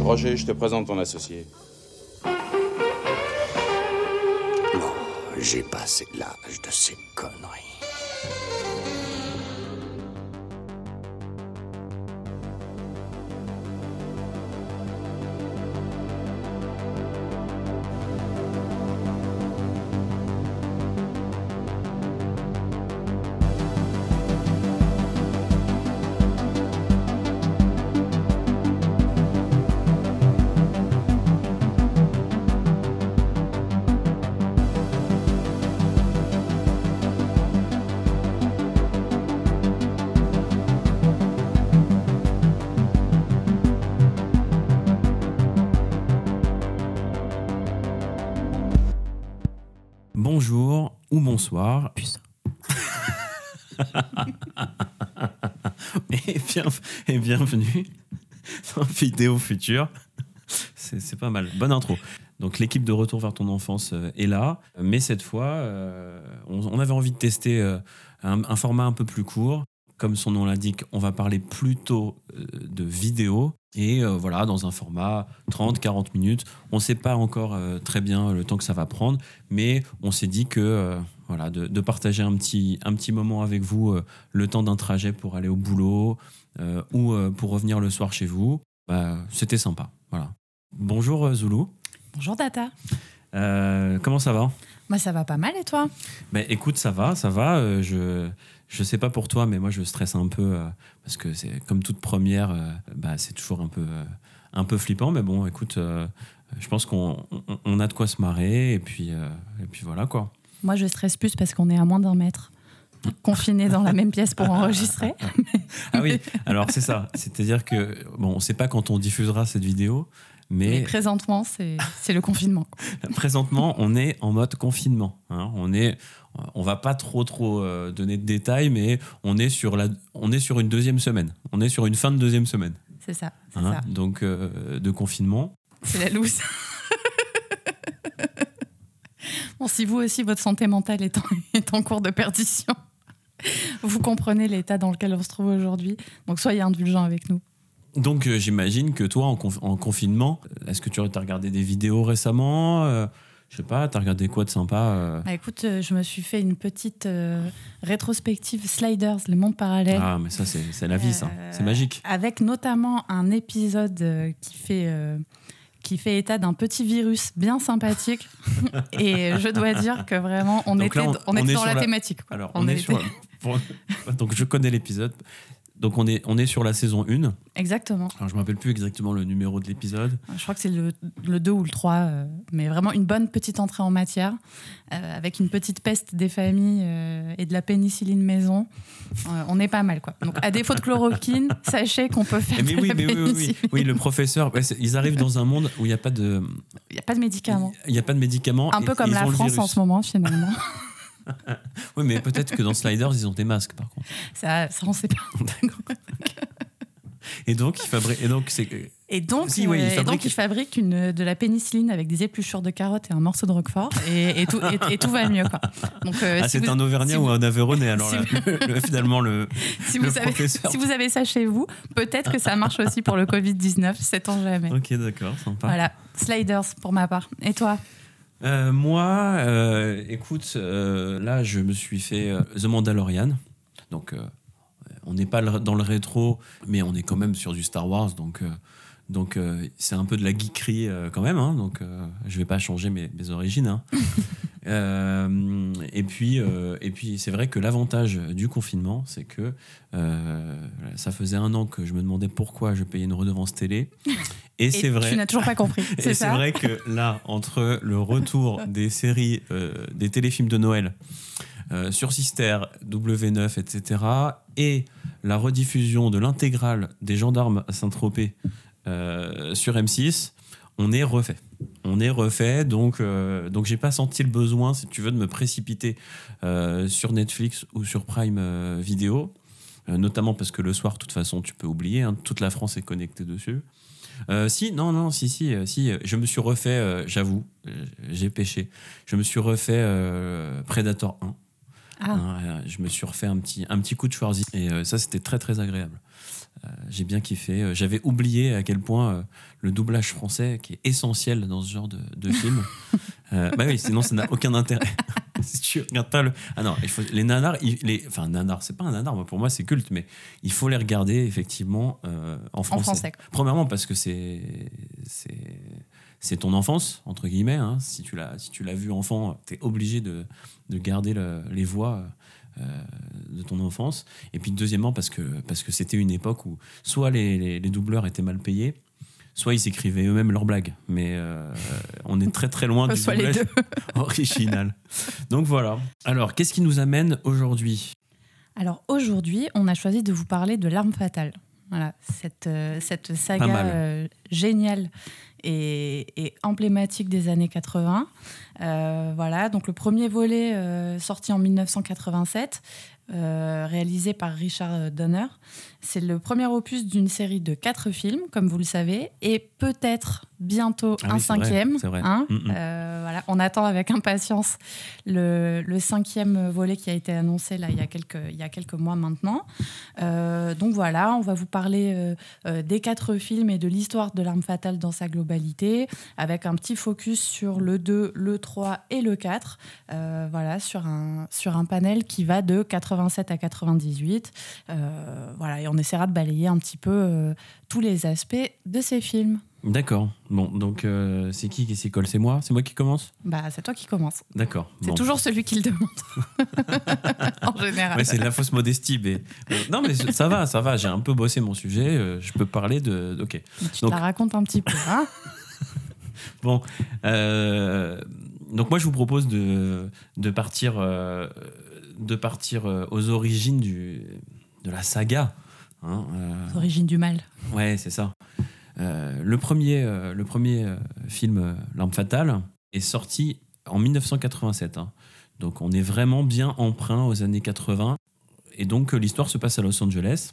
Roger, je te présente ton associé. Non, j'ai passé l'âge de ces conneries. Bonsoir. et, bien- et bienvenue dans Vidéo Future. C'est pas mal. Bonne intro. Donc l'équipe de Retour vers ton enfance euh, est là, mais cette fois, euh, on, on avait envie de tester euh, un, un format un peu plus court. Comme son nom l'indique, on va parler plutôt euh, de vidéo. Et voilà, dans un format 30-40 minutes. On ne sait pas encore très bien le temps que ça va prendre, mais on s'est dit que voilà, de, de partager un petit, un petit moment avec vous, euh, le temps d'un trajet pour aller au boulot euh, ou euh, pour revenir le soir chez vous, bah, c'était sympa. Voilà. Bonjour Zoulou. Bonjour Data. Comment ça va? Moi ça va pas mal et toi? Ben, écoute, ça va, ça va. je je sais pas pour toi, mais moi je stresse un peu parce que c'est comme toute première, bah, c'est toujours un peu un peu flippant. Mais bon, écoute, je pense qu'on on, on a de quoi se marrer et puis et puis voilà quoi. Moi je stresse plus parce qu'on est à moins d'un mètre, confinés dans la même pièce pour enregistrer. Ah oui, alors c'est ça. C'est-à-dire que bon, on sait pas quand on diffusera cette vidéo, Mais mais présentement c'est le confinement. présentement on est en mode confinement. hein. On est on va pas trop trop euh, donner de détails, mais on est sur la on est sur une deuxième semaine. On est sur une fin de deuxième semaine. C'est ça, hein. ça. donc euh, de confinement. C'est la loose. bon, si vous aussi votre santé mentale est en, est en cours de perdition, vous comprenez l'état dans lequel on se trouve aujourd'hui. Donc soyez indulgents avec nous. Donc euh, j'imagine que toi en, conf- en confinement, euh, est-ce que tu as regardé des vidéos récemment Euh, Je sais pas, t'as regardé quoi de sympa euh? Bah, écoute, je me suis fait une petite rétrospective Sliders, les mondes parallèles. Ah mais ça c'est la vie ça, c'est magique. Avec notamment un épisode qui fait, qui fait état d'un petit virus bien sympathique. Et je dois dire que vraiment, on Donc était, là, on- on on était dans sur la, la- thématique. quoi. Alors on, est était- sur donc je connais l'épisode. Donc on est on est sur la saison 1. Exactement. Alors je me rappelle plus exactement le numéro de l'épisode. Je crois que c'est le, le 2 ou le 3, euh, mais vraiment une bonne petite entrée en matière, euh, avec une petite peste des familles euh, et de la pénicilline maison. Euh, on est pas mal, quoi. Donc, à défaut de chloroquine, sachez qu'on peut faire mais de oui, la mais oui, oui, oui. pénicilline. Oui, le professeur, ils arrivent dans un monde où il n'y a pas de, Il n'y a pas de médicaments. il y a pas de médicaments. Un peu comme la France en ce moment, finalement. Oui, mais peut-être que dans Sliders, ils ont des masques, par contre. Ça, ça on sait pas. Et donc, ils fabriquent. Et donc, c'est. Et donc, Si, oui, il euh, et donc, il fabrique une, de la pénicilline avec des épluchures de carottes et un morceau de roquefort, et, et tout, et, tout va mieux. Quoi. Donc, euh, Ah, si c'est vous- un Auvergnat si ou vous- un Aveyronais, alors si là, le- finalement, le, si le vous, avez, si vous avez ça chez vous, peut-être que ça marche aussi pour le Covid-19, sait-on jamais. Ok, d'accord, sympa. Voilà, sliders pour ma part. Et toi? Euh, moi, euh, écoute, euh, là, je me suis fait The Mandalorian. Donc, on n'est pas dans le rétro, mais on est quand même sur du Star Wars. Donc, donc c'est un peu de la geekerie quand même. hein. donc, je vais pas changer mes, mes origines. hein. Euh, et puis, euh, et puis c'est vrai que l'avantage du confinement, c'est que euh, ça faisait un an que je me demandais pourquoi je payais une redevance télé. Et, Et c'est vrai. Tu n'as toujours pas compris, c'est vrai que là, entre le retour des séries, des téléfilms de Noël sur Sister, W9, etc., et la rediffusion de l'intégrale des gendarmes à Saint-Tropez sur M6, on est refait. On est refait, donc, euh, donc j'ai pas senti le besoin, si tu veux, de me précipiter euh, sur Netflix ou sur Prime euh, Vidéo, euh, notamment parce que le soir, de toute façon, tu peux oublier, hein, toute la France est connectée dessus. Euh, si, non, non, si, si, si. Je me suis refait, j'avoue, j'ai péché. Je me suis refait Predator 1. Ah. Je me suis refait un petit, un petit coup de Schwarzy. Et ça, c'était très, très agréable. J'ai bien kiffé. Euh, J'avais oublié à quel point euh, le doublage français, qui est essentiel dans ce genre de, de film. euh, bah oui, sinon ça n'a aucun intérêt. si tu regardes pas le. Ah non, il faut... les nanars, il- les... enfin, nanar, c'est pas un nanar, pour moi c'est culte, mais il faut les regarder effectivement euh, en En français. français. Premièrement, parce que c'est. c'est ton enfance, entre guillemets. hein. Si tu l'as si tu vu enfant, tu es obligé de, de garder le- les voix euh, de ton enfance. Et puis, deuxièmement, parce que parce que c'était une époque où soit les, les- les doubleurs étaient mal payés, soit ils écrivaient eux-mêmes leurs blagues. Mais euh, on est très très loin du doublage original. Donc voilà. Alors, qu'est-ce qui nous amène aujourd'hui? Alors aujourd'hui, on a choisi de vous parler de L'arme fatale. Voilà, cette, euh, cette saga euh, géniale et, et emblématique des années 80. Euh, voilà, donc le premier volet euh, sorti en 1987, euh, réalisé par Richard Donner. C'est le premier opus d'une série de quatre films, comme vous le savez, et peut-être bientôt Ah un oui, c'est vrai, cinquième. vrai. hein. Mm, mm. Euh, voilà, on attend avec impatience le, le cinquième volet qui a été annoncé là, il, y a quelques, il y a quelques mois maintenant. Euh, donc voilà, on va vous parler euh, des quatre films et de l'histoire de l'arme fatale dans sa globalité, avec un petit focus sur le 2, le 3 et le 4. Euh, voilà, sur un, sur un panel qui va de 87 à 98. Euh, voilà, et on essaiera de balayer un petit peu euh, tous les aspects de ces films. D'accord. Bon, donc euh, c'est qui qui s'y colle? C'est moi? C'est moi qui commence? Bah, c'est toi qui commences. D'accord. C'est Bon. toujours celui qui le demande. en général. Ouais, c'est de la fausse modestie, mais mais- non, mais ça va, ça va. J'ai un peu bossé mon sujet. euh, je peux parler de. Ok. Mais tu Donc- la racontes un petit peu. Hein Bon, euh, donc moi je vous propose de, de partir, euh, de partir euh, aux origines du, de la saga. Hein, euh, Origine du mal. ouais, c'est ça. Euh, le premier, euh, le premier film, L'arme fatale, est sorti en 1987. hein. Donc on est vraiment bien emprunt aux années 80. Et donc l'histoire se passe à Los Angeles.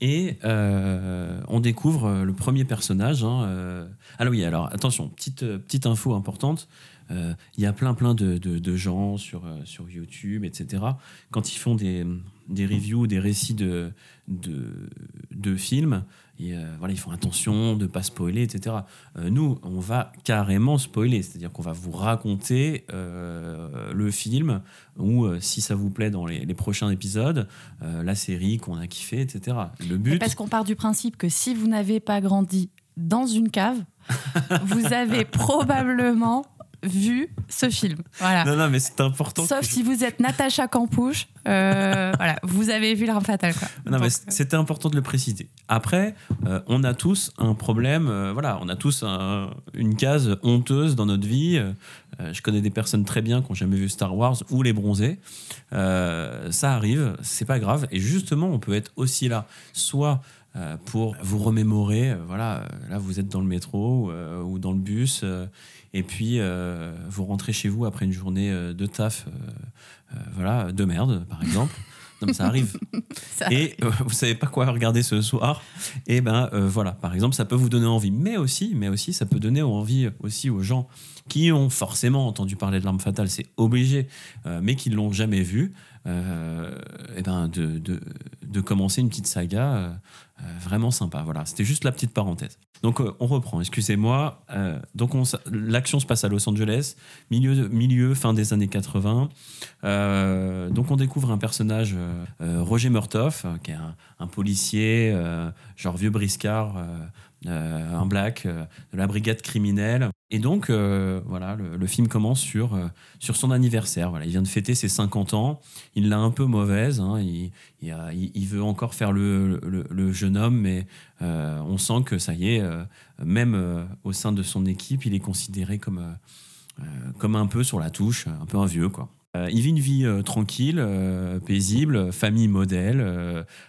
Et euh, on découvre le premier personnage. hein, euh, Ah oui, alors attention, petite, petite info importante. Euh, Il y a plein plein de, de- de gens sur, sur YouTube, etc. Quand ils font des, des reviews, des récits de, de, de films, et, euh, voilà, ils font attention de ne pas spoiler, etc. Euh, nous, on va carrément spoiler, c'est-à-dire qu'on va vous raconter euh, le film, ou euh, si ça vous plaît dans les, les prochains épisodes, la série qu'on a kiffé, etc. Le Et but, Parce qu'on part du principe que si vous n'avez pas grandi dans une cave, vous avez probablement vu ce film. Voilà. non, non, mais c'est important. Sauf si vous êtes Natacha Campouche, euh, voilà, vous avez vu l'arme fatale. Quoi. Non, mais Donc, c'était important de le préciser. Après, euh, on a tous un problème, euh, voilà, on a tous un- une case honteuse dans notre vie. Je connais des personnes très bien qui n'ont jamais vu Star Wars ou Les Bronzés. Ça arrive, c'est pas grave. Et justement, on peut être aussi là, soit pour vous remémorer, voilà, là vous êtes dans le métro ou dans le bus, et puis euh, vous rentrez chez vous après une journée euh, de taf, euh, voilà, de merde, par exemple. Non, mais ça arrive. ça- Et euh, vous savez pas quoi regarder ce soir, et ben euh, voilà, par exemple, ça peut vous donner envie, mais aussi, mais aussi, ça peut donner envie aussi aux gens qui ont forcément entendu parler de l'arme fatale, c'est obligé, euh, mais qui l'ont jamais vu, et ben de, de, de commencer une petite saga vraiment sympa. Voilà, c'était juste la petite parenthèse. Donc euh, on reprend, excusez-moi. Euh, donc l'action se passe à Los Angeles, milieu, milieu fin des années 80. Euh, donc on découvre un personnage, euh, euh, Roger Murtoff, euh, qui est un, un policier, euh, genre vieux briscard, euh, un black, euh, de la brigade criminelle. Et donc euh, voilà, le, film commence sur, sur son anniversaire. Voilà, il vient de fêter ses 50 ans. Il l'a un peu mauvaise. hein. Il, il, veut encore faire le, le- le jeune homme, mais on sent que ça y est, même au sein de son équipe, il est considéré comme, comme un peu sur la touche, un peu un vieux, quoi. Euh, il vit une vie euh, tranquille, euh, paisible, famille modèle,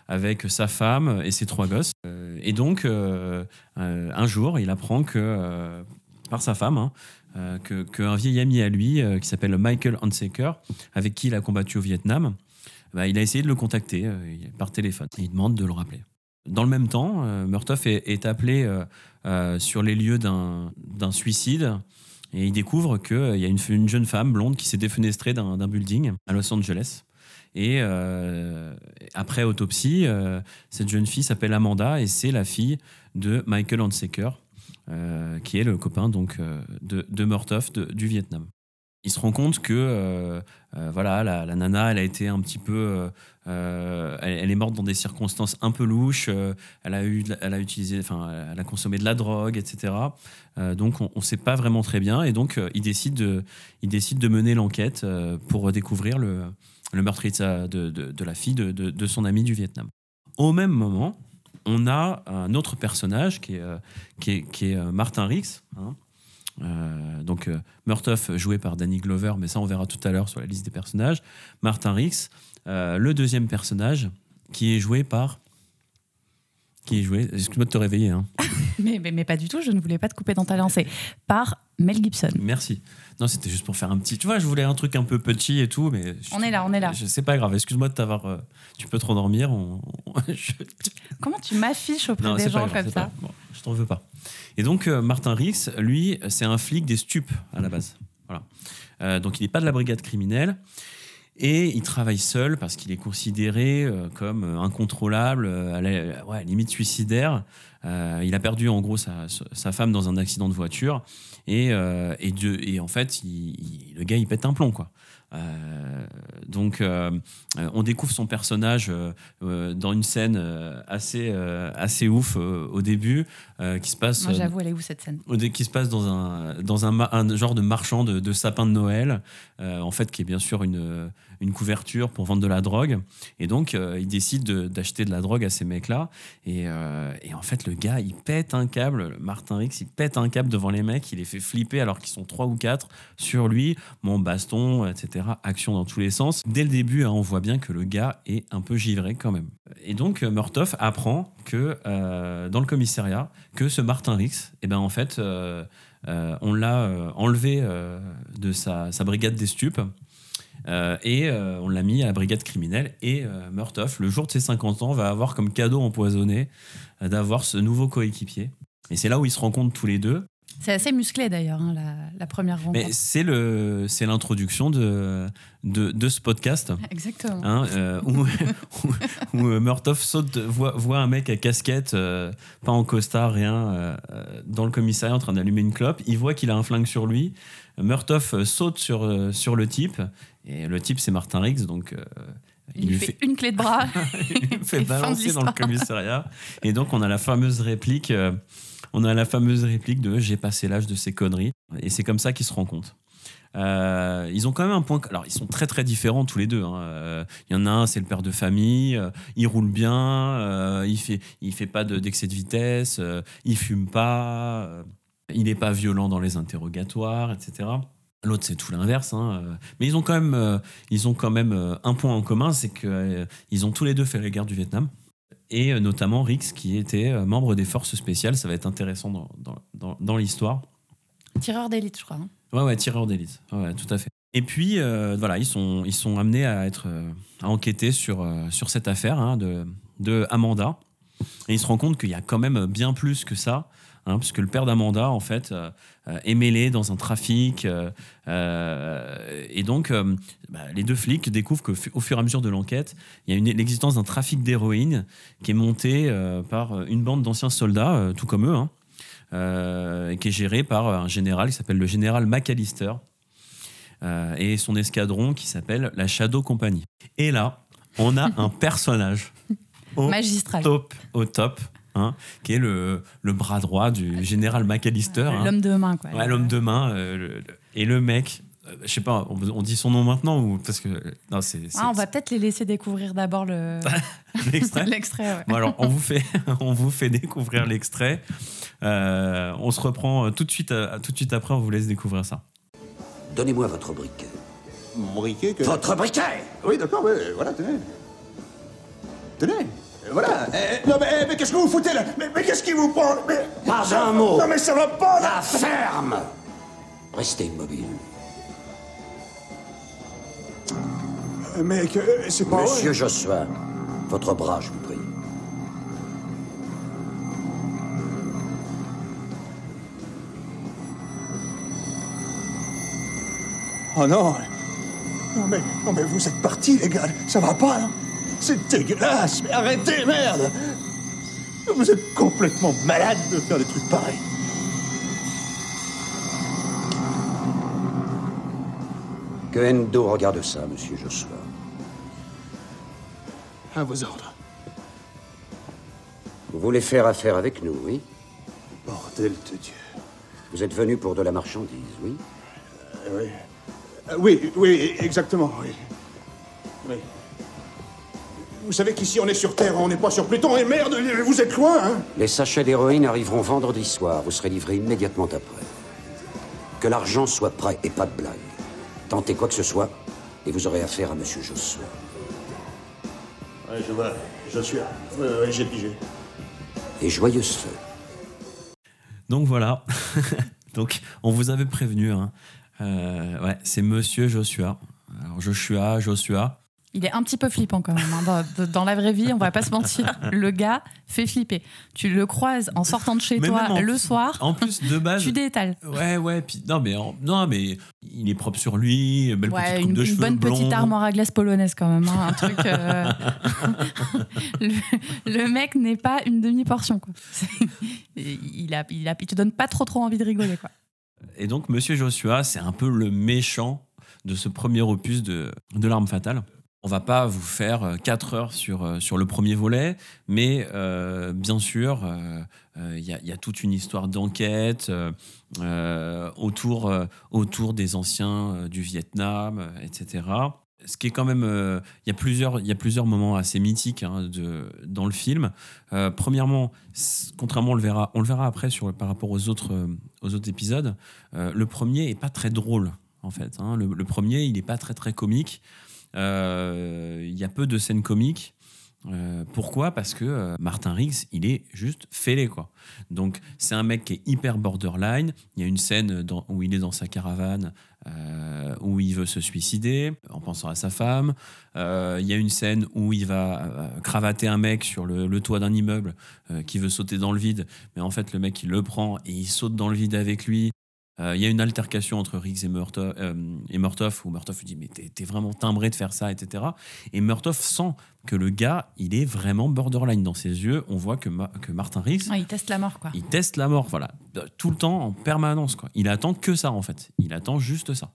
avec sa femme et ses trois gosses. Et donc, un jour, il apprend que, par sa femme, hein, qu'un vieil ami à lui, qui s'appelle Michael Hansecker, avec qui il a combattu au Vietnam, bah, il a essayé de le contacter par téléphone. Il demande de le rappeler. Dans le même temps, Murtoff est, appelé sur les lieux d'un suicide et il découvre qu'il y a une, une jeune femme blonde qui s'est défenestrée d'un building à Los Angeles. Et euh, après autopsie, euh, cette jeune fille s'appelle Amanda et c'est la fille de Michael Hansecker, euh, qui est le copain donc euh, de, de Murtoff du Vietnam. Il se rend compte que euh, euh, voilà, la, nana, elle a été un petit peu, euh, elle, est morte dans des circonstances un peu louches. elle a eu, elle a utilisé, enfin, elle a consommé de la drogue, etc. Donc on ne sait pas vraiment très bien et donc il décide de, il décide de mener l'enquête pour découvrir le, meurtrier de, de, la fille de, de- son ami du Vietnam. Au même moment, on a un autre personnage qui est, qui est, Martin Rix. hein. Euh, donc euh, Murtoff joué par Danny Glover, mais ça on verra tout à l'heure sur la liste des personnages. Martin Rix, euh, le deuxième personnage qui est joué par qui est joué. Excuse-moi de te réveiller. Hein. Mais, mais, mais pas du tout, je ne voulais pas te couper dans ta lancée. Par Mel Gibson. Merci. Non, c'était juste pour faire un petit. Tu vois, je voulais un truc un peu petit et tout, mais. je- On est là, on est là. C'est pas grave. Excuse-moi de t'avoir. euh, tu peux on- on- je- Comment tu m'affiches auprès Non, des gens grave, comme ça. Bon, je t'en veux pas. Et donc, euh, Martin Rix, lui, c'est un flic des stupes à la base. Voilà. Euh, donc, il n'est pas de la brigade criminelle. Et il travaille seul parce qu'il est considéré euh, comme euh, incontrôlable, euh, à la limite suicidaire. Il a perdu en gros sa, femme dans un accident de voiture. Et, et, en fait, le gars, il pète un plomb. Quoi. Euh, donc, euh, on découvre son personnage euh, dans une scène assez, assez ouf au début, qui se passe. Moi, j'avoue, elle est où cette scène? qui se passe dans un, dans un, genre de marchand de, de sapins de Noël, en fait, qui est bien sûr une, une couverture pour vendre de la drogue. Et donc, euh, il décide de- d'acheter de la drogue à ces mecs-là. Et, euh, et en fait, le gars, il pète un câble. le Martin Rix, il pète un câble devant les mecs. Il les fait flipper alors qu'ils sont trois ou quatre sur lui. Mon baston, etc. Action dans tous les sens. Dès le début, hein, on voit bien que le gars est un peu givré quand même. Et donc, euh, Murtoff apprend que dans le commissariat, que ce Martin Rix, eh ben, en fait, on l'a enlevé de sa, sa brigade des stupes. Euh, et euh, on l'a mis à la brigade criminelle. Et euh, Murtoff, le jour de ses 50 ans, va avoir comme cadeau empoisonné euh, d'avoir ce nouveau coéquipier. Et c'est là où ils se rencontrent tous les deux. C'est assez musclé d'ailleurs, hein, la, la première rencontre. Mais c'est le, c'est l'introduction de, de, de ce podcast. Exactement. Hein, euh, où, où, où, euh, Murtoff saute, voit, voit un mec à casquette, euh, pas en costard, rien, euh, dans le commissariat en train d'allumer une clope. Il voit qu'il a un flingue sur lui. Murtoff saute sur, sur le type. Et le type, c'est Martin Riggs, donc il, lui fait, une clé de bras. il lui fait balancer dans le commissariat. Et donc, on a la fameuse réplique. On a la fameuse réplique de j'ai passé l'âge de ces conneries. Et c'est comme ça qu'ils se rencontrent. Euh, ils ont quand même un point. Alors, ils sont très très différents tous les deux. hein. Euh, Il y en a un, c'est le père de famille. euh, il roule bien. il fait il fait pas de- d'excès de, vitesse. euh, il fume pas. il n'est pas violent dans les interrogatoires, etc. L'autre, c'est tout l'inverse. hein, Mais ils ont quand même, ils ont quand même un point en commun, c'est qu'ils ont tous les deux fait la guerre du Vietnam. Et euh, notamment Rix, qui était euh, membre des forces spéciales. Ça va être intéressant dans, dans, dans- dans l'histoire. Tireur d'élite, je crois. hein. Ouais, ouais, tireur d'élite. Ouais, tout à fait. Et puis, euh, voilà, ils sont, ils sont amenés à, être, à enquêter sur, sur cette affaire hein, de, de Amanda. Et ils se rendent compte qu'il y a quand même bien plus que ça. Hein, puisque le père d'Amanda, en fait, euh, euh, est mêlé dans un trafic. euh, et donc, bah, les deux flics découvrent qu'au fur et à mesure de l'enquête, il y a l'existence d'un trafic d'héroïne qui est monté par une bande d'anciens soldats, tout comme eux, hein, et qui est géré par un général qui s'appelle le général McAllister et son escadron qui s'appelle la Shadow Company. Et là, on a un personnage au Magistral. top, au top, hein, qui est le, le bras droit du général McAllister. hein. L'homme de main, quoi. Ouais, l'homme de main. euh, le- le- et le mec, euh, je sais pas, on, on dit son nom maintenant ou parce que non, c'est Ah, on va peut-être les laisser découvrir d'abord le l'extrait. l'extrait. ouais. Bon alors, on vous fait, on vous fait découvrir l'extrait. Euh, on se reprend tout de suite, tout de suite après. On vous laisse découvrir ça. Donnez-moi votre briquet. Mon briquet que... Votre briquet Oui, d'accord, ouais, voilà, tenez. Tenez, voilà. Eh, non, mais, eh, mais qu'est-ce que vous foutez là Mais, mais qu'est-ce qui vous prend mais... Pas un mot Non, mais ça va pas là La ferme Restez immobile. Euh, Mec, euh, c'est pas Monsieur vrai. Joshua, votre bras, je vous prie. Oh non Non mais, non mais vous êtes partis, les gars. Ça va pas, hein C'est dégueulasse. Mais arrêtez, merde. Vous êtes complètement malade de faire des trucs pareils. Que Endo regarde ça, monsieur Joshua. À vos ordres. Vous voulez faire affaire avec nous, oui? Bordel de Dieu. Vous êtes venu pour de la marchandise, oui? Euh, oui. Euh, oui, oui, exactement, oui. Oui. Vous savez qu'ici on est sur Terre, on n'est pas sur Pluton, et merde, vous êtes loin, hein Les sachets d'héroïne arriveront vendredi soir. Vous serez livré immédiatement après. Que l'argent soit prêt et pas de blague. Tentez quoi que ce soit, et vous aurez affaire à monsieur Joshua. Ouais, je vois, je suis j'ai pigé. Et joyeuse fête. Donc voilà. Donc on vous avait prévenu. hein. Euh, ouais, c'est Monsieur Joshua. Alors Joshua, Joshua. Il est un petit peu flippant quand même. hein. Dans, dans la vraie vie, on va pas se mentir, le gars fait flipper. Tu le croises en sortant de chez Mais toi en- le soir, En plus de base. tu détales. Ouais, ouais. Puis non, mais en- non, mais il est propre sur lui. Belle Ouais, petite coupe une, de une cheveux bonne petite armoire à glace polonaise quand même. hein, un truc. euh, le, le mec n'est pas une demi-portion. Quoi. C'est- Il, a, il, a, il te donne pas trop trop envie de rigoler. Quoi. Et donc, Monsieur Joshua, c'est un peu le méchant de ce premier opus de, de l'arme fatale. On va pas vous faire 4 heures sur, euh, sur le premier volet, mais euh, bien sûr, euh, euh, il y, a, toute une histoire d'enquête euh, euh, autour, euh, autour des anciens euh, du Vietnam, euh, etc. Ce qui est quand même, euh, il y a plusieurs, y a plusieurs moments assez mythiques hein, de, dans le film. Euh, premièrement, contrairement, on le verra, on le verra après sur, par rapport aux autres, euh, aux autres épisodes. euh, le premier est pas très drôle en fait. hein. Le, le premier, il n'est pas très très comique. Euh, Il y a peu de scènes comiques. Euh, pourquoi? Parce que euh, Martin Riggs, il est juste fêlé, quoi. Donc, c'est un mec qui est hyper borderline. Il y a une scène où il est dans sa caravane, où il veut se suicider en pensant à sa femme. Il y a une scène où il va cravater un mec sur le, le toit d'un immeuble qui veut sauter dans le vide. Mais en fait, le mec, il le prend et il saute dans le vide avec lui. Euh, Il y a une altercation entre Riggs et Murtoff, euh, et Murtoff où Murtoff lui dit Mais t'es t'es vraiment timbré de faire ça, etc. Et Murtoff sent que le gars, il est vraiment borderline dans ses yeux. On voit que, Ma- que Martin Riggs, Ouais, il teste la mort. Quoi. il teste la mort, voilà, tout le temps, en permanence. Quoi. Il attend que ça, en fait. Il attend juste ça.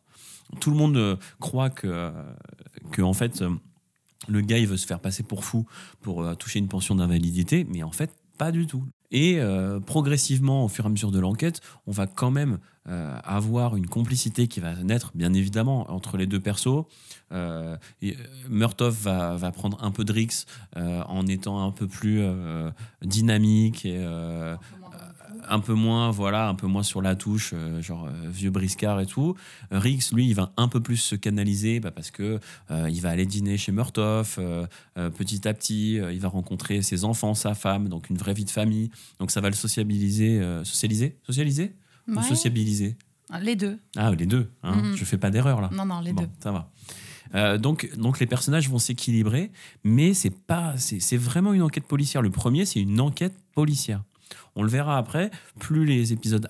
Tout le monde euh, croit que, que en fait, le gars, il veut se faire passer pour fou pour toucher une pension d'invalidité, mais en fait, pas du tout. Et euh, progressivement, au fur et à mesure de l'enquête, on va quand même euh, avoir une complicité qui va naître, bien évidemment, entre les deux persos. Euh, euh, Murtoff va, prendre un peu de Rix en étant un peu plus dynamique et un peu moins, voilà, un peu moins sur la touche, euh, genre euh, vieux briscard et tout. Euh, Rix, lui, il va un peu plus se canaliser bah, parce que il va aller dîner chez Murtoff. petit à petit, il va rencontrer ses enfants, sa femme, donc une vraie vie de famille. Donc ça va le sociabiliser, socialiser, socialiser ou Ouais. sociabiliser? Les deux. Ah, les deux. Hein, Mhm. Je fais pas d'erreur là. Non, non, les Bon, deux. ça va. Euh, donc, donc les personnages vont s'équilibrer, mais c'est pas, c'est vraiment une enquête policière. Le premier, c'est une enquête policière. On le verra après. Plus les épisodes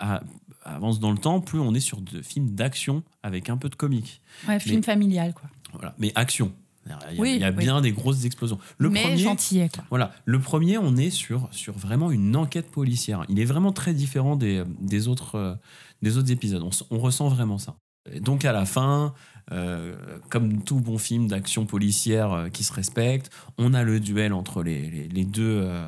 avancent dans le temps, plus on est sur de films d'action avec un peu de comique. Ouais, film Mais- familial. Quoi. Voilà. Mais action. Il y a, Oui, il y a oui. bien des grosses explosions. Le Mais premier, gentillet. Quoi. voilà, le premier, on est sur, sur vraiment une enquête policière. Il est vraiment très différent des, des, autres, euh, des autres épisodes. On, ressent vraiment ça. Et donc à la fin, euh, comme tout bon film d'action policière euh, qui se respecte, on a le duel entre les, les, les deux. euh,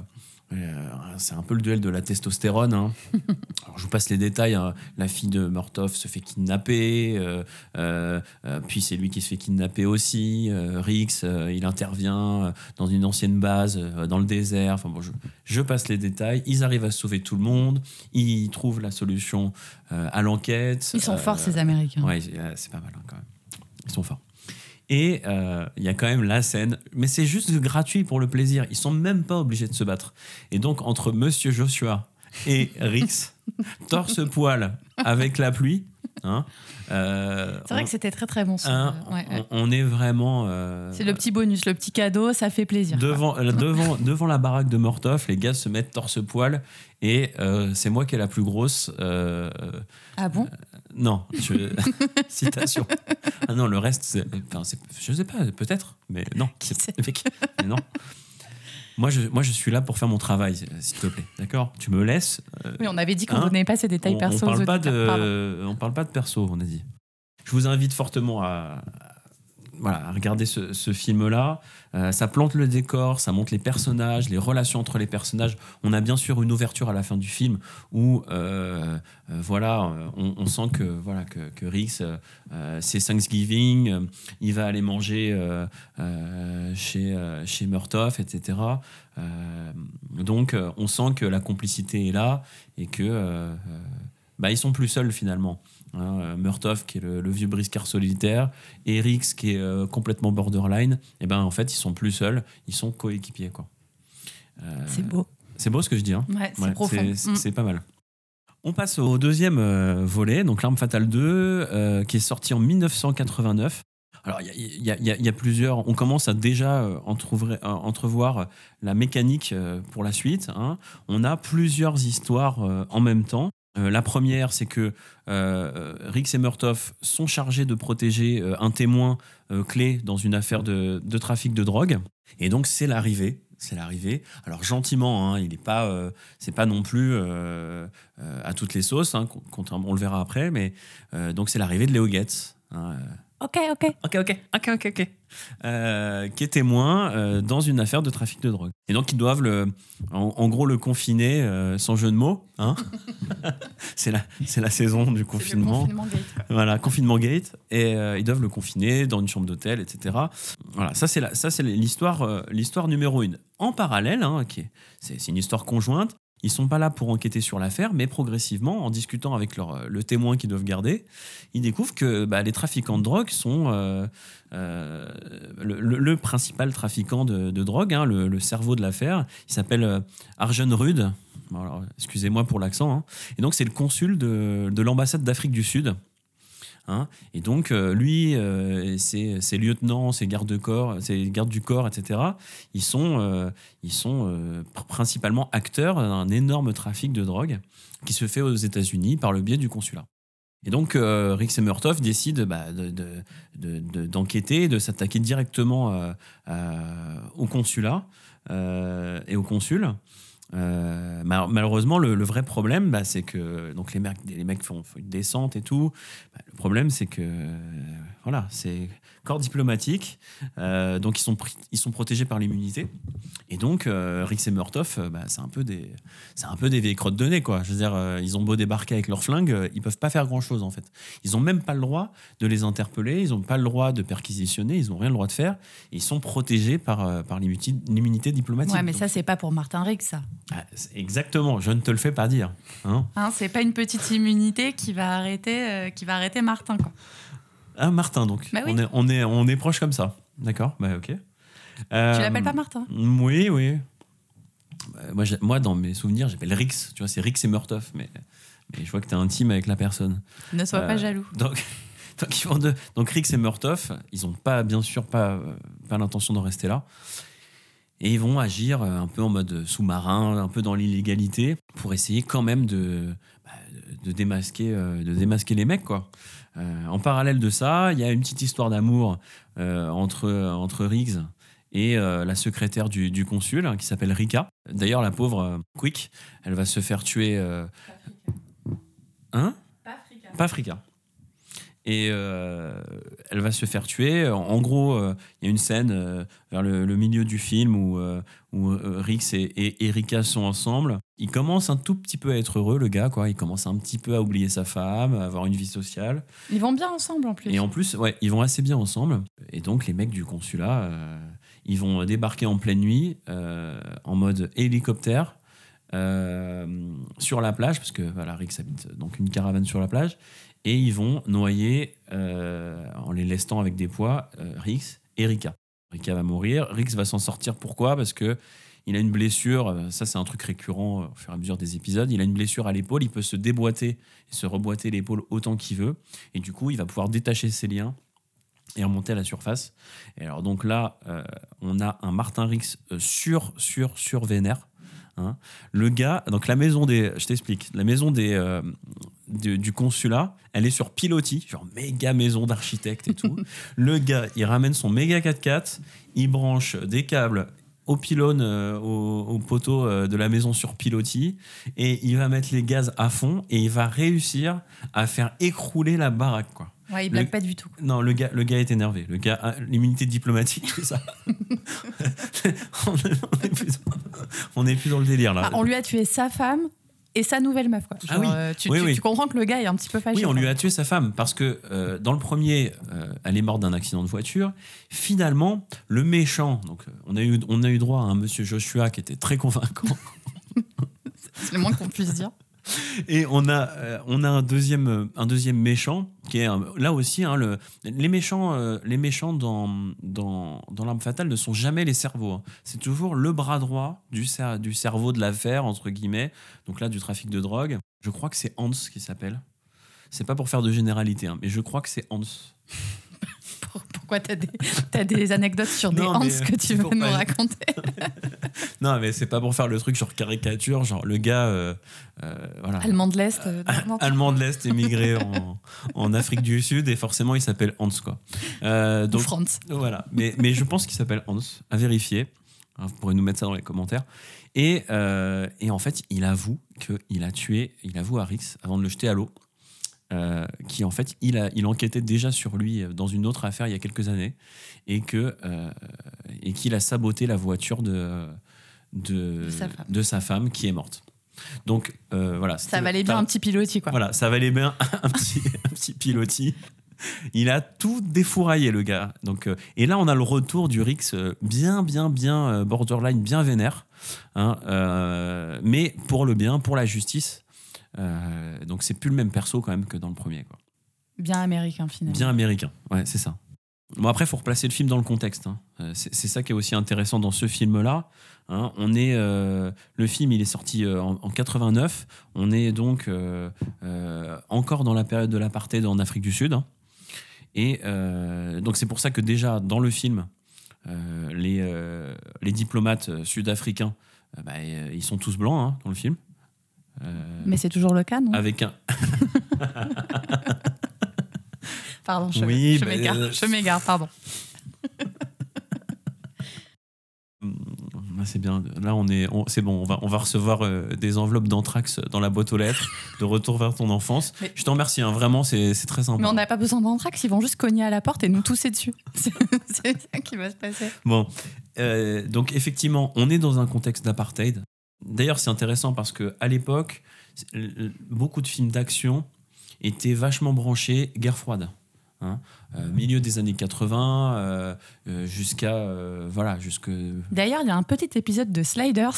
c'est un peu le duel de la testostérone. hein. Alors, je vous passe les détails. hein. La fille de Murtoff se fait kidnapper, euh, euh, euh, puis c'est lui qui se fait kidnapper aussi. Euh, Rix, euh, il intervient euh, dans une ancienne base euh, dans le désert. Enfin bon, je, je passe les détails. Ils arrivent à sauver tout le monde. Ils trouvent la solution euh, à l'enquête. Ils sont Euh, forts, ces Américains. Ouais, c'est euh, c'est pas mal hein, quand même. Ils sont forts. Et euh, il y a quand même la scène, mais c'est juste gratuit pour le plaisir. Ils sont même pas obligés de se battre. Et donc entre Monsieur Joshua et Rix, torse poil avec la pluie, Hein Euh, C'est vrai on- que c'était très très bon. ça. hein, Ouais, ouais. on, on est vraiment. euh, C'est le petit bonus, le petit cadeau, ça fait plaisir. Devant, euh, devant, devant la baraque de Mortov, les gars se mettent torse-poil et euh, c'est moi qui est la plus grosse. euh, Ah bon? Non, je- citation. Ah non, le reste, c'est- enfin, c'est- je sais pas, peut-être, mais non, Qui c'est. Mais non. Moi je, moi, je suis là pour faire mon travail, s'il te plaît. D'accord? Tu me laisses. euh, Oui, on avait dit qu'on Hein? donnait pas ces détails on, on perso aux parle pas. Pardon. on parle pas de perso, on a dit. Je vous invite fortement à- voilà, à regarder ce, film-là. Euh, ça plante le décor, ça montre les personnages, les relations entre les personnages. On a bien sûr une ouverture à la fin du film où, euh, euh, voilà, on, sent que voilà que, Rix, c'est Thanksgiving, il va aller manger chez chez Murtoff, etc. Donc, on sent que la complicité est là et que bah, ils sont plus seuls finalement. Hein, euh, Murtoff, qui est le, le vieux briscard solitaire, et Rix, qui est euh, complètement borderline, et ben en fait, ils sont plus seuls, ils sont coéquipiers. quoi. Euh, C'est beau. c'est beau ce que je dis. Hein Ouais, c'est Ouais, profond. c'est- Mm. c'est pas mal. On passe au deuxième euh, volet, donc L'Arme Fatale 2, euh, qui est sorti en 1989. Alors, il y a, y y y plusieurs. On commence à déjà entrevoir la mécanique pour la suite. hein. On a plusieurs histoires en même temps. Euh, la première, c'est que euh, Rix et Murtoff sont chargés de protéger euh, un témoin clé dans une affaire de, trafic de drogue. Et donc, c'est l'arrivée. C'est l'arrivée. Alors, gentiment, hein, il n'est pas. c'est pas non plus à toutes les sauces, hein, on le verra après, mais donc c'est l'arrivée de Léo Getz. hein, Ok, ok. Ok, ok, ok, ok, ok. Euh, qui est témoin euh, dans une affaire de trafic de drogue. Et donc, ils doivent, le, en, en gros, le confiner euh, sans jeu de mots. Hein c'est la, la saison du le confinement. confinement gate. Voilà, confinement gate. Et ils doivent le confiner dans une chambre d'hôtel, etc. Voilà, ça, c'est, l'histoire, l'histoire numéro une. En parallèle, hein, c'est, c'est une histoire conjointe, ils sont pas là pour enquêter sur l'affaire, mais progressivement, en discutant avec euh, le témoin qu'ils doivent garder, ils découvrent que bah, les trafiquants de drogue sont euh, euh, le, principal trafiquant de, drogue, hein, le, cerveau de l'affaire. Il s'appelle Arjen Rude. Excusez-moi pour l'accent. hein. Et donc, c'est le consul de l'ambassade d'Afrique du Sud. Hein. Et donc, euh, lui, euh, et ses, ses lieutenants, ses gardes, de corps, ses gardes du corps, etc., ils sont, euh, ils sont euh, pr- principalement acteurs d'un énorme trafic de drogue qui se fait aux États-Unis par le biais du consulat. Et donc, euh, Murtoff décident bah, de- de- de- de- d'enquêter, de, s'attaquer directement euh, euh, au consulat euh, et au consul. Euh, mal- malheureusement, le, vrai problème, bah, c'est que donc les mecs, les mecs font, font une descente et tout. Bah, le problème, c'est que euh, voilà, c'est corps diplomatique, euh, donc ils sont ils sont protégés par l'immunité. Et donc, euh, Rix et Murtoff, euh, bah, c'est un peu des, c'est un peu des vieilles crottes de nez, quoi. Je veux dire, ils ont beau débarquer avec leurs flingues, ils peuvent pas faire grand chose en fait. Ils ont même pas le droit de les interpeller, ils ont pas le droit de perquisitionner, ils ont rien le droit de faire. Ils sont protégés par par l'immunité diplomatique. Ouais, mais Donc, ça, c'est pas pour Martin Riggs, ça. ah, exactement, je ne te le fais pas dire. Hein Hein, c'est pas une petite immunité qui va arrêter, qui va arrêter Martin, quoi. Ah, Martin, donc. Bah oui. on, est, on, est, on est proche comme ça. D'accord, bah ok. Tu Euh, l'appelles pas Martin Oui, oui. Euh, Moi, moi, dans mes souvenirs, j'appelle Rix. Tu vois, c'est Rix et Murtoff, mais, mais je vois que tu es intime avec la personne. Ne sois Euh, pas jaloux. Donc, donc, ils vont de- donc Rix et Murtoff, ils n'ont pas, bien sûr, pas, euh, pas l'intention d'en rester là. Et ils vont agir euh, un peu en mode sous-marin, un peu dans l'illégalité, pour essayer quand même de, bah, de- démasquer, euh, de démasquer les mecs. Quoi. Euh, en parallèle de ça, il y a une petite histoire d'amour euh, entre, entre Riggs et euh, la secrétaire du, du consul, hein, qui s'appelle Rika. D'ailleurs, la pauvre Quick, elle va se faire tuer. Hein? Pas Africa. Et euh, elle va se faire tuer. En, gros, euh, il y a une scène euh, vers le, le milieu du film où, où Rix et, et Erika sont ensemble. Il commence un tout petit peu à être heureux, le gars. Quoi. Il commence un petit peu à oublier sa femme, à avoir une vie sociale. Ils vont bien ensemble, en plus. Et en plus, ouais, ils vont assez bien ensemble. Et donc, les mecs du consulat, ils vont débarquer en pleine nuit en mode hélicoptère sur la plage, parce que voilà, Rix habite donc une caravane sur la plage, et ils vont noyer, euh, en les lestant avec des poids, euh, Rix et Rika. Rika va mourir. Rix va s'en sortir. Pourquoi? Parce que il a une blessure, euh, ça c'est un truc récurrent euh, au fur et à mesure des épisodes, il a une blessure à l'épaule, il peut se déboîter se reboîter l'épaule autant qu'il veut, et du coup il va pouvoir détacher ses liens et remonter à la surface. Et alors donc là, euh, on a un Martin Rix euh, sur, sur, sur vénère. Hein. Le gars, donc la maison des, je t'explique, la maison des, euh, du, du consulat, elle est sur pilotis, genre méga maison d'architecte et tout. Le gars, il ramène son méga 4x4, il branche des câbles au pylône, euh, au, au poteau euh, de la maison sur pilotis, et il va mettre les gaz à fond, et il va réussir à faire écrouler la baraque, quoi. Ouais, il Le- blague pas du tout. Non, le gars, le gars est énervé. Le gars, a l'immunité diplomatique, tout ça. on, est, plus, on est plus dans le délire là. Ah, on lui a tué sa femme et sa nouvelle meuf. Quoi. Ah oui. euh, tu, Oui, tu- oui. tu comprends que le gars est un petit peu fâché. oui, on lui a tué sa femme parce que euh, dans le premier, euh, elle est morte d'un accident de voiture. Finalement, le méchant, donc on a eu, on a eu droit à un monsieur Joshua qui était très convaincant. C'est le moins qu'on puisse dire. Et on a, euh, on a un, deuxième, euh, un deuxième méchant qui est un- là aussi. hein, le, les méchants, euh, les méchants dans, dans, dans L'Arme Fatale ne sont jamais les cerveaux. hein. C'est toujours le bras droit du cerveau de l'affaire, entre guillemets. Donc là, du trafic de drogue. Je crois que c'est Hans qui s'appelle. C'est pas pour faire de généralité, hein, mais je crois que c'est Hans. Pour- Pourquoi t'as des, t'as des anecdotes sur des Hans que tu veux nous pas- raconter Non, mais c'est pas pour faire le truc genre caricature, genre le gars, euh, euh, voilà. Allemand de l'Est. euh, non, Allemand de l'Est émigré en, en Afrique du Sud et forcément il s'appelle Hans quoi. Ou donc Franz. voilà, mais, mais je pense qu'il s'appelle Hans, à vérifier. Hein, Vous pourrez nous mettre ça dans les commentaires. Et, et en fait, il avoue qu'il a tué, il avoue à Rix avant de le jeter à l'eau, euh, qui en fait, il, a, il enquêtait déjà sur lui dans une autre affaire il y a quelques années et que euh, et qu'il a saboté la voiture de, de, De sa femme. de sa femme qui est morte. Donc euh, voilà. Ça valait bien un petit pilotis, quoi. voilà, ça valait bien un petit, un petit pilotis. Il a tout défouraillé, le gars. Donc, euh, et là, on a le retour du Rix euh, bien, bien, bien euh, borderline, bien vénère. hein, euh, mais pour le bien, pour la justice. Euh, donc, c'est plus le même perso quand même que dans le premier. Quoi. Bien américain, finalement. Bien américain. Ouais, c'est ça. Bon, après, il faut replacer le film dans le contexte. hein. Euh, C'est ça qui est aussi intéressant dans ce film-là. hein. On est, euh, le film, il est sorti en, en 89. On est donc euh, encore dans la période de l'apartheid en Afrique du Sud. hein. Et donc, c'est pour ça que déjà, dans le film, les, les diplomates sud-africains, bah, ils sont tous blancs dans le film. Euh, Mais c'est toujours le cas, non? avec un, Pardon, je, Oui, je bah, m'égare. euh, Je m'égare, pardon. Ah, C'est bien. Là, on est, c'est bon. On va, on va recevoir euh, des enveloppes d'anthrax dans la boîte aux lettres de retour vers ton enfance. Mais- Je t'en remercie. hein, vraiment, c'est, très sympa. Mais on n'a pas besoin d'anthrax, ils vont juste cogner à la porte et nous tousser dessus. C'est c'est ça qui va se passer. Bon, euh, donc effectivement, on est dans un contexte d'apartheid. D'ailleurs, c'est intéressant parce que à l'époque, beaucoup de films d'action étaient vachement branchés guerre froide. hein. Euh, milieu des années 80 euh, euh, jusqu'à voilà jusque D'ailleurs, il y a un petit épisode de Sliders,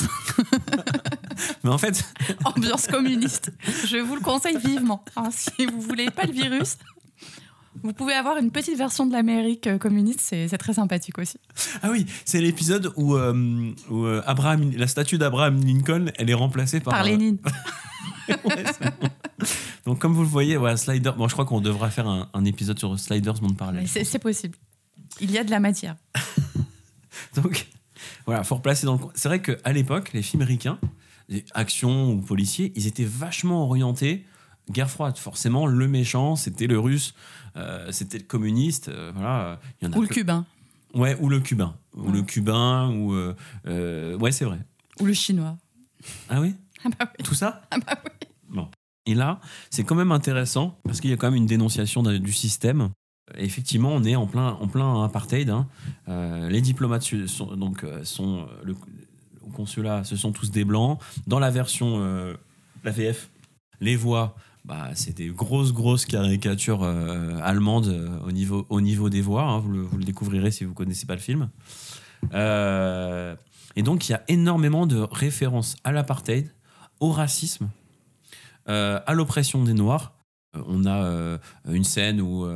mais en fait ambiance communiste. Je vous le conseille vivement. hein. si vous voulez pas le virus, vous pouvez avoir une petite version de l'Amérique euh, communiste, c'est très sympathique aussi. Ah oui, c'est l'épisode où, euh, où, euh, Abraham, la statue d'Abraham Lincoln, elle est remplacée par. Par Lénine. ouais. Donc comme vous le voyez, voilà, Slider. Bon, je crois qu'on devra faire un, un épisode sur Sliders Monde Parallèle. C'est possible. Il y a de la matière. Donc voilà, faut replacer dans le. C'est vrai qu'à l'époque, les films américains, les actions ou policiers, ils étaient vachement orientés guerre froide. Forcément, le méchant, c'était le russe, c'était le communiste. euh, voilà, il y en a Ou le peu- cubain. Ouais, ou le cubain, ou Ouais. le cubain, ou euh, euh, ouais, c'est vrai. Ou le chinois. Ah oui, Ah bah oui. tout ça? Ah bah oui. Bon. Et là, c'est quand même intéressant parce qu'il y a quand même une dénonciation du système. Et effectivement, on est en plein, en plein apartheid. hein. Euh, les diplomates sont, donc, euh, sont euh, le, au consulat, ce sont tous des blancs. Dans la version, euh, la VF, les voix, bah, c'est des grosses, grosses caricatures euh, allemandes euh, au, niveau, au niveau des voix. hein. Vous, le, vous le découvrirez si vous connaissez pas le film. Euh, et donc, il y a énormément de références à l'apartheid, au racisme, à l'oppression des Noirs. On a une scène où,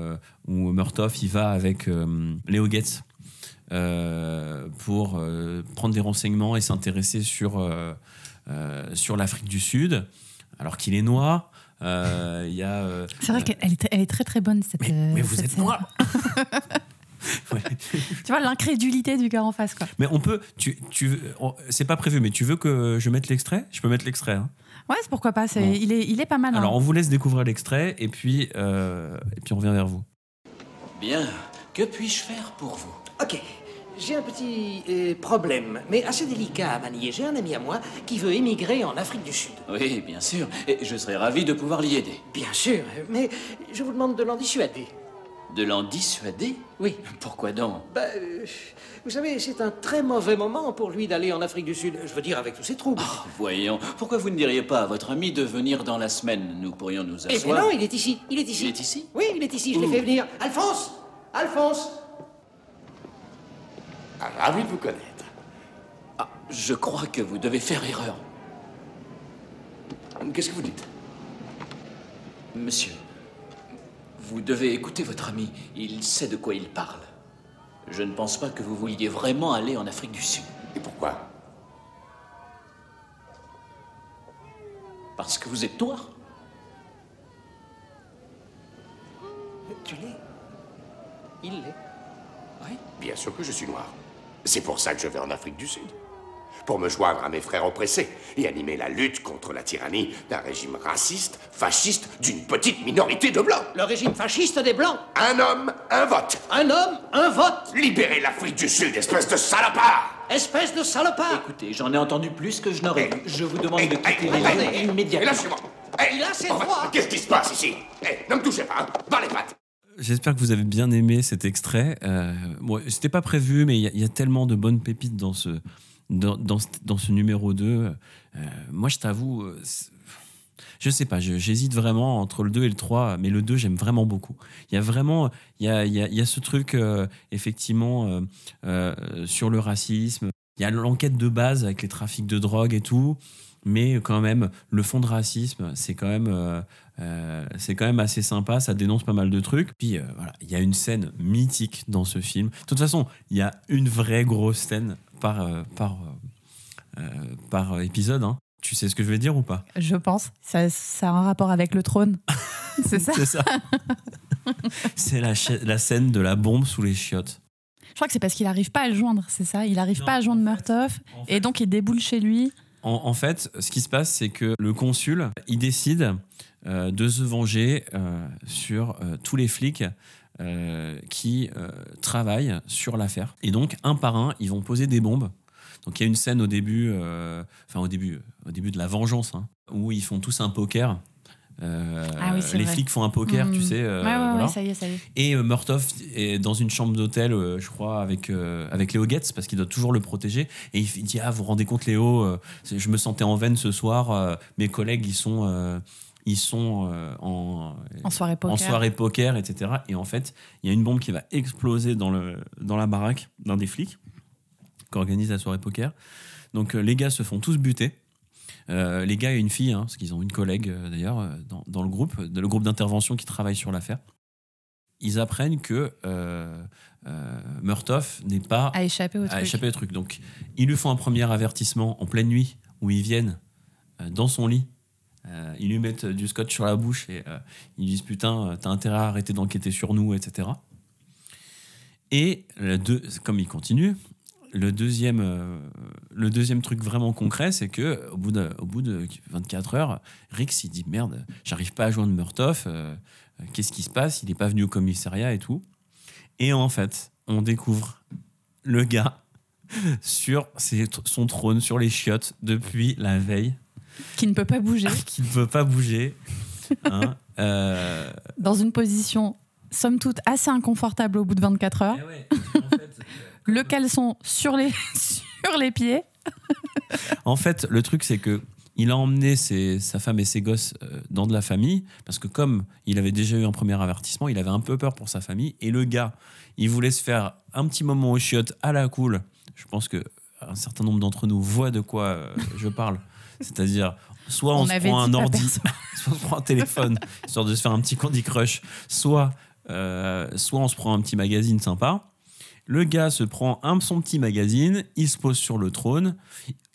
où Murtoff il va avec Léo Goetz pour prendre des renseignements et s'intéresser sur, sur l'Afrique du Sud, alors qu'il est noir. Euh, Il y a. euh, C'est vrai qu'elle est, elle est très très bonne cette. mais, euh, mais vous cette êtes noir Ouais. Tu vois l'incrédulité du gars en face quoi. Mais on peut. Tu, tu, c'est pas prévu, mais tu veux que je mette l'extrait? Je peux mettre l'extrait. hein. Ouais, c'est pourquoi pas. c'est- Bon. Il, est, il est pas mal. hein. Alors, on vous laisse découvrir l'extrait et puis, euh, et puis on revient vers vous. Bien. Que puis-je faire pour vous? Ok, j'ai un petit euh, problème, mais assez délicat à manier. J'ai un ami à moi qui veut émigrer en Afrique du Sud. Oui, bien sûr. Et je serais ravi de pouvoir l'y aider. Bien sûr, mais je vous demande de l'en dissuader. De l'en dissuader? Oui. Pourquoi donc? Bah, euh, vous savez, c'est un très mauvais moment pour lui d'aller en Afrique du Sud. Je veux dire, avec tous ses troubles. Voyons, pourquoi vous ne diriez pas à votre ami de venir dans la semaine? Nous pourrions nous Eh bien asseoir. non, il est ici. Il est ici. Il est ici? Oui, il est ici. Je l'ai fait venir. Alphonse Alphonse Ravi de vous connaître. Ah, je crois que vous devez faire erreur. Qu'est-ce que vous dites? Monsieur, vous devez écouter votre ami. Il sait de quoi il parle. Je ne pense pas que vous vouliez vraiment aller en Afrique du Sud. Et pourquoi? Parce que vous êtes noir. Tu l'es? Il l'est. Oui. Bien sûr que je suis noir. C'est pour ça que je vais en Afrique du Sud. Pour me joindre à mes frères oppressés et animer la lutte contre la tyrannie d'un régime raciste, fasciste, d'une petite minorité de blancs. Le régime fasciste des Blancs. Un homme, un vote. Un homme, un vote. Libérez l'Afrique du Sud, espèce de salopard Espèce de salopard. Écoutez, j'en ai entendu plus que je n'aurais dû. Je vous demande Hey, de quitter hey, les lieux hey, immédiatement. Lâchez-moi Hey, Il a ses droits. Qu'est-ce qui se passe ici? Hey, ne me touchez pas, hein Dans les pattes J'espère que vous avez bien aimé cet extrait. Euh, bon, C'était pas prévu, mais il y, a- tellement de bonnes pépites dans ce, dans, dans ce, numéro 2. Euh, moi, je t'avoue, euh, je sais pas, j'hésite vraiment entre le 2 et le 3, mais le 2, j'aime vraiment beaucoup. Il y a vraiment, y a, y y a ce truc, euh, effectivement, sur le racisme. Il y a l'enquête de base avec les trafics de drogue et tout. Mais quand même, le fond de racisme, c'est quand même, euh, euh, c'est quand même assez sympa. Ça dénonce pas mal de trucs. Puis euh, voilà, il y a une scène mythique dans ce film. De toute façon, il y a une vraie grosse scène par euh, par par épisode. hein. Tu sais ce que je vais dire ou pas? Je pense. Ça, ça a un rapport avec le trône. c'est ça C'est ça. c'est la, scène de la bombe sous les chiottes. Je crois que c'est parce qu'il n'arrive pas à le joindre, c'est ça? Il n'arrive pas à joindre Murtoff. en fait- Et donc il déboule chez lui. En, fait, ce qui se passe, c'est que le consul, il décide euh, de se venger euh, sur euh, tous les flics qui travaillent sur l'affaire. Et donc, un par un, ils vont poser des bombes. Donc, il y a une scène au début, enfin au début, au début de la vengeance, hein, où ils font tous un poker. Euh, Ah oui, les vrai. flics font un poker, tu sais. euh, ouais, ouais, voilà. ouais, ça y est, ça y est. Et euh, Murtoff est dans une chambre d'hôtel, euh, je crois, avec, euh, avec Léo Getz, parce qu'il doit toujours le protéger. Et il, dit Ah, vous vous rendez compte, Léo, je me sentais en veine ce soir. mes collègues, ils sont, ils sont en, En soirée poker. en soirée poker, etc. Et en fait, il y a une bombe qui va exploser dans, le, dans la baraque d'un des flics qui organise la soirée poker. Donc les gars se font tous buter. Euh, les gars et une fille, hein, parce qu'ils ont une collègue euh, d'ailleurs euh, dans, dans le groupe, le groupe d'intervention qui travaille sur l'affaire. Ils apprennent que euh, euh, Murtoff n'est pas À échapper au à truc. échapper au truc. Donc ils lui font un premier avertissement en pleine nuit où ils viennent euh, dans son lit. Ils lui mettent du scotch sur la bouche et ils disent putain, t'as intérêt à arrêter d'enquêter sur nous, etc. Et deux, comme il continue, le deuxième, euh, le deuxième truc vraiment concret, c'est que au bout de, au bout de 24 heures, Rix il dit merde, j'arrive pas à joindre Murtoff, euh, qu'est-ce qui se passe? Il n'est pas venu au commissariat et tout. Et en fait, on découvre le gars sur ses- son trône, sur les chiottes, depuis la veille, Qui ne peut pas bouger. qui ne peut pas bouger. hein. Euh, dans une position, somme toute, assez inconfortable au bout de 24 heures. Le caleçon sur les, sur les pieds. En fait, le truc, c'est que il a emmené ses- sa femme et ses gosses euh, dans de la famille, parce que comme il avait déjà eu un premier avertissement, il avait un peu peur pour sa famille. Et le gars, il voulait se faire un petit moment aux chiottes à la cool. Je pense que un certain nombre d'entre nous voient de quoi euh, je parle. C'est-à-dire, soit on, On se prend un ordi, soit on se prend un téléphone, histoire de se faire un petit Candy Crush, soit, euh, soit on se prend un petit magazine sympa. Le gars se prend un, son petit magazine, il se pose sur le trône,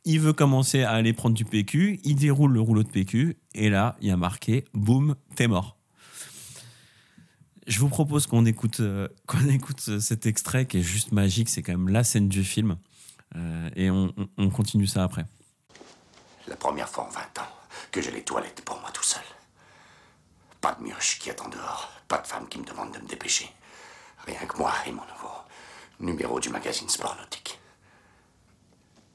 il veut commencer à aller prendre du PQ, il déroule le rouleau de PQ, et là, il y a marqué Boum, t'es mort. Je vous propose qu'on écoute, euh, écoute cet extrait qui est juste magique, c'est quand même la scène du film, euh, et on, on- on continue ça après. La première fois en 20 ans que j'ai les toilettes pour moi tout seul. Pas de mioche qui attend dehors. Pas de femme qui me demande de me dépêcher. Rien que moi et mon nouveau numéro du magazine Sport Nautique.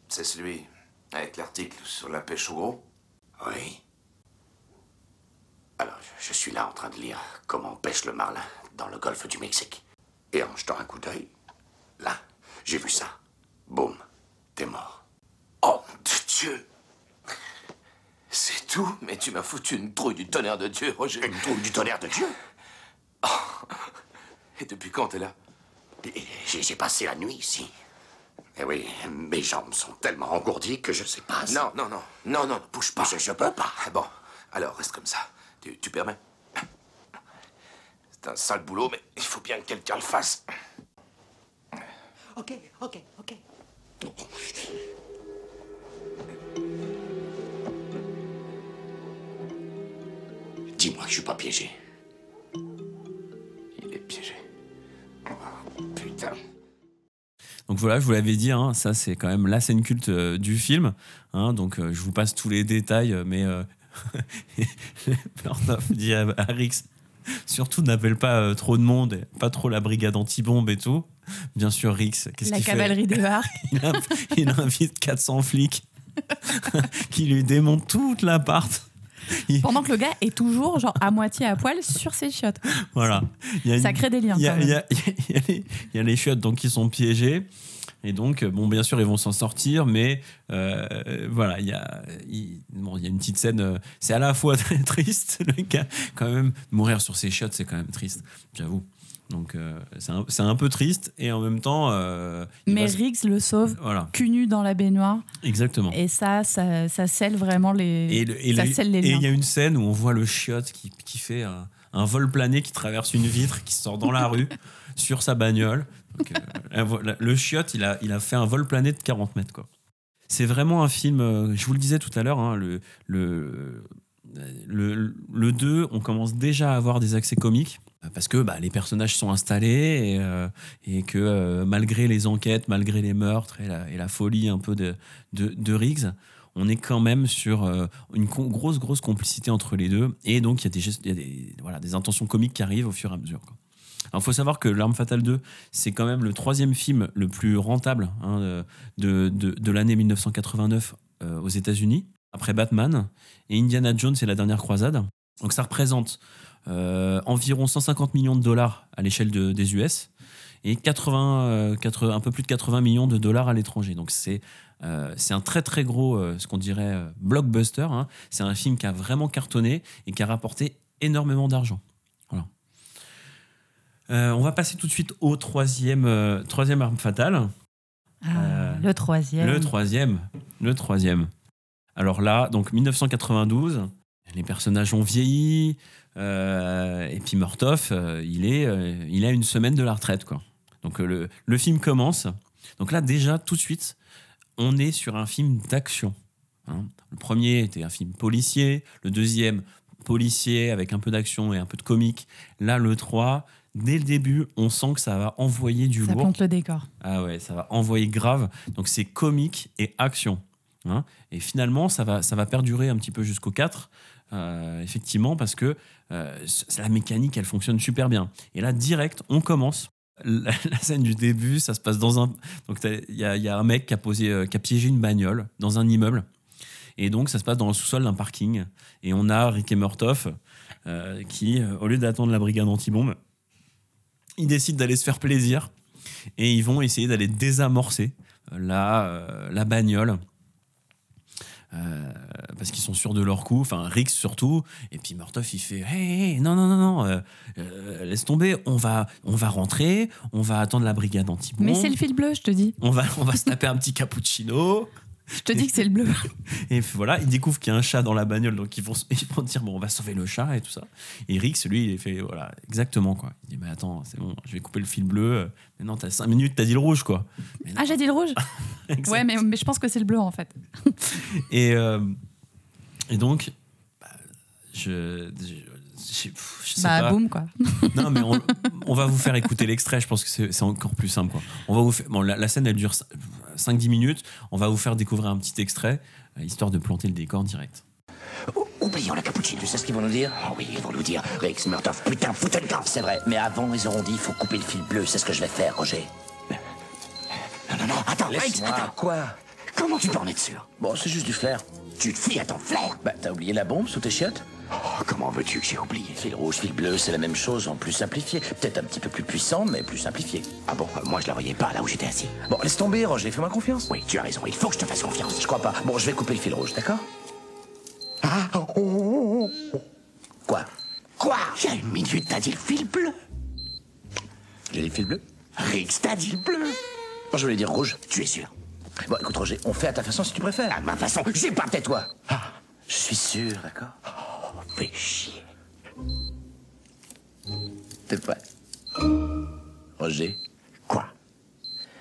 C'est celui avec l'article sur la pêche au gros? Oui. Alors, je, suis là en train de lire comment on pêche le marlin dans le golfe du Mexique. Et en jetant un coup d'œil, là, j'ai vu ça. Boum, t'es mort. Oh, de Dieu C'est tout Mais tu m'as foutu une trouille du tonnerre de Dieu, Roger. Une trouille du tonnerre de Dieu? Et depuis quand t'es là? J'ai passé la nuit ici. Eh oui, mes jambes sont tellement engourdies que je sais pas. si- Non, non, non. Non, non, bouge pas. Je, je peux pas. Ah Bon, alors reste comme ça. Tu, tu permets? C'est un sale boulot, mais il faut bien que quelqu'un le fasse. Ok, ok, ok. Dis-moi que je suis pas piégé. Il est piégé. Putain. Donc voilà, je vous l'avais dit, hein, ça c'est quand même la scène culte euh, du film. hein, donc euh, je vous passe tous les détails, euh, mais euh, Murdoch dit à, Rix, surtout n'appelle pas euh, trop de monde, et pas trop la brigade anti-bombe et tout. Bien sûr, Rix, qu'est-ce La qu'il fait cavalerie débarque. il, il invite 400 flics qui lui démontent toute l'appart. Pendant que le gars est toujours genre à moitié à poil sur ses chiottes. Voilà. Il y a Ça une- crée des liens. Il y, a, y les- chiottes donc, qui sont piégées. Et donc, euh, bon, bien sûr, ils vont s'en sortir, mais euh, voilà, il y a, il, bon, il y a une petite scène. euh, c'est à la fois très triste, le gars, quand même, mourir sur ses chiottes, c'est quand même triste, j'avoue. Donc, euh, c'est un, un peu triste, et en même temps. euh, Mais va se- Riggs le sauve Voilà, cul nu dans la baignoire. exactement. Et ça, ça, ça scelle vraiment les. Et le- et ça le- scelle les il y a une scène où on voit le chiotte qui, qui fait un, un vol plané qui traverse une vitre, qui sort dans la rue sur sa bagnole. Donc, euh, le chiotte, il a, il a fait un vol plané de 40 mètres. quoi. C'est vraiment un film, euh, je vous le disais tout à l'heure, hein, le, le, le, le 2, on commence déjà à avoir des accès comiques. Euh, Parce que bah, les personnages sont installés et, euh, et que euh, malgré les enquêtes, malgré les meurtres et la, et folie un peu de, de, Riggs, on est quand même sur une grosse, grosse complicité entre les deux. Et donc, il y a, des, intentions comiques qui arrivent au fur et à mesure. Alors, il faut savoir que L'Arme Fatale 2, c'est quand même le troisième film le plus rentable hein, de, de, l'année 1989 euh, aux États-Unis, après Batman. Et Indiana Jones, c'est la dernière croisade. Donc, ça représente environ 150 millions de dollars à l'échelle de- des US et 80, euh, 80 un peu plus de 80 millions de dollars à l'étranger. Donc, c'est euh, c'est un très très gros, euh, ce qu'on dirait, euh, blockbuster. hein. C'est un film qui a vraiment cartonné et qui a rapporté énormément d'argent. Voilà. Euh, on va passer tout de suite au troisième, euh, troisième arme fatale. Ah, Euh, le troisième. Le troisième. Le troisième. Alors là, donc 1992, les personnages ont vieilli. Euh, et puis Murtoff, euh, il, est, euh, il a une semaine de la retraite. Quoi. Donc le, le film commence. Donc là, déjà, tout de suite, on est sur un film d'action. hein. Le premier était un film policier. Le deuxième, policier avec un peu d'action et un peu de comique. Là, le 3, dès le début, on sent que ça va envoyer du Ça lourd. plante le décor. Ah ouais, ça va envoyer grave. Donc c'est comique et action. hein. et finalement, ça va, ça va perdurer un petit peu jusqu'au 4, euh, effectivement, parce que euh, la mécanique, elle fonctionne super bien. Et là, direct, on commence. La, scène du début, ça se passe dans un. Donc il y a, il un mec qui a, posé, euh, qui a piégé une bagnole dans un immeuble. Et donc, ça se passe dans le sous-sol d'un parking. Et on a Rick et Murtoff euh, qui, euh, au lieu d'attendre la brigade anti-bombe, ils décident d'aller se faire plaisir et ils vont essayer d'aller désamorcer la, la bagnole. Euh, parce qu'ils sont sûrs de leur coup, enfin Rix surtout, et puis Murtoff il fait hey, hey, non non non non euh, euh, laisse tomber, on va on va rentrer, on va attendre la brigade anti Mais c'est le fil bleu, je te dis. on va on va se taper un petit cappuccino Je te dis que c'est le bleu. Et voilà, ils découvrent qu'il y a un chat dans la bagnole, donc ils vont, ils vont dire bon, on va sauver le chat et tout ça. Et Rix, lui, il fait voilà, exactement quoi. Il dit mais attends, c'est bon, je vais couper le fil bleu. Mais non, t'as 5 minutes, t'as dit le rouge quoi. Ah, j'ai dit le rouge. Ouais, mais, mais je pense que c'est le bleu en fait. Et, euh, et donc, bah, je, je, je- pff, je sais Bah, pas. boum quoi. Non, mais on, on va vous faire écouter l'extrait. Je pense que c'est c'est encore plus simple. Quoi. On va vous faire, bon, la, la scène, elle dure 5-10 minutes. On va vous faire découvrir un petit extrait, euh, histoire de planter le décor direct. Oublions la capucine. Tu sais ce qu'ils vont nous dire? Oh oui, ils vont nous dire Rex Murtaugh, putain, foutez le camp. C'est vrai, mais avant, ils auront dit il faut couper le fil bleu. C'est ce que je vais faire, Roger. Non, non, non, attends, Rex, attends. Quoi? Comment tu peux en être sûr Bon, c'est juste du flair. Tu te fies à ton flair Bah, t'as oublié la bombe sous tes chiottes Oh, comment veux-tu que j'ai oublié? Fil rouge, fil bleu, c'est la même chose en plus simplifié. Peut-être un petit peu plus puissant, mais plus simplifié. Ah bon, euh, moi je la voyais pas là où j'étais assis. Bon, laisse tomber, Roger, fais-moi confiance. Oui, tu as raison, il faut que je te fasse confiance. Je crois pas. Bon, je vais couper le fil rouge, d'accord? Ah, oh, oh, oh, oh. Quoi? Quoi? Il y a une minute, t'as dit le fil bleu? J'ai dit le fil bleu Rex, t'as dit le bleu? Bon, je voulais dire rouge. Tu es sûr? Bon, écoute, Roger, on fait à ta façon si tu préfères. À ma façon, j'ai pas peut-être Tais-toi. Je suis sûr, d'accord Fais chier. T'es prêt? Roger, Quoi?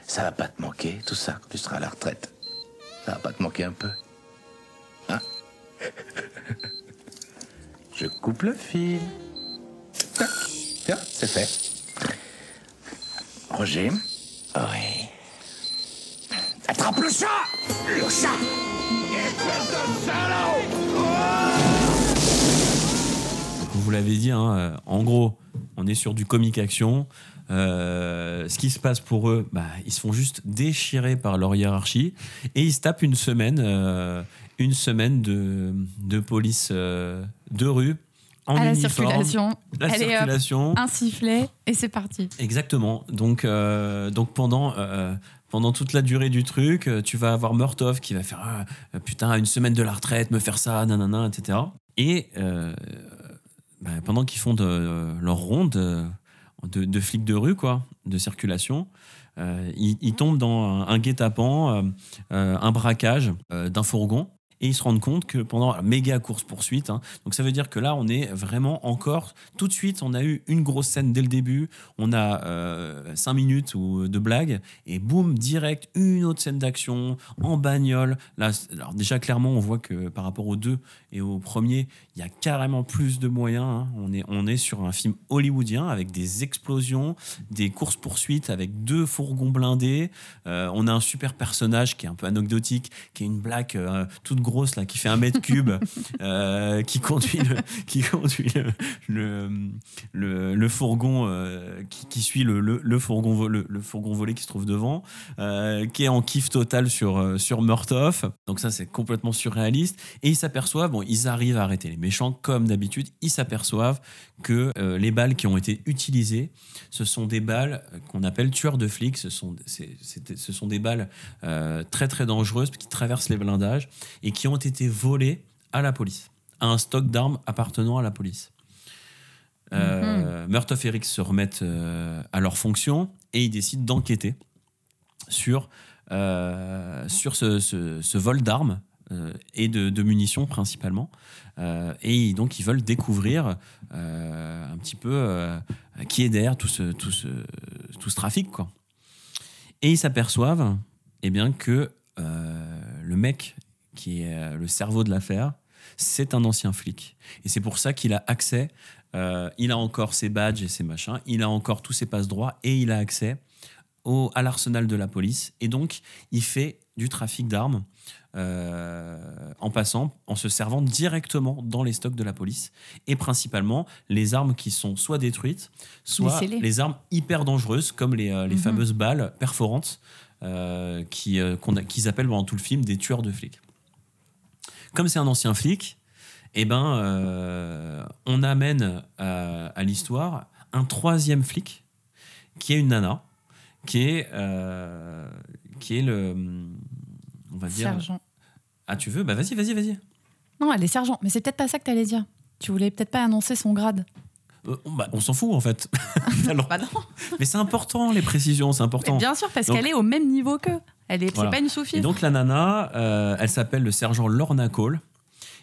Ça va pas te manquer, tout ça, quand tu seras à la retraite. Ça va pas te manquer un peu Hein? Je coupe le fil. Tac. Tiens, c'est fait. Roger, Oui. Attrape le chat Le chat Donc, vous l'avez dit, hein, euh, en gros, on est sur du comique action. Euh, ce qui se passe pour eux, bah, ils se font juste déchirer par leur hiérarchie et ils se tapent une semaine, euh, une semaine de, de police euh, de rue en à la uniforme. circulation. La Allez, hop, circulation. un sifflet et c'est parti. Exactement. Donc, euh, donc pendant, euh, pendant toute la durée du truc, euh, tu vas avoir Murtaugh qui va faire Ah, euh, putain une semaine de la retraite, me faire ça, nanana, etc. Et euh, bah, pendant qu'ils font leur ronde de, flics de rue, quoi, de circulation, ils, tombent dans un, guet-apens, un braquage d'un fourgon. Et ils se rendent compte que pendant la méga course-poursuite, hein, donc ça veut dire que là, on est vraiment encore. Tout de suite, on a eu une grosse scène dès le début. On a euh, cinq minutes ou de blagues. Et boum, direct, une autre scène d'action en bagnole. Là, alors déjà, clairement, on voit que par rapport aux deux et au premier, il y a carrément plus de moyens. hein. On, est, on est sur un film hollywoodien avec des explosions, des courses-poursuites avec deux fourgons blindés. Euh, on a un super personnage qui est un peu anecdotique, qui est une blague euh, toute grosse là, qui fait un mètre cube, euh, qui conduit le, qui conduit le, le, le- fourgon, euh, qui, suit le, le- fourgon, le, fourgon volé qui se trouve devant, euh, qui est en kiff total sur, sur Murtaugh. Donc ça, c'est complètement surréaliste. Et ils s'aperçoivent, bon, ils arrivent à arrêter les méchants comme d'habitude, ils s'aperçoivent que les balles qui ont été utilisées, ce sont des balles qu'on appelle tueurs de flics. Ce sont, c'est- c'est- ce sont des balles très très dangereuses qui traversent les blindages et qui ont été volées à la police, à un stock d'armes appartenant à la police. Euh, Murtaugh et Riggs se remettent euh, à leur fonction et ils décident d'enquêter sur, euh, sur ce, ce- ce vol d'armes euh, et de, de munitions principalement. Et donc ils veulent découvrir un petit peu qui est derrière tout ce, tout ce, tout ce trafic. Quoi. Et ils s'aperçoivent eh bien, que le mec qui est euh, le cerveau de l'affaire, c'est un ancien flic. Et c'est pour ça qu'il a accès, euh, il a encore ses badges et ses machins, il a encore tous ses passe-droits et il a accès au, à l'arsenal de la police. Et donc, il fait du trafic d'armes euh, en passant, en se servant directement dans les stocks de la police. Et principalement, les armes qui sont soit détruites, soit Les armes hyper dangereuses, comme les, euh, les Mhm. fameuses balles perforantes euh, qui, euh, qu'on qu'ils appellent pendant tout le film des tueurs de flics. Comme c'est un ancien flic, eh ben, euh, on amène à, à l'histoire un troisième flic qui est une nana, qui est, euh, qui est le. On va dire. Sergent. Ah, tu veux? Bah vas-y, vas-y, vas-y. Non, elle est sergent. Mais c'est peut-être pas ça que t'allais dire. Tu voulais peut-être pas annoncer son grade. Euh, bah, on s'en fout en fait. Alors, Bah non. mais c'est important, les précisions, c'est important. Mais bien sûr, parce qu'elle est au même niveau qu'eux. Elle est, Voilà. c'est pas une Et sous-fille. donc la nana, euh, elle s'appelle le sergent Lorna Cole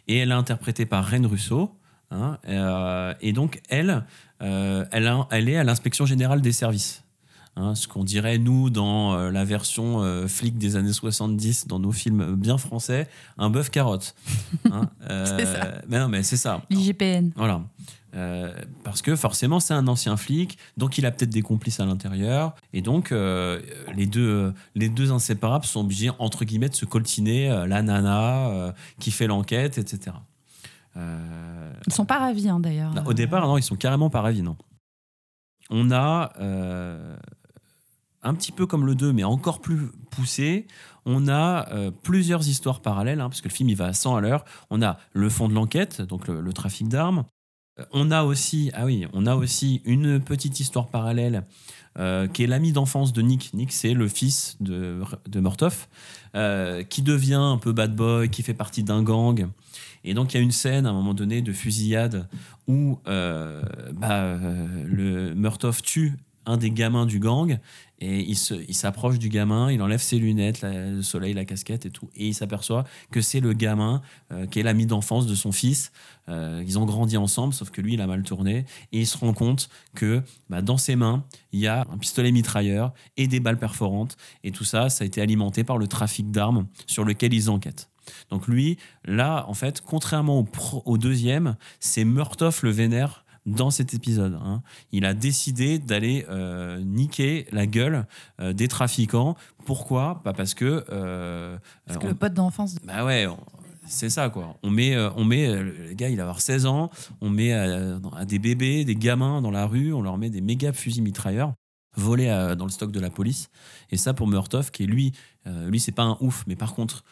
et elle est interprétée par Ren Russo. hein, euh, et donc elle, euh, elle, a- elle est à l'inspection générale des services. hein, ce qu'on dirait nous dans euh, la version euh, flic des années 70 dans nos films bien français, un bœuf carotte. hein, euh. Mais non, mais c'est ça. L'IGPN. Voilà. Euh, parce que forcément, c'est un ancien flic, donc il a peut-être des complices à l'intérieur. Et donc, euh, les, deux, les deux inséparables sont obligés, entre guillemets, de se coltiner euh, la nana qui fait l'enquête, etc. Ils sont pas ravis hein, d'ailleurs. au départ, non, ils sont carrément pas ravis, non. On a, un petit peu comme le 2, mais encore plus poussé, on a euh, plusieurs histoires parallèles, hein, parce que le film il va à 100 à l'heure. On a le fond de l'enquête, donc le, le trafic d'armes. Euh, On a aussi, ah oui, on a aussi une petite histoire parallèle euh, qui est l'ami d'enfance de Nick. Nick, c'est le fils de, de Murtoff, euh, qui devient un peu bad boy, qui fait partie d'un gang. Et donc, il y a une scène à un moment donné de fusillade où bah, le Murtoff tue un des gamins du gang et il il s'approche du gamin, il enlève ses lunettes, le soleil, la casquette et tout, et il s'aperçoit que c'est le gamin euh, qui est l'ami d'enfance de son fils. Euh, ils ont grandi ensemble, sauf que lui, il a mal tourné, et il se rend compte que bah, dans ses mains, il y a un pistolet mitrailleur et des balles perforantes, et tout ça, ça a été alimenté par le trafic d'armes sur lequel ils enquêtent. Donc lui, là, en fait, contrairement au, au deuxième, c'est Murtoff le vénère dans cet épisode. hein. Il a décidé d'aller euh, niquer la gueule euh, des trafiquants. Pourquoi? Pas parce que... euh, Parce que on- le pote d'enfance. bah ouais, on- c'est ça quoi. On met, on met le gars, il va avoir 16 ans, on met à, des bébés, des gamins dans la rue, on leur met des méga fusils mitrailleurs volés à- dans le stock de la police. Et ça pour Murtoff, qui est lui, lui c'est pas un ouf, mais par contre,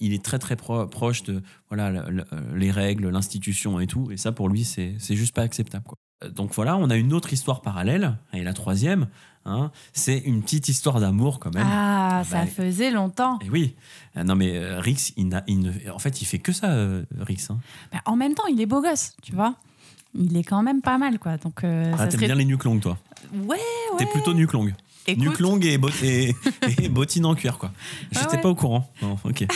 il est très très pro- proche de voilà le- le- les règles, l'institution et tout. Et ça pour lui, c'est juste pas acceptable quoi. Euh, Donc voilà, on a une autre histoire parallèle, et la troisième, hein, c'est une petite histoire d'amour quand même. Ah, ça Bah, faisait longtemps. et oui. Euh, Non, mais euh, Rix, il, n'a- il ne- en fait, il fait que ça, euh, Rix. hein. Bah, en même temps, il est beau gosse, tu vois. Il est quand même pas mal, quoi. Donc, euh, Ah, ça t'aimes serait... bien les nuques longues, toi. Ouais, ouais. T'es plutôt nuque longue. Écoute. Nuque longue et, bot- et, et bottines en cuir, quoi. J'étais Ah ouais. pas au courant. Non, ok.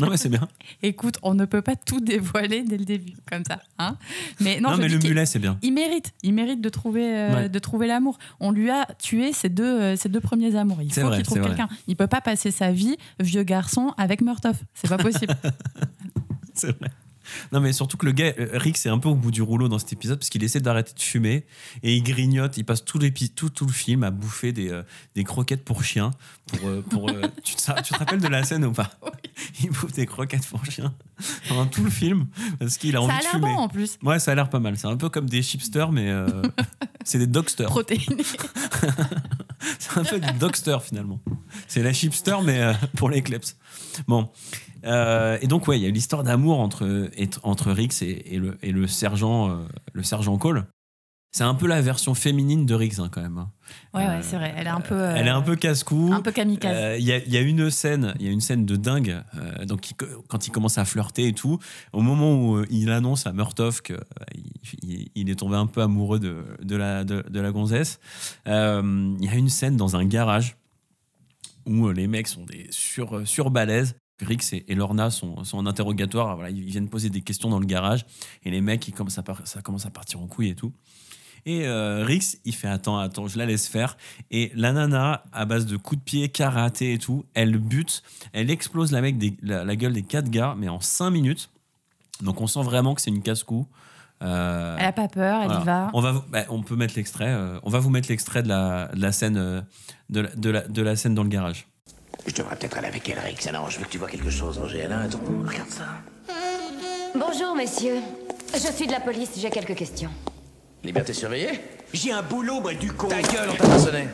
Non, mais c'est bien. Écoute, on ne peut pas tout dévoiler dès le début, comme ça. Hein mais non, mais le mulet, c'est bien. Il mérite, il mérite de trouver, euh, Ouais. de trouver l'amour. On lui a tué ses deux, euh, ses deux premiers amours. Il faut qu'il trouve quelqu'un. Il peut pas passer sa vie vieux garçon avec Murtoff. C'est pas possible. C'est vrai. Non, mais surtout que le gars, euh, Rick, c'est un peu au bout du rouleau dans cet épisode parce qu'il essaie d'arrêter de fumer et il grignote. Il passe tout, tout, tout le film à bouffer des, euh, des croquettes pour chiens. Pour, euh, pour, euh, tu, te, tu te rappelles de la scène ou pas? Il bouffe des croquettes pour chiens pendant tout le film parce qu'il a Ça envie a de l'air fumer. bon, en plus. Ouais, ça a l'air pas mal. C'est un peu comme des chipsters, mais c'est des dogsters. Protéiné. C'est un peu du dogster finalement. C'est la chipster, mais pour les kleps. Bon. Euh, et donc, ouais, il y a l'histoire d'amour entre, entre Rix et, et le, et le sergent, euh, le sergent Cole. C'est un peu la version féminine de Rix, hein, quand même. hein. Ouais, Euh, ouais, c'est vrai. Elle est un peu. euh, Elle est un peu casse-cou. un peu kamikaze. Euh, Il y, y a une scène, il y a une scène de dingue. euh, donc il- quand il commence à flirter et tout, au moment où euh, il annonce à Murtoff euh, il, est tombé un peu amoureux de, de la de, de la gonzesse, euh, il y a une scène dans un garage où euh, les mecs sont des sur sur balèzes. Rix et, et Lorna sont, sont en interrogatoire. Voilà, ils viennent poser des questions dans le garage et les mecs, ils commencent à par- ça commence à partir en couille et tout. Et euh, Rix, il fait attends, attends, je la laisse faire. Et la nana, à base de coups de pied, karaté et tout, elle bute, elle explose la, mec des- la, la gueule des quatre gars, mais en cinq minutes. Donc on sent vraiment que c'est une casse-cou. Euh, Elle a pas peur, elle voilà. y va. On, va, bah, on peut mettre l'extrait. euh, on va vous mettre l'extrait de la, de la scène de, la, de, la, de la scène dans le garage. Je devrais peut-être aller avec elle, Rix. Alors, je veux que tu vois quelque chose, Angèle. Attends, regarde ça. Bonjour, messieurs. Je suis de la police, j'ai quelques questions. Liberté surveillée J'ai un boulot, moi, du con. Ta gueule, on t'a pas sonné.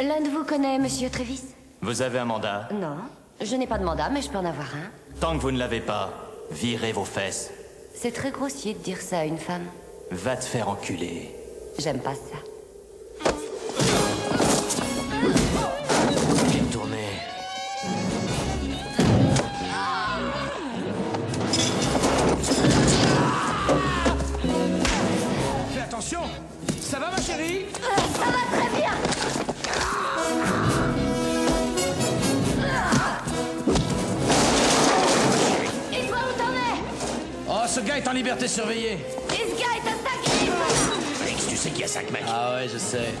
L'un de vous connaît Monsieur Trévis Vous avez un mandat? Non. Je n'ai pas de mandat, mais je peux en avoir un. Tant que vous ne l'avez pas, virez vos fesses. C'est très grossier de dire ça à une femme. Va te faire enculer. J'aime pas ça. Ce gars est en liberté surveillée. Et ce gars est griffe Alex, tu sais qu'il y a 5 mecs. Ah ouais, je sais.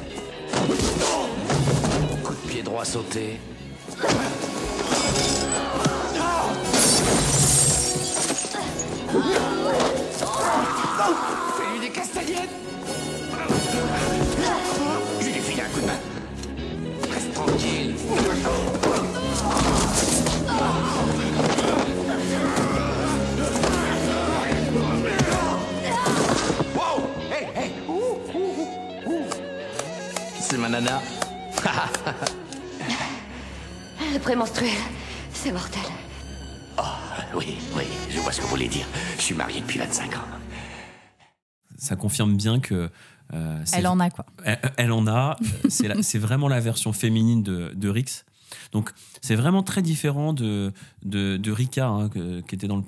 Coup de pied droit sauté. Fais-lui des castagnettes ma nana. Le prémenstruel, c'est mortel. Oh, oui, oui, je vois ce que vous voulez dire. Je suis marié depuis 25 ans. Ça confirme bien que. euh, c'est- Elle en a quoi. Elle, elle en a. euh, C'est vraiment la version féminine de, de Rix. Donc, c'est vraiment très différent de, de, de Rika, hein, que- qui était dans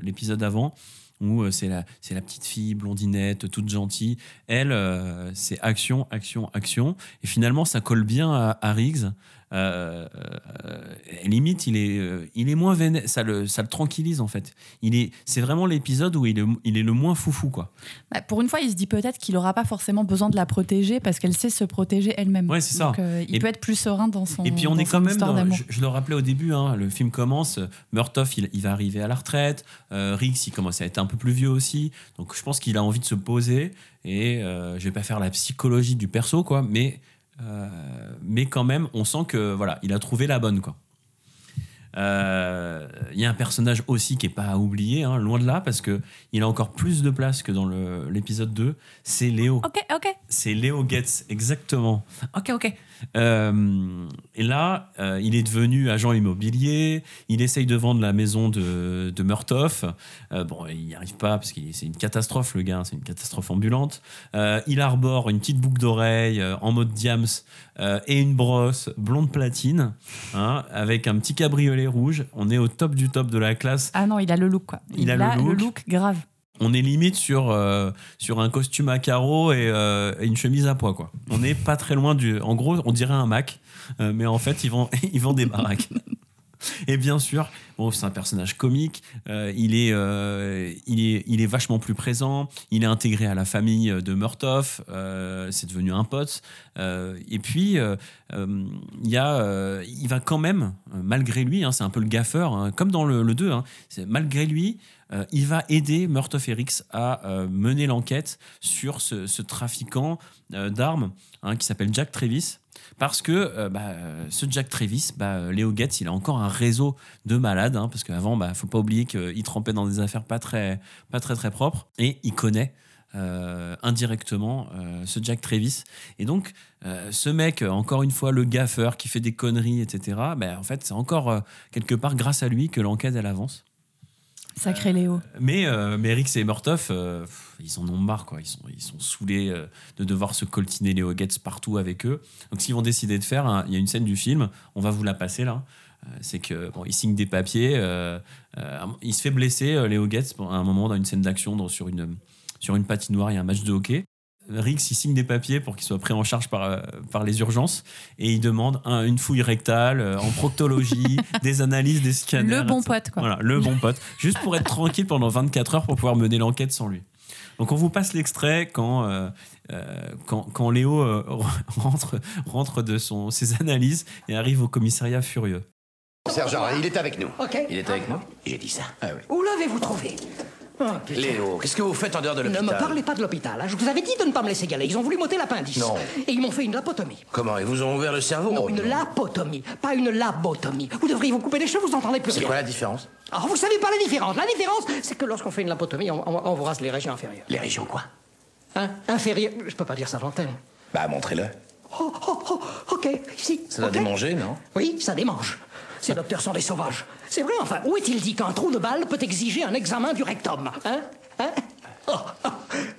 l'épisode avant, où euh, c'est la, la petite fille blondinette, toute gentille. Elle, euh, c'est action, action, action. Et finalement, ça colle bien à, à Riggs. Euh, euh, limite, il est, euh, il est moins vénère, ça le, ça le tranquillise en fait. Il est, c'est vraiment l'épisode où il est, il est le moins foufou quoi. Bah, pour une fois, il se dit peut-être qu'il n'aura pas forcément besoin de la protéger parce qu'elle sait se protéger elle-même. Ouais, c'est ça. Donc, euh, il Et- peut être plus serein dans son. Et puis on est quand même, dans- je, je le rappelais au début, hein, le film commence, euh, Murtoff il, il va arriver à la retraite, euh, Riggs il commence à être un peu plus vieux aussi, donc je pense qu'il a envie de se poser et euh, je vais pas faire la psychologie du perso quoi, mais euh, mais quand même on sent que voilà il a trouvé la bonne quoi. Euh, Il y a un personnage aussi qui est pas à oublier, hein, loin de là, parce que il a encore plus de place que dans l'épisode 2. C'est Léo. Ok, ok. C'est Léo Getz, exactement. Ok, ok. Euh, et là, euh, il est devenu agent immobilier. Il essaye de vendre la maison de, de Murtoff. Euh, bon, il n'y arrive pas parce que c'est une catastrophe, le gars. hein, C'est une catastrophe ambulante. Il arbore une petite boucle d'oreille en mode diams et une brosse blonde platine hein, avec un petit cabriolet rouge. On est au top du top de la classe. Ah non, il a le look quoi. Il a le look. grave. On est limite sur, euh, sur un costume à carreaux et, euh, et une chemise à pois. Quoi. On n'est pas très loin du. En gros, on dirait un Mac, euh, mais en fait, ils vendent, des baraques. Et bien sûr, bon, c'est un personnage comique. il, est, il, est, il est vachement plus présent. Il est intégré à la famille de Murtoff. c'est devenu un pote. et puis, il, y a, il va quand même, malgré lui, hein, c'est un peu le gaffeur, hein, comme dans le, le 2, hein, malgré lui, euh, il va aider Murtoff Rix à euh, mener l'enquête sur ce, trafiquant euh, d'armes hein, qui s'appelle Jack Travis. Parce que bah, ce Jack Travis, bah, Léo Getz, il a encore un réseau de malades, hein, parce qu'avant, bah, faut pas oublier qu'il trempait dans des affaires pas très, pas très, très propres, et il connaît indirectement ce Jack Travis. Et donc, ce mec, encore une fois, le gaffeur qui fait des conneries, etc., bah, en fait, c'est encore quelque part grâce à lui que l'enquête, elle avance. Sacré Léo. Mais, euh, mais Rix et Murtoff, euh, ils en ont marre, quoi. Ils sont, ils sont saoulés euh, de devoir se coltiner Léo Getz partout avec eux. Donc, ce qu'ils vont décider de faire, hein, il y a une scène du film, on va vous la passer là. Euh, c'est que bon, il signe des papiers, euh, euh, il se fait blesser, euh, Léo Getz, à un moment dans une scène d'action sur une, sur une patinoire, il y a un match de hockey. Rix, il signe des papiers pour qu'il soit pris en charge par, euh, par les urgences et il demande un- une fouille rectale euh, en proctologie, des analyses, des scanners. Le bon etc. pote, quoi. Voilà, le bon pote. Juste pour être tranquille pendant 24 heures pour pouvoir mener l'enquête sans lui. Donc on vous passe l'extrait quand, euh, quand, quand Léo euh, rentre, rentre de son, ses analyses et arrive au commissariat furieux. Sergent, il est avec nous. Ok. Il est avec nous J'ai dit ça. Ah oui. Où l'avez-vous trouvé? Oh, putain. Léo, qu'est-ce que vous faites en dehors de Ne l'hôpital me parlez pas de l'hôpital. hein. Je vous avais dit de ne pas me laisser y aller. Ils ont voulu m'ôter l'appendice. Non. Et ils m'ont fait une lapotomie. Comment Ils vous ont ouvert le cerveau Non, une lapotomie, pas une labotomie. Vous devriez vous couper les cheveux, vous n'entendez plus C'est quoi la différence Alors, vous savez pas la différence. La différence, c'est que lorsqu'on fait une lapotomie, on, on- on vous rase les régions inférieures. Les régions quoi Hein Inférieures Je peux pas dire ça l'antenne. Bah, montrez-le. Oh, oh, oh, ok, ici. Ça doit démanger, non Oui, ça démange. Ces docteurs sont des sauvages. C'est vrai, enfin, où est-il dit qu'un trou de balle peut exiger un examen du rectum Hein Hein? Oh, oh,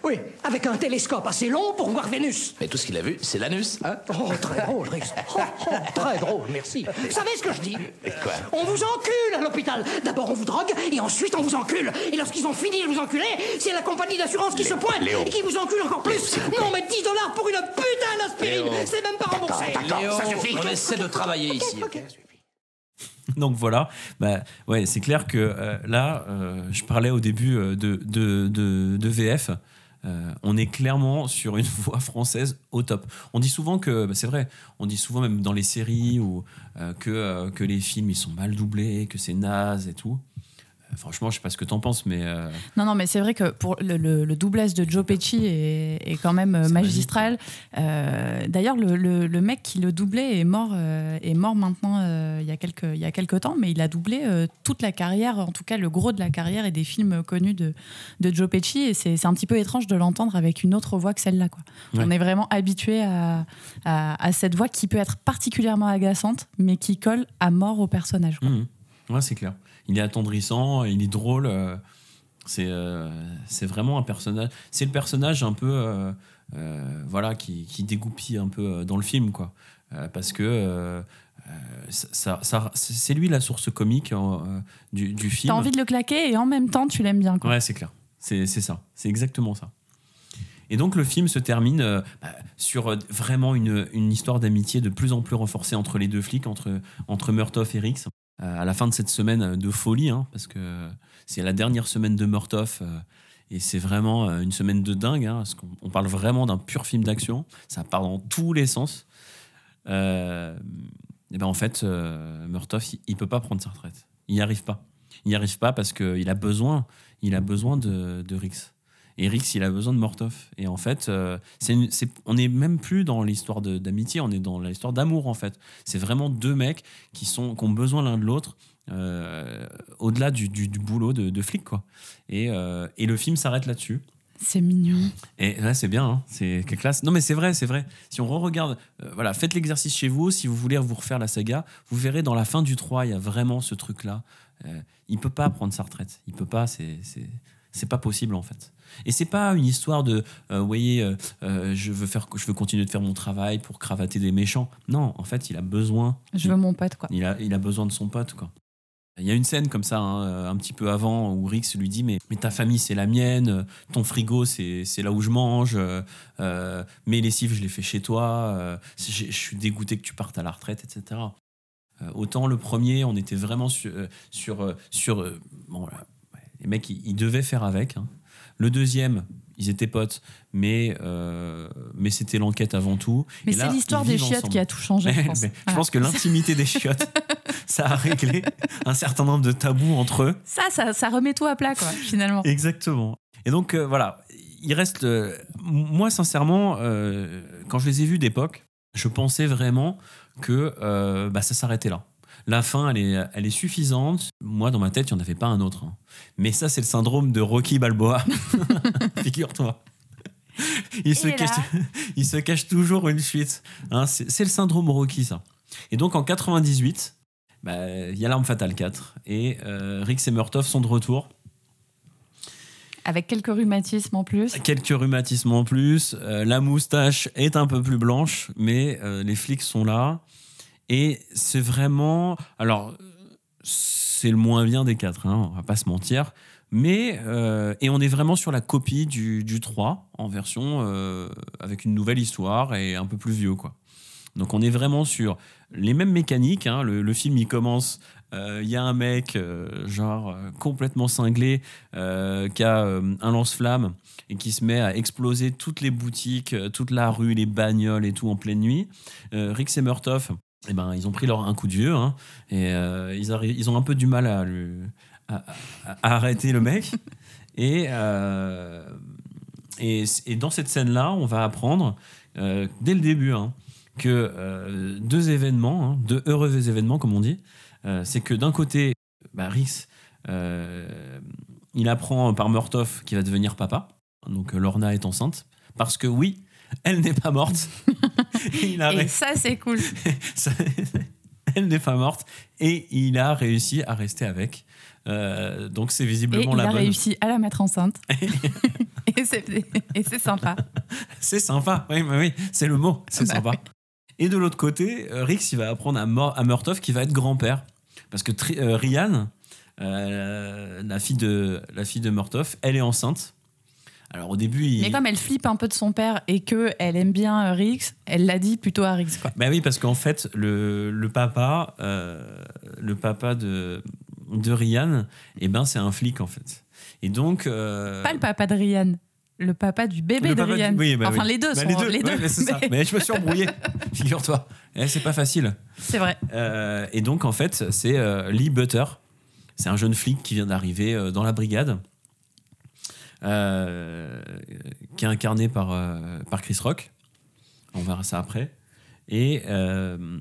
Oui, avec un télescope assez long pour voir Vénus. Mais tout ce qu'il a vu, c'est l'anus. Hein? Oh, très drôle, Rix. Oh, oh, très drôle, merci. Vous savez ce que je dis? Quoi? On vous encule à l'hôpital. D'abord on vous drogue et ensuite on vous encule. Et lorsqu'ils ont fini de vous enculer, c'est la compagnie d'assurance qui se pointe Léo. et qui vous encule encore plus. Non, mais 10 dollars pour une putain d'aspirine, Léo. c'est même pas remboursé. D'accord, Léo, ça suffit. on essaie de travailler ici. ok Donc voilà, bah, ouais, c'est clair que euh, là, euh, je parlais au début euh, de, de, de- VF. on est clairement sur une voix française au top. On dit souvent que, bah, c'est vrai, on dit souvent même dans les séries ou que, que les films ils sont mal doublés, que c'est naze et tout. Euh, franchement, je sais pas ce que t'en penses, mais euh, Non, non, mais c'est vrai que pour le, le- le doublage de Joe Pesci est, est quand même euh, magistral. Euh, D'ailleurs, le, mec qui le doublait est mort, euh, est mort maintenant il, y a quelques, il y a quelques temps, mais il a doublé toute la carrière, en tout cas le gros de la carrière et des films connus de, de Joe Pesci. Et c'est un petit peu étrange de l'entendre avec une autre voix que celle-là. Ouais. On est vraiment habitué à, à- à cette voix qui peut être particulièrement agaçante, mais qui colle à mort au personnage. quoi. Mhm. Ouais, c'est clair. Il est attendrissant, il est drôle. euh, c'est euh, c'est vraiment un personnage. C'est le personnage un peu. euh, voilà, qui, qui dégoupille un peu dans le film, quoi. Parce que. ça, c'est lui la source comique euh, du, du film. T'as envie de le claquer et en même temps tu l'aimes bien. quoi. Ouais, c'est clair. C'est c'est ça. C'est exactement ça. Et donc le film se termine euh, bah, sur euh, vraiment une, une histoire d'amitié de plus en plus renforcée entre les deux flics, entre, entre Murtoff et Rix. Euh, à la fin de cette semaine de folie, hein, parce que c'est la dernière semaine de Murtoff, euh, et c'est vraiment euh, une semaine de dingue, hein, parce qu'on on parle vraiment d'un pur film d'action. Ça part dans tous les sens. Euh, et ben en fait, euh, Murtoff, il, il peut pas prendre sa retraite. Il n'y arrive pas. Il n'y arrive pas parce qu'il a besoin, il a besoin de, de Rix. Et Rix, il a besoin de Mortov. Et en fait, euh, c'est une- c'est- on n'est même plus dans l'histoire de- d'amitié, on est dans l'histoire d'amour, en fait. C'est vraiment deux mecs qui, sont, qui ont besoin l'un de l'autre, euh, au-delà du, du- du boulot de, de flic, quoi. Et, euh, et le film s'arrête là-dessus. C'est mignon. Et là, c'est bien, hein, c'est quelle classe. Non, mais c'est vrai, c'est vrai. Si on re-regarde, voilà, faites l'exercice chez vous. Si vous voulez vous refaire la saga, vous verrez dans la fin du 3, il y a vraiment ce truc-là. Euh, il peut pas prendre sa retraite. Il peut pas, c'est. c'est- C'est pas possible en fait. Et c'est pas une histoire de, euh, vous voyez, euh, euh, je veux faire, je veux continuer de faire mon travail pour cravater des méchants. Non, en fait, il a besoin. Je veux mon pote, quoi. Il a, il a besoin de son pote, quoi. Il y a une scène comme ça, hein, un petit peu avant, où Rix lui dit mais, mais ta famille, c'est la mienne, ton frigo, c'est là où je mange, euh, mes lessives, je les fais chez toi, je suis dégoûté que tu partes à la retraite, etc. Autant le premier, on était vraiment sur. sur, sur bon, les mecs, ils, ils devaient faire avec. hein. Le deuxième, ils étaient potes, mais, euh, mais c'était l'enquête avant tout. Mais c'est l'histoire des chiottes ensemble. qui a tout changé, je pense. mais je Voilà. pense que l'intimité des chiottes, ça a réglé un certain nombre de tabous entre eux. Ça, ça, ça remet tout à plat, quoi, finalement. Exactement. Et donc, euh, voilà, il reste. euh, moi, sincèrement, quand je les ai vus d'époque, je pensais vraiment que bah, ça s'arrêtait là. La fin, elle est, elle est suffisante. Moi, dans ma tête, il n'y en avait pas un autre. hein. Mais ça, c'est le syndrome de Rocky Balboa. Figure-toi. Il se, cache, là il se cache toujours une suite. hein. c'est le syndrome Rocky, ça. Et donc, en 98, bah, il y a L'Arme Fatale 4. Et euh, Rix et Murtoff sont de retour. Avec quelques rhumatismes en plus. Quelques rhumatismes en plus. euh, la moustache est un peu plus blanche, mais euh, les flics sont là. Et c'est vraiment. Alors, c'est le moins bien des quatre, hein, on va pas se mentir. Mais. euh, et on est vraiment sur la copie du, du 3 en version euh, avec une nouvelle histoire et un peu plus vieux, quoi. Donc on est vraiment sur les mêmes mécaniques. hein. Le, le film il commence, euh, il y a un mec genre complètement cinglé qui a un lance-flamme et qui se met à exploser toutes les boutiques, toute la rue, les bagnoles et tout en pleine nuit. Et Murtoff, eh ben, ils ont pris leur un coup de vieux hein, et euh, ils, ont un peu du mal à, arrêter le mec. Et, euh, et, dans cette scène-là, on va apprendre euh, dès le début hein, que deux événements, hein, deux heureux événements comme on dit, c'est que d'un côté, bah, Rix, il apprend par Murtoff qu'il va devenir papa. Donc Lorna est enceinte. Parce que oui, elle n'est pas morte. il a Et ça, c'est cool. elle n'est pas morte. Et il a réussi à rester avec. Euh, donc c'est Et visiblement il la a bonne. réussi à la mettre enceinte. et c'est sympa. C'est sympa, oui, oui, oui, c'est le mot, c'est Bah sympa. oui. Et de l'autre côté, euh, Rix, il va apprendre à, Mor- à Murtoff qu'il va être grand-père. Parce que euh, Ryan, euh, la, fille de, la fille de Murtoff, elle est enceinte. Alors au début, il... Mais comme elle flippe un peu de son père et que elle aime bien Rix, elle l'a dit plutôt à Rix. Quoi. Bah oui, parce qu'en fait, le, le papa, euh, le papa de, de Ryan, eh ben, c'est un flic en fait. Et donc. euh, Pas le papa de Ryan, le papa du bébé le de papa du- Ryan. oui, bah enfin, oui. les deux Bah, sont. les deux, les ouais, deux. mais ça. mais- je me suis embrouillé, figure-toi. Eh, c'est pas facile. C'est vrai. Euh, et donc, en fait, c'est Lee Butter. C'est un jeune flic qui vient d'arriver dans la brigade, euh, qui est incarné par, euh, par Chris Rock. On verra ça après. Et, euh,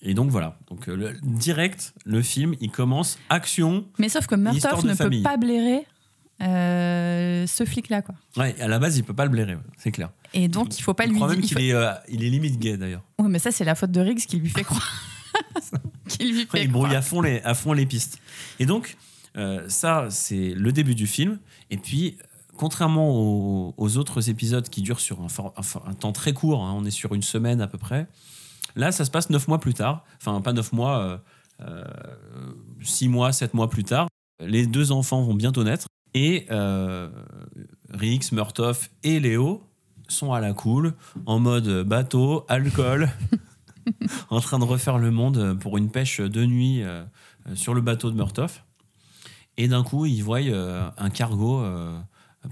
et donc, voilà. Donc, le, direct, le film, il commence action. Mais sauf que Murtoff ne famille. peut pas blairer euh, ce flic-là, quoi. Ouais, à la base, il peut pas le blairer, ouais, c'est clair. Et donc, il faut pas Je lui dire. même il qu'il faut- est, euh, il est limite gay, d'ailleurs. Ouais, mais ça, c'est la faute de Riggs qui lui fait croire. qui lui fait il brouille à fond les, à fond les pistes. Et donc, euh, ça, c'est le début du film. Et puis, contrairement aux, autres épisodes qui durent sur un, temps très court, hein, on est sur une semaine à peu près, là, ça se passe neuf mois plus tard. Enfin, pas neuf mois, euh, euh, six mois, sept mois plus tard. Les deux enfants vont bientôt naître. Et euh, Rix, Murtoff et Léo sont à la cool, en mode bateau, alcool, en train de refaire le monde pour une pêche de nuit sur le bateau de Murtoff. Et d'un coup, ils voient euh, un cargo euh,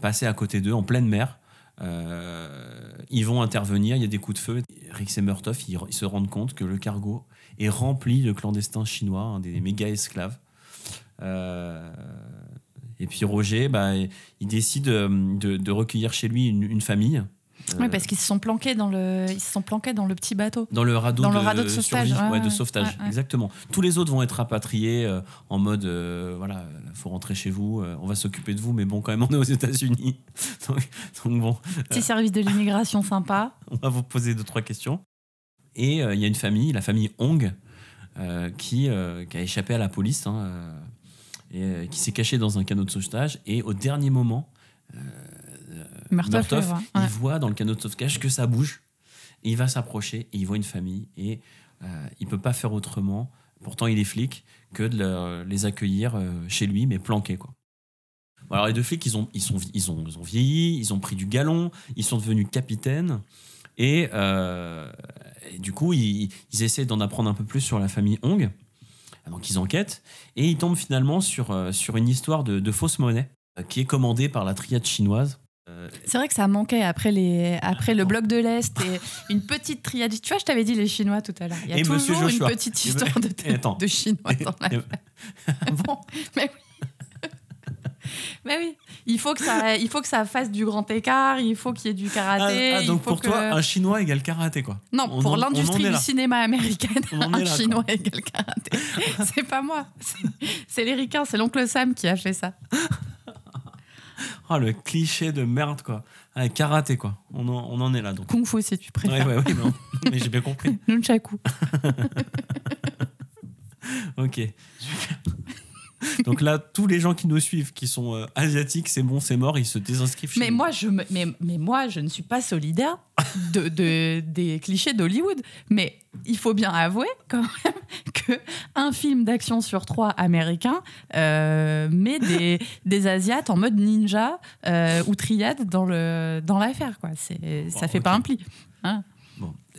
passer à côté d'eux en pleine mer. Euh, ils vont intervenir, il y a des coups de feu. Rix et Murtoff, ils, se rendent compte que le cargo est rempli de clandestins chinois, hein, des méga esclaves. Et puis Roger, bah, il décide de, recueillir chez lui une famille. Oui, Euh, parce qu'ils se sont planqués dans le, ils se sont planqués dans le petit bateau. dans le radeau, Dans de, le radeau de sauvetage, survie, ouais, ouais, de sauvetage, ouais, exactement. Tous les autres vont être rapatriés euh, en mode, euh, voilà, faut rentrer chez vous, euh, on va s'occuper de vous, mais bon, quand même, on est aux États-Unis, donc, donc bon, Petit service de l'immigration sympa. on va vous poser deux trois questions. Et il y a une famille, la famille Hong, qui, qui a échappé à la police hein, et qui s'est cachée dans un canot de sauvetage. Et au dernier moment, Murtoff il voit dans le canot de sauvetage que ça bouge. Et il va s'approcher et il voit une famille. Et euh, il peut pas faire autrement, pourtant il est flic, que de le- les accueillir euh, chez lui, mais planqués. Quoi. Bon, alors les deux flics, ils ont, ils, sont, ils, ont, ils ont vieilli, ils ont pris du galon, ils sont devenus capitaines. Et, euh, et du coup, ils, ils essaient d'en apprendre un peu plus sur la famille Hong. Donc ils enquêtent et ils tombent finalement sur, euh, sur une histoire de, de fausse monnaie qui est commandée par la triade chinoise. Euh, C'est vrai que ça manquait après, les, après le bloc de l'Est et une petite triade. Tu vois, je t'avais dit les Chinois tout à l'heure. Il y a Et toujours une petite Et histoire de, et attends. de Chinois dans la Et- bon, mais oui. mais oui, il faut, que ça, il faut que ça fasse du grand écart, il faut qu'il y ait du ah, karaté. ah, donc faut pour que- toi, un chinois égale karaté, quoi. Non, On pour l'industrie du cinéma américaine, un là, chinois égale karaté. C'est pas moi, c'est- c'est les ricains, c'est l'oncle Sam qui a fait ça. Ah, le cliché de merde, quoi. Ah, karaté, quoi. On en, on en est là, donc. Kung Fu, si tu préfères. Ouais, ouais, ouais, non. mais j'ai bien compris. Nunchaku. Ok. Donc là, tous les gens qui nous suivent, qui sont euh, asiatiques, c'est bon, c'est mort, ils se désinscrivent chez Mais nous. moi, je me- mais, mais moi, je ne suis pas solidaire de, de- des clichés d'Hollywood. Mais il faut bien avouer quand même que un film d'action sur trois américain euh, met des, des Asiates en mode ninja euh, ou triade dans le dans l'affaire. Quoi. C'est, ça fait pas un pli. hein.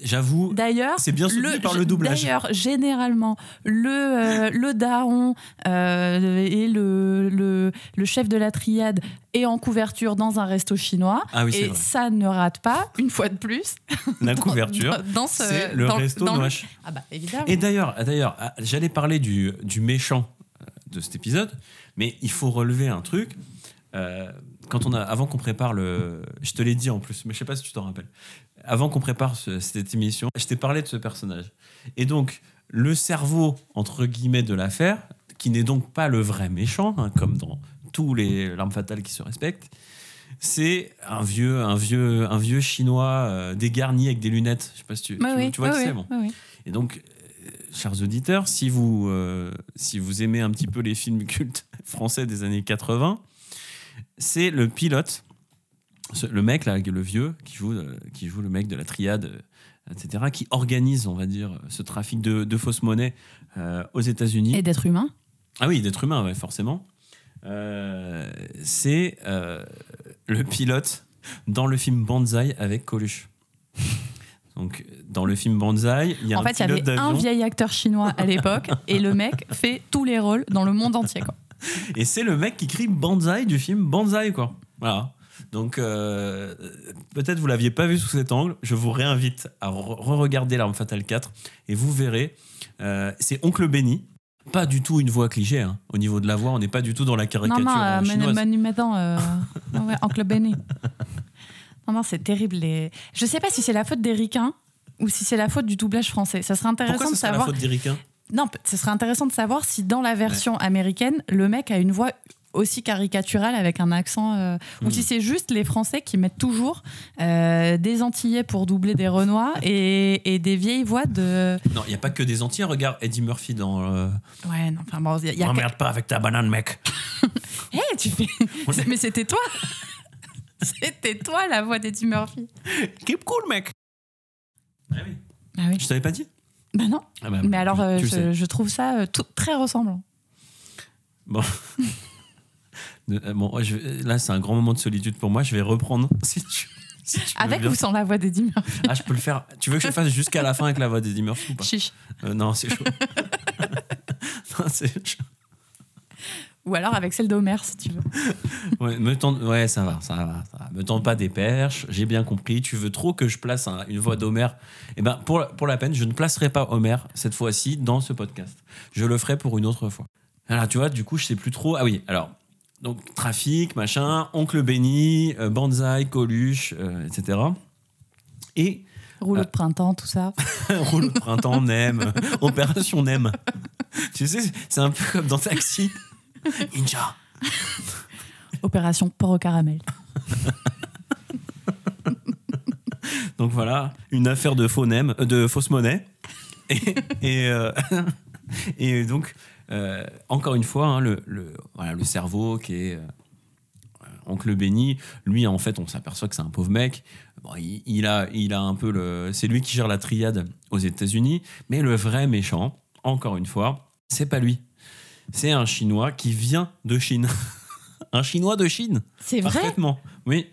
J'avoue, D'ailleurs, c'est bien soutenu par le doublage. D'ailleurs, généralement, le, euh, le daron euh, et le, le, le chef de la triade est en couverture dans un resto chinois. Ah oui, et vrai. ça ne rate pas, une fois de plus. La couverture, dans- dans ce- le dans- resto le- noche. Ah bah évidemment. Et d'ailleurs, d'ailleurs, ah, j'allais parler du, du méchant euh, de cet épisode, mais il faut relever un truc. Euh, quand on a, avant qu'on prépare le, je te l'ai dit en plus, mais je sais pas si tu t'en rappelles. Avant qu'on prépare ce- cette émission, je t'ai parlé de ce personnage. Et donc, le cerveau entre guillemets de l'affaire, qui n'est donc pas le vrai méchant, hein, comme dans tous les l'arme fatale qui se respectent, c'est un vieux, un vieux, un vieux chinois euh, dégarni avec des lunettes. Je sais pas si tu, Ouais, tu- oui, tu vois qui c'est, bon. Et donc, euh, chers auditeurs, si vous, euh, si vous aimez un petit peu les films cultes français des années 80, c'est le pilote, ce- le mec là, le vieux, qui joue, euh, qui joue le mec de la triade, euh, etc., qui organise, on va dire, ce trafic de, de fausses monnaies euh, aux États-Unis. Et d'être humain. Ah oui, d'être humain, ouais, forcément. Euh, c'est euh, le pilote dans le film Banzai avec Coluche. Donc, dans le film Banzai, il y a En un fait, il y avait un vieil acteur chinois à l'époque et le mec fait tous les rôles dans le monde entier. Quoi. Et c'est le mec qui crie Banzai du film Banzai, quoi. Voilà. Donc, euh, peut-être vous l'aviez pas vu sous cet angle. Je vous réinvite à re- re-regarder L'Arme Fatale 4 et vous verrez. euh, c'est Oncle Benny. Pas du tout une voix cliché. hein. Au niveau de la voix, on n'est pas du tout dans la Non, caricature non, euh, chinoise. Manu euh, ouais, Oncle Benny. Non, non, c'est terrible. Les... Je sais pas si c'est la faute des ricains ou si c'est la faute du doublage français. Ça serait intéressant Pourquoi de serait la savoir. faute d'Eric Non, ce serait intéressant de savoir si dans la version américaine, le mec a une voix aussi caricaturale avec un accent, euh, ou si c'est juste les Français qui mettent toujours euh, des Antillais pour doubler des Renois et, et des vieilles voix de. Non, il n'y a pas que des entiers. Regarde Eddie Murphy dans. euh, Ouais, non, enfin bon, y a, y a M'emmerde pas avec ta banane, mec. Hé, tu fais. Mais c'était toi C'était toi la voix d'Eddie Murphy. Keep cool, mec. Ah oui. Je t'avais pas dit Bah non. Ah bah, Mais alors, euh, je, je trouve ça tout- très ressemblant. Bon. Euh, bon, je là, c'est un grand moment de solitude pour moi. Je vais reprendre. Si tu, si tu veux Avec ou sans la voix d'Eddie Murphy Ah, je peux le faire. Tu veux que je le fasse jusqu'à la fin avec la voix d'Eddie Murphy ou pas Chiche. Euh, Non, c'est chaud. non, c'est chaud. Ou alors avec celle d'Homer, si tu veux. Ouais, me tente- ouais, ça va, ça va, ça va. Me tente pas des perches. J'ai bien compris. Tu veux trop que je place un- une voix d'Homer Eh ben, pour, la- pour la peine, je ne placerai pas Homer cette fois-ci dans ce podcast. Je le ferai pour une autre fois. Alors, tu vois, du coup, je sais plus trop. Ah oui, alors. Donc, trafic, machin, oncle Benny, euh, Banzai, Coluche, euh, etc. Et Rouleau de printemps, tout ça. Rouleau de printemps, Nem, Opération Nem. Tu sais, c'est un peu comme dans Taxi. Ninja. Opération porc au caramel. Donc voilà, une affaire de faux nem, euh, de fausse monnaie. Et, et, euh, et donc, euh, encore une fois, hein, le, le- voilà, le cerveau qui est euh, oncle Benny, lui, en fait, on s'aperçoit que c'est un pauvre mec. Bon, il, il a, il a un peu le. C'est lui qui gère la triade aux États-Unis, mais le vrai méchant, encore une fois, c'est pas lui. C'est un Chinois qui vient de Chine. un Chinois de Chine. C'est vrai? Parfaitement, oui.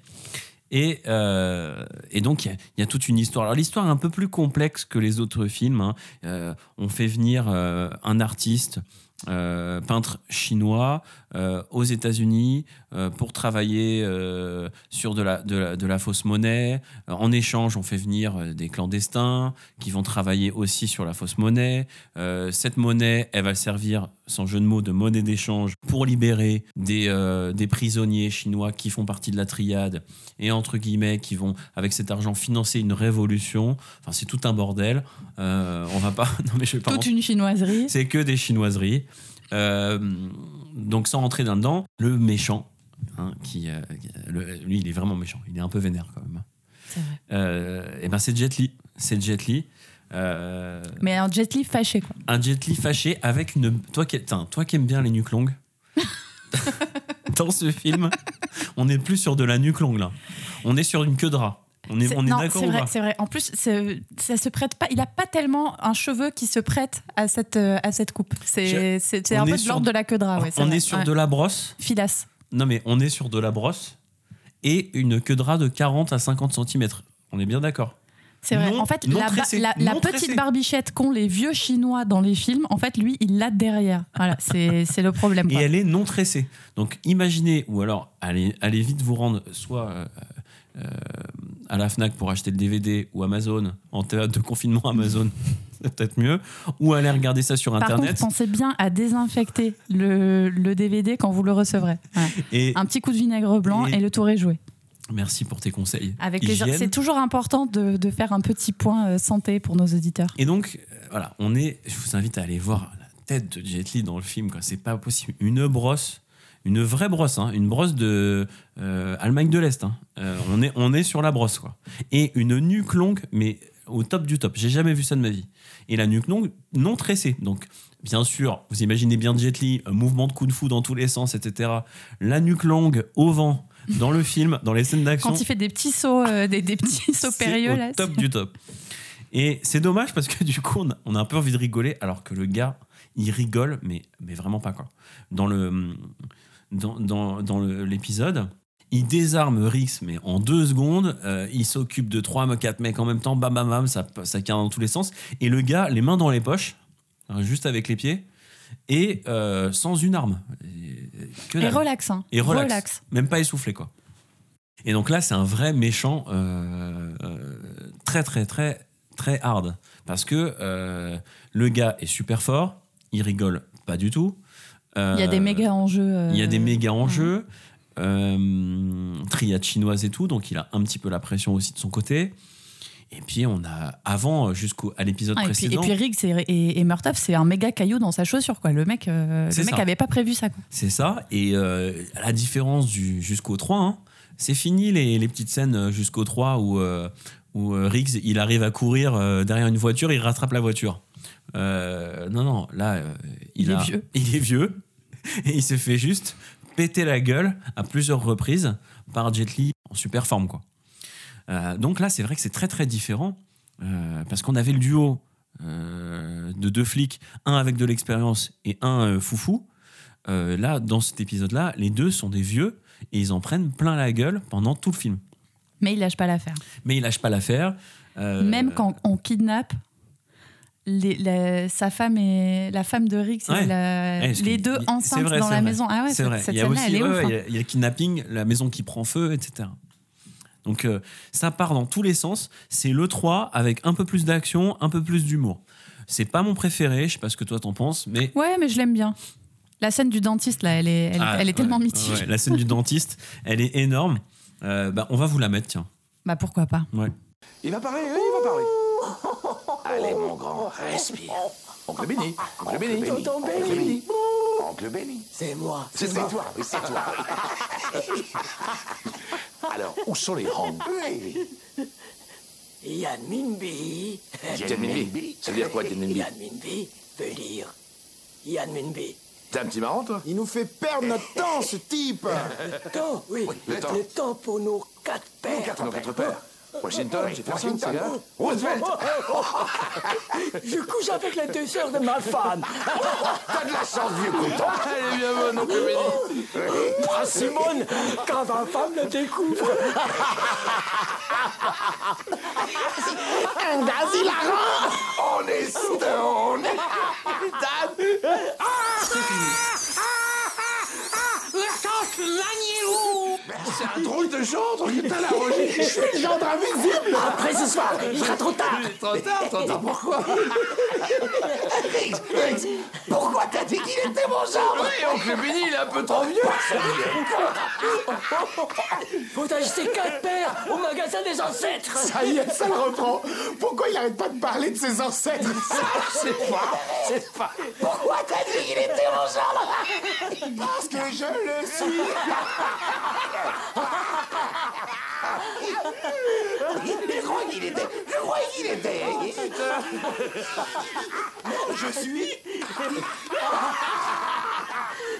Et, euh, et donc, il y a- il y, a toute une histoire. Alors, l'histoire est un peu plus complexe que les autres films. hein. Euh, on fait venir euh, un artiste, peintre chinois, euh, aux États-Unis euh, pour travailler euh, sur de la, de, la, de la fausse monnaie. En échange, on fait venir des clandestins qui vont travailler aussi sur la fausse monnaie. Cette monnaie, elle va servir, sans jeu de mots, de monnaie d'échange pour libérer des, des prisonniers chinois qui font partie de la triade et entre guillemets qui vont, avec cet argent, financer une révolution. Enfin, c'est tout un bordel. On va pas. Non, mais je vais pas Toute une chinoiserie. c'est que des chinoiseries. Euh, donc sans rentrer là-dedans, le méchant, hein, qui, euh, le- lui, il est vraiment méchant. Il est un peu vénère quand même. C'est vrai. Euh, et ben c'est Jet Li. C'est Jet Li. Mais un Jet Li fâché, quoi. un Jet Li fâché avec une. Toi qui, tain, toi qui aimes bien les nuques longues. Dans ce film, on n'est plus sur de la nuque longue là. On est sur une queue de rat. On est, on est non, d'accord c'est vrai, c'est vrai. En plus, ça se prête pas. Il a pas tellement un cheveu qui se prête à cette euh, à cette coupe. C'est un peu de l'ordre de la queue de rat. ouais, c'est on vrai. est sur Ouais. de la brosse. filasse. Non, mais on est sur de la brosse et une queue de rat de 40 à 50 cm. On est bien d'accord. C'est vrai. Non- en fait, la, ba- tressé, la- la non petite barbichette qu'ont les vieux chinois dans les films, en fait, lui, il l'a derrière. Voilà, c'est le problème. Et elle est non tressée. Donc imaginez, ou alors allez, allez vite vous rendre soit euh, euh, à la Fnac pour acheter le DVD ou Amazon, en théâtre de confinement Amazon, c'est peut-être mieux, ou allez regarder ça sur Par Internet. contre, pensez bien à désinfecter le, le DVD quand vous le recevrez. Et- Un petit coup de vinaigre blanc et- et, le tour est joué. Merci pour tes conseils. Avec. C'est toujours important de, de faire un petit point euh, santé pour nos auditeurs. Et donc, euh, voilà, on est. Je vous invite à aller voir la tête de Jet Li dans le film. C'est pas possible. Une brosse, une vraie brosse, hein, une brosse de euh, Allemagne de l'Est. hein. Euh, on est, on est sur la brosse, quoi. Et une nuque longue, mais au top du top. J'ai jamais vu ça de ma vie. Et la nuque longue, non tressée. Donc, bien sûr, vous imaginez bien Jet Li, mouvement de kung-fu dans tous les sens, etc. La nuque longue au vent. Dans le film, dans les scènes d'action, Quand il fait des petits sauts, euh, des, des petits sauts périlleux, au là. top du top. Et c'est dommage parce que du coup, on a, on a un peu envie de rigoler, alors que le gars, il rigole, mais, mais vraiment pas quoi. Dans le dans, dans, dans l'épisode, Il désarme Rix, mais en deux secondes. Euh, il s'occupe de trois, quatre mecs en même temps. Bam, bam, bam, ça, ça dans tous les sens. Et le gars, les mains dans les poches, hein, juste avec les pieds, et euh, sans une arme. Et, que Et relax, hein. Et relax. Relax. Même pas essoufflé, quoi. Et donc là, c'est un vrai méchant euh, très, très, très, très hard. Parce que le gars est super fort, il rigole pas du tout. Il y a des Euh, méga enjeux. euh, il y a des méga enjeux, euh, triade chinoise et tout, donc il a un petit peu la pression aussi de son côté. Et puis on a, avant, jusqu'à l'épisode Ah, et, puis, et précédent, puis Riggs et, et, et Murtaugh, c'est un méga caillou dans sa chaussure, quoi. Le mec, euh, le mec ça. avait pas prévu ça, c'est ça. Et euh, à la différence du jusqu'au 3, hein, c'est fini les, les petites scènes euh, jusqu'au 3 où, euh, où euh, Riggs il arrive à courir euh, derrière une voiture, il rattrape la voiture. Euh, non, non, là, euh, il, est vieux. Il est vieux et il se fait juste péter la gueule à plusieurs reprises par Jet Li en super forme, quoi. Euh, donc là, c'est vrai que c'est très très différent euh, parce qu'on avait le duo euh, de deux flics, un avec de l'expérience et un foufou. Là, dans cet épisode-là, les deux sont des vieux et ils en prennent plein la gueule pendant tout le film. Mais il lâche pas l'affaire. Mais ils lâchent pas l'affaire. Même quand on kidnappe les- la- sa femme et la femme de Ouais. la- Ouais, parce les deux enceintes vrai, dans la vrai. maison. Ah ouais, c'est cette, vrai. cette il y a aussi ouais, hein. il y a- il y, a le kidnapping, la maison qui prend feu, etc. Donc euh, ça part dans tous les sens. C'est le 3 avec un peu plus d'action, un peu plus d'humour. C'est pas mon préféré, je sais pas ce que toi t'en penses, mais Ouais, mais je l'aime bien. La scène du dentiste, là, elle est, elle, Ah, elle est ouais, tellement mythique. ouais, la scène du dentiste, elle est énorme. Euh, bah, on va vous la mettre, tiens. Bah pourquoi pas. Ouais. Il va parler, oui, il va parler. Allez, mon grand, respire. Oncle Benny, Oncle Benny, Tonton Oncle Benny. Oncle Benny. C'est moi. C'est toi, oui, c'est toi. Alors, où sont les rangs? Yann Minbi. Yann Minbi. Ça veut dire quoi, Yann Minbi Yann Minbi veut dire Yann Minbi. T'es un petit marrant, toi? Il nous fait perdre notre temps, ce type Le temps, oui. le le, temps. temps. pour nos quatre pères. quatre, nos quatre pères. Washington, Jefferson, c'est là Roosevelt. Je couche avec les deux sœurs de ma femme. T'as de la chance, vieux content. Elle est bien bonne, Oncle Benny. Ah, Simone, quand ma femme le découvre. Un gaz hilarant. On est stone. C'est un drôle de gendre que t'as là, Roger. Je suis le gendre invisible. Après ce soir, il sera trop tard. Trop tard, trop tard, pourquoi Pourquoi t'as dit qu'il était mon genre Oui, Oncle Benny, il est un peu trop vieux. Faut acheter quatre paires au magasin des ancêtres. Ça y est, ça le reprend. Pourquoi il arrête pas de parler de ses ancêtres C'est pas, c'est pas. Pourquoi t'as dit qu'il était mon genre Parce que je le suis. Je crois qu'il était. Je croyais qu'il était. Je suis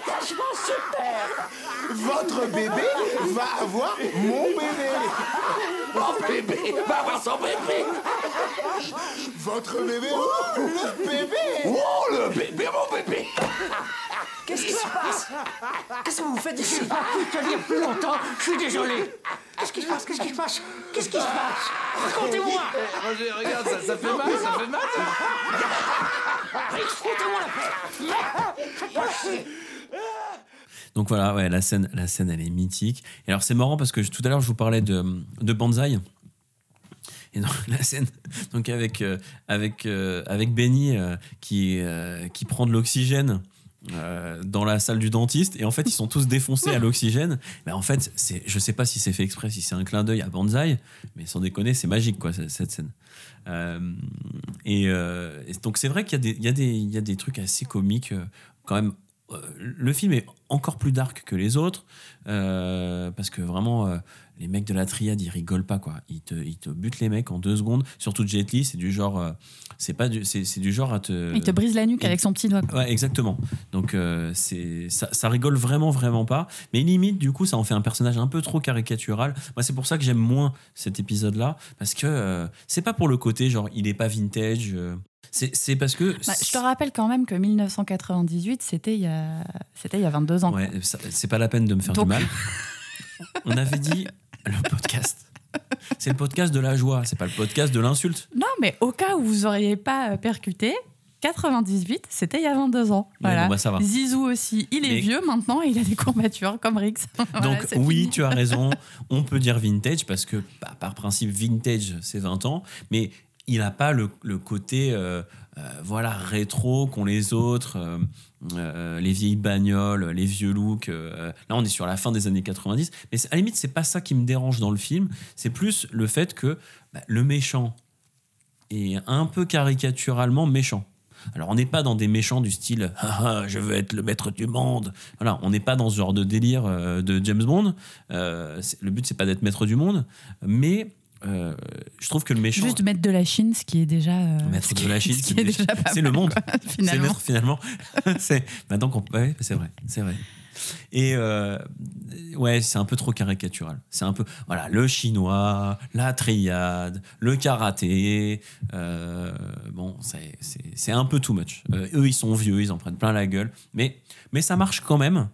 Vachement super. votre bébé va avoir mon bébé. Mon bébé va avoir son bébé. Votre bébé, oh, le bébé. Oh, le bébé, mon bébé. Qu'est-ce qui se passe Qu'est-ce que vous faites ici? Pas pu tenir plus longtemps. Je suis désolé. Qu'est-ce qui se passe? Qu'est-ce qui se passe? Qu'est-ce qui se passe? Racontez-moi. Roger, regarde, ça, ça fait mal, ça fait mal. Foutez-moi la pas. Donc voilà, ouais, la scène, la scène, elle est mythique. Et alors c'est marrant parce que je- tout à l'heure je vous parlais de, de Banzai. Et donc la scène, donc avec euh, avec euh, avec Benny euh, qui euh, qui prend de l'oxygène. Euh, dans la salle du dentiste. Et en fait ils sont tous défoncés à l'oxygène. Mais en fait c'est je sais pas si c'est fait exprès si c'est un clin d'œil à Banzai mais sans déconner c'est magique quoi cette scène. Euh, et, euh, et donc c'est vrai qu'il y a des trucs assez comiques quand même. Le film est encore plus dark que les autres parce que vraiment les mecs de la triade ils rigolent pas quoi. Ils te, ils te butent les mecs en deux secondes. Surtout Jet Li c'est du genre c'est pas du c'est c'est du genre à te Il te brise la nuque il- avec son petit doigt. quoi. Ouais, exactement. Donc euh, c'est ça, ça rigole vraiment vraiment pas. Mais limite du coup ça en fait un personnage un peu trop caricatural. Moi c'est pour ça que j'aime moins cet épisode là parce que euh, c'est pas pour le côté genre il est pas vintage. euh, c'est c'est parce que Bah, je te rappelle quand même que 1998, c'était il y a, c'était il y a 22 ans. ouais c'est pas la peine de me faire Donc- du mal. on avait dit le podcast. C'est le podcast de la joie, c'est pas le podcast de l'insulte. Non, mais au cas où vous auriez pas percuté, 98, c'était il y a 22 ans. Voilà. bon, bah, ça va. Zizou aussi, il est Mais- vieux maintenant et il a des courbatures comme Rix. Voilà, Donc oui, fini. tu as raison, on peut dire vintage parce que bah, par principe vintage c'est 20 ans, mais il n'a pas le, le côté euh, euh, voilà rétro qu'ont les autres, euh, euh, les vieilles bagnoles, les vieux looks. euh, là on est sur la fin des années 90, mais à la limite c'est pas ça qui me dérange dans le film, c'est plus le fait que bah, le méchant est un peu caricaturalement méchant. Alors, on n'est pas dans des méchants du style Ah, ah, je veux être le maître du monde. Voilà, on n'est pas dans ce genre de délire euh, de James Bond. Le but, c'est pas d'être maître du monde, mais euh, je trouve que le méchant. Juste mettre de la Chine, ce qui est déjà. euh, Maître ce de la Chine, ce qui est déjà pas c'est le monde. quoi, C'est finalement. finalement. c'est maintenant qu'on. Ouais, c'est vrai, c'est vrai. Et euh, ouais, c'est un peu trop caricatural. C'est un peu voilà le chinois, la triade, le karaté. bon, c'est- c'est c'est un peu too much. Eux, ils sont vieux, ils en prennent plein la gueule, mais mais ça marche quand même.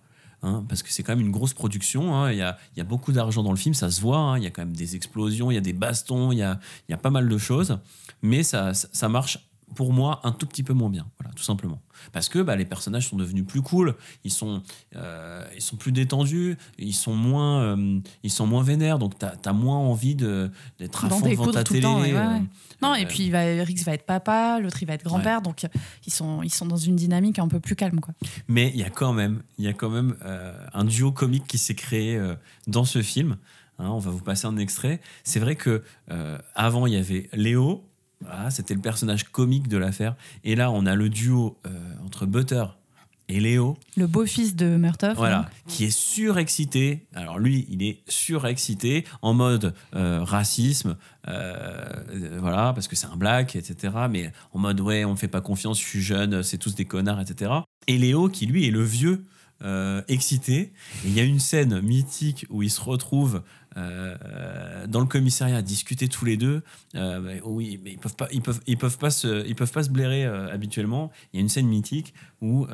Hein, parce que c'est quand même une grosse production. hein. Il y, a, beaucoup d'argent dans le film, ça se voit. hein. Il y a quand même des explosions, il y a des bastons, il y a, a pas mal de choses. Mais ça marche pour moi un tout petit peu moins bien. Voilà, tout simplement. Parce que bah, les personnages sont devenus plus cool, ils sont, euh, ils sont plus détendus, ils sont moins, euh, ils sont moins vénères, donc tu as, moins envie d'être à fond devant ta télé. temps, ouais, ouais, euh. Non, et euh, puis il va, Rix va être papa, l'autre il va être grand-père, donc euh, ils sont, ils sont dans une dynamique un peu plus calme. Quoi. Mais il y a quand même, y a quand même euh, un duo comique qui s'est créé euh, dans ce film. Hein, on va vous passer un extrait. C'est vrai que euh, avant il y avait Léo, voilà, c'était le personnage comique de l'affaire, et là on a le duo euh, entre Butter et Léo. Le beau-fils de Murtoff. Voilà, donc. qui est surexcité. Alors lui, il est surexcité en mode euh, racisme, euh, voilà, parce que c'est un black, etc. Mais en mode ouais, on me fait pas confiance, je suis jeune, c'est tous des connards, etc. Et Léo, qui lui est le vieux euh, excité. Et il y a une scène mythique où ils se retrouvent euh, dans le commissariat discuter tous les deux. Euh, bah, oui, mais ils peuvent pas, ils peuvent, ils peuvent pas se, ils peuvent pas se blairer euh, habituellement. Il y a une scène mythique où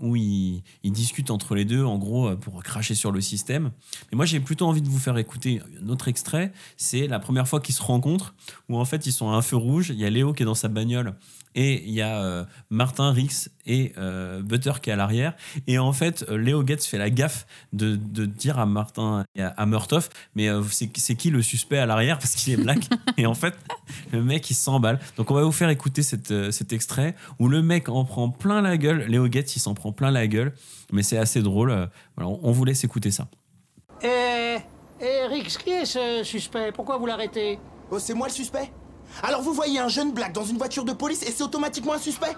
où ils, ils discutent entre les deux, en gros, pour cracher sur le système. Mais moi, j'ai plutôt envie de vous faire écouter un autre extrait. C'est la première fois qu'ils se rencontrent, où en fait, ils sont à un feu rouge. Il y a Léo qui est dans sa bagnole. Et il y a euh, Martin Rix et euh, Butter qui est à l'arrière. Et en fait, euh, Léo Getz fait la gaffe de, de dire à Martin et à, à Murtoff, mais euh, c'est c'est qui le suspect à l'arrière? Parce qu'il est black Et en fait, le mec, il s'emballe. Donc on va vous faire écouter cette, euh, cet extrait où le mec en prend plein la gueule. Léo Getz, il s'en prend plein la gueule. Mais c'est assez drôle. Euh, Voilà, on- on vous laisse écouter ça. Eh, eh, Rix, qui est ce suspect? Pourquoi vous l'arrêtez? Oh, c'est moi le suspect? Alors vous voyez un jeune black dans une voiture de police et c'est automatiquement un suspect.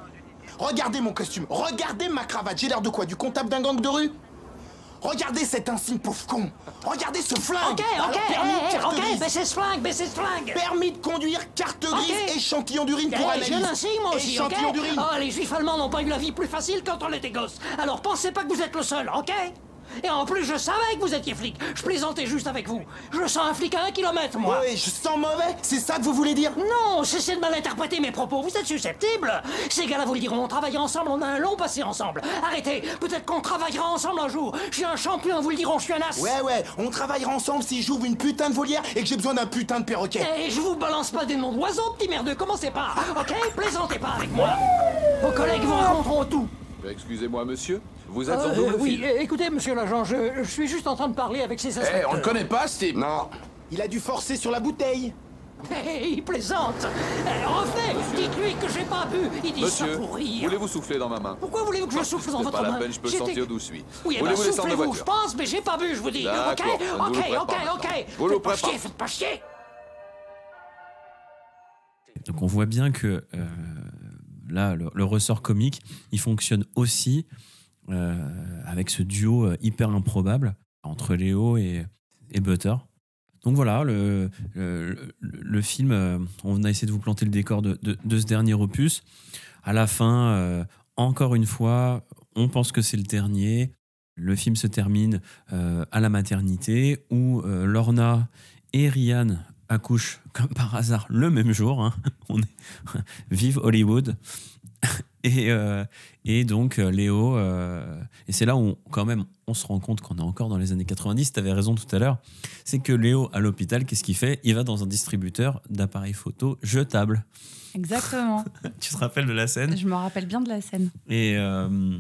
Regardez mon costume, regardez ma cravate, j'ai l'air de quoi Du comptable d'un gang de rue? Regardez cet insigne pauvre con Regardez ce flingue. Ok, Alors, ok, permis, eh, eh, ok, baissez ce flingue, baissez ce flingue. Permis de conduire, carte grise, Ok. échantillon d'urine Eh, pour analyse. je l'insigne moi aussi, ok. Échantillon d'urine. Oh, les juifs allemands n'ont pas eu la vie plus facile quand on était gosse. Alors pensez pas que vous êtes le seul, ok? Et en plus, je savais que vous étiez flic. Je plaisantais juste avec vous. Je sens un flic à un kilomètre, moi. Oui, je sens mauvais, c'est ça que vous voulez dire? Non, cessez de mal interpréter mes propos. Vous êtes susceptible. Ces gars-là vous le diront. On travaille ensemble, on a un long passé ensemble. Arrêtez. Peut-être qu'on travaillera ensemble un jour. Je suis un champion, vous le diront. Je suis un as. Ouais, ouais, on travaillera ensemble si j'ouvre une putain de volière et que j'ai besoin d'un putain de perroquet. Et je vous balance pas des noms d'oiseaux, petit merdeux. Commencez pas. Ok? Plaisantez pas avec moi. Vos collègues vous raconteront tout. Excusez-moi, monsieur. Vous êtes en Euh, double oui, fil. écoutez, monsieur l'agent, je, je suis juste en train de parler avec ces inspecteurs. Eh, on le connaît pas, Steve Non. Il a dû forcer sur la bouteille. Eh, il plaisante. Eh, revenez, dites-lui que j'ai pas bu. Il dit ça pour rire. voulez-vous souffler dans ma main Pourquoi voulez-vous que je souffle dans C'est votre pas la main peine, je peux J'étais- sentir d'où je suis. Oui, eh ben, Voulez-vous descendre de soufflez-vous, voiture je pense, mais j'ai pas bu, je vous dis. Ok, D'accord, je ne vous ok, le ok, ok. Vous le Faites pas chier, faites pas chier. Donc on voit bien que euh, là, le, le ressort comique, il fonctionne aussi euh, avec ce duo euh, hyper improbable entre Léo et, Butter. Donc voilà, le, film, euh, on a essayé de vous planter le décor de, ce dernier opus. À la fin, euh, encore une fois, on pense que c'est le dernier. Le film se termine euh, à la maternité où euh, Lorna et Ryan accouchent comme par hasard le même jour. hein. Vive Hollywood. Et, euh, et donc, euh, Léo, euh, et c'est là où, on- quand même, on se rend compte qu'on est encore dans les années 90. Tu avais raison tout à l'heure. C'est que Léo, à l'hôpital, qu'est-ce qu'il fait? Il va dans un distributeur d'appareils photo jetables. Exactement. tu te rappelles de la scène? Je me rappelle bien de la scène. Et, euh,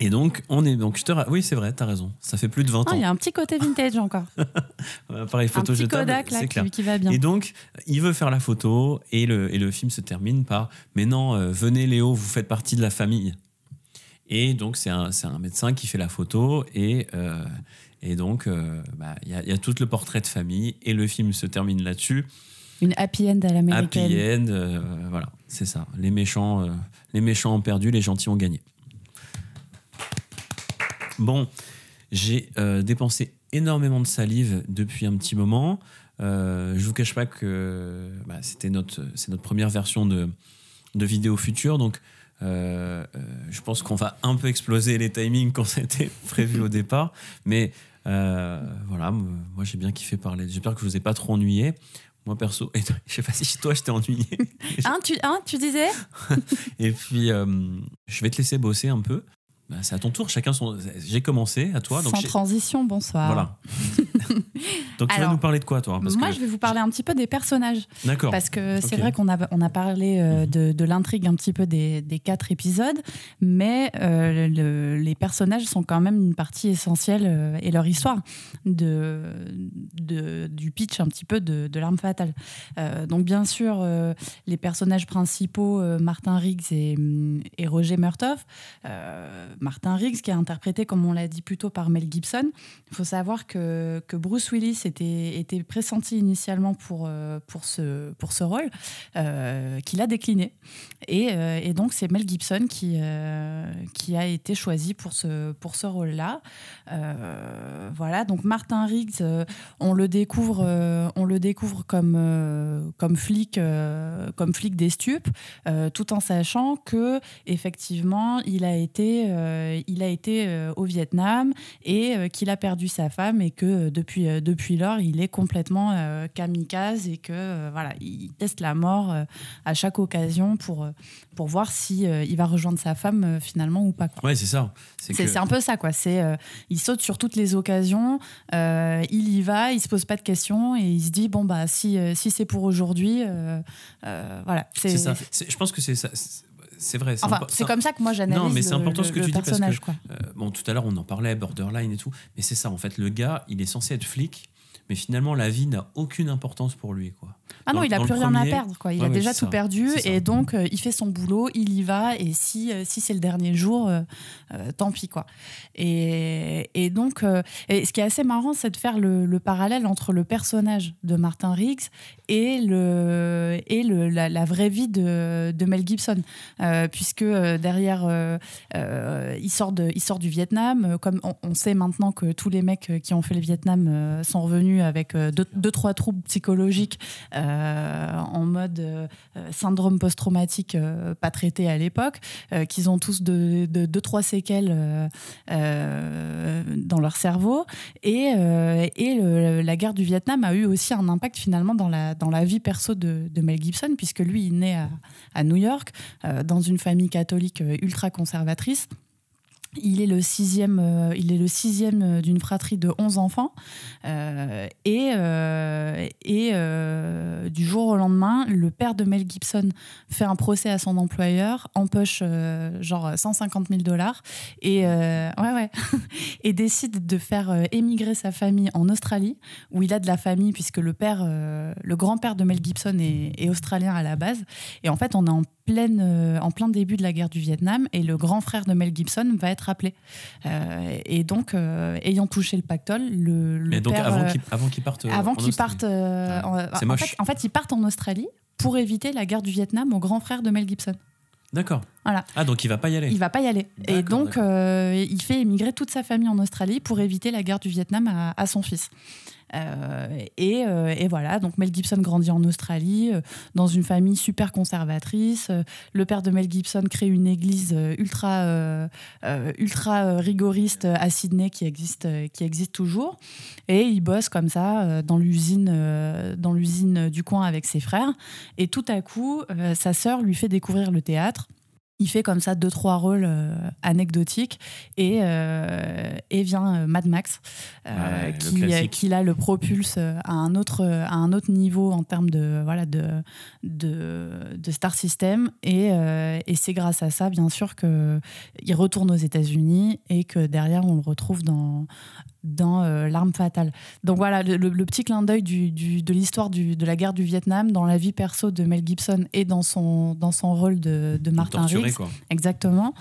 et donc, on est. Donc, je te ra- oui, c'est vrai, tu as raison. Ça fait plus de 20 Ah, ans. Il y a un petit côté vintage encore. appareil photo un petit jetable, Kodak là, c'est qui, clair. qui va bien. Et donc, il veut faire la photo et le, et le film se termine par Mais non, euh, venez Léo, vous faites partie de la famille. Et donc, c'est un, un médecin qui fait la photo et, euh, et donc, euh, bah, il y, a, y a tout le portrait de famille et le film se termine là-dessus. Une happy end à l'américaine. Happy end, euh, voilà, c'est ça. Les méchants, euh, les méchants ont perdu, les gentils ont gagné. Bon, j'ai euh, dépensé énormément de salive depuis un petit moment. Euh, je vous cache pas que bah, c'était notre, c'est notre première version de, de vidéo future, donc euh, euh, je pense qu'on va un peu exploser les timings qu'on s'était prévu au départ, mais voilà, moi j'ai bien kiffé parler. J'espère que je vous ai pas trop ennuyé. Moi perso, et toi, je sais pas si toi je t'ai ennuyé. Hein, tu, hein, tu disais? Et puis, euh, je vais te laisser bosser un peu. Bah, c'est à ton tour, chacun son. J'ai commencé, à toi. Donc Sans transition, bonsoir. Voilà. donc tu vas nous parler de quoi, toi Parce Moi, que- je vais vous parler un petit peu des personnages. D'accord. Parce que c'est vrai qu'on a, on a parlé euh, de, de l'intrigue un petit peu des, des quatre épisodes, mais euh, le- les personnages sont quand même une partie essentielle euh, et leur histoire de, de- du pitch un petit peu de, de l'arme fatale. Donc, bien sûr, les personnages principaux, Martin Riggs et, et Roger Murtaugh. Martin Riggs, qui est interprété, comme on l'a dit plus tôt, par Mel Gibson. Il faut savoir que, que Bruce Willis était, était pressenti initialement pour, euh, pour, ce, pour ce rôle, euh, qu'il a décliné. Et, euh, et donc, c'est Mel Gibson qui, qui a été choisi pour ce, pour ce rôle-là. Voilà, donc Martin Riggs, on le découvre, on le découvre comme, comme, flic, comme flic des stupes, tout en sachant que effectivement, il a été, il a été euh, au Vietnam et euh, qu'il a perdu sa femme et que euh, depuis, euh, depuis lors, il est complètement euh, kamikaze et que euh, voilà, il teste la mort euh, à chaque occasion pour, euh, pour voir si euh, il va rejoindre sa femme euh, finalement ou pas. quoi. Ouais, c'est ça. C'est que- un peu ça, quoi. C'est, euh, il saute sur toutes les occasions, euh, il y va, il se pose pas de questions et il se dit bon bah si euh, si c'est pour aujourd'hui, euh, euh, voilà. C'est ça. Je pense que c'est ça. C'est- vrai. Enfin, c'est comme ça que moi j'analyse Non, mais c'est important le- ce que tu dis parce que euh, bon, tout à l'heure on en parlait, borderline et tout, mais c'est ça en fait. Le gars, il est censé être flic, mais finalement la vie n'a aucune importance pour lui, quoi. Ah non, Dans- il a dans plus rien à perdre, quoi. Il Ouais, a ouais, déjà tout ça. perdu et donc euh, il fait son boulot, il y va et si euh, si c'est le dernier jour, euh, tant pis quoi. Et, et donc, et ce qui est assez marrant, c'est de faire le, le parallèle entre le personnage de Martin Riggs et le et le, la, la vraie vie de, de Mel Gibson, puisque derrière il sort de il sort du Vietnam, comme on, on sait maintenant que tous les mecs qui ont fait le Vietnam sont revenus avec deux, deux, trois troubles psychologiques en mode euh, euh, syndrome post-traumatique euh, pas traité à l'époque, euh, qu'ils ont tous de, de- deux trois séquelles euh, euh, dans leur cerveau et, euh, la guerre du Vietnam a eu aussi un impact finalement dans la vie perso de, Mel Gibson puisque lui il naît à, New York euh, dans une famille catholique euh, ultra conservatrice. Il est le sixième, euh, il est le sixième euh, d'une fratrie de 11 enfants. Euh, et et du jour au lendemain, le père de Mel Gibson fait un procès à son employeur, empoche genre 150 000 dollars et, ouais, ouais, et décide de faire émigrer sa famille en Australie, où il a de la famille, puisque le le grand-père de Mel Gibson est, est australien à la base. Et en fait, on est en pleine, euh, en plein début de la guerre du Vietnam et le grand frère de Mel Gibson va être appelé. Euh, et donc, euh, ayant touché le pactole, le, le Mais donc père, avant euh, qu'il avant qu'il parte. euh, avant en qu'ils partent, en, C'est moche. fait, en fait, ils partent en Australie pour éviter la guerre du Vietnam au grand frère de Mel Gibson. D'accord. Voilà. Ah donc il va pas y aller. Il va pas y aller. Et donc, il fait émigrer toute sa famille en Australie pour éviter la guerre du Vietnam à, à son fils. Euh, et, euh, et voilà, donc Mel Gibson grandit en Australie, euh, dans une famille super conservatrice. Le père de Mel Gibson crée une église ultra, ultra rigoriste à Sydney qui existe, qui existe toujours. Et il bosse comme ça dans l'usine dans l'usine du coin avec ses frères. Et tout à coup, sa sœur lui fait découvrir le théâtre. Il fait comme ça deux trois rôles euh, anecdotiques et, euh, et vient euh, Mad Max euh, Ouais, le qui, qui là le propulse à un autre à un autre niveau en termes de voilà de de, de star system et, et c'est grâce à ça bien sûr que il retourne aux États-Unis et que derrière on le retrouve dans dans euh, L'arme fatale. Donc voilà, le, petit clin d'œil du, du- de l'histoire de la guerre du Vietnam dans la vie perso de Mel Gibson et dans son, dans son rôle de, de Martin torturé, Riggs. quoi. Exactement.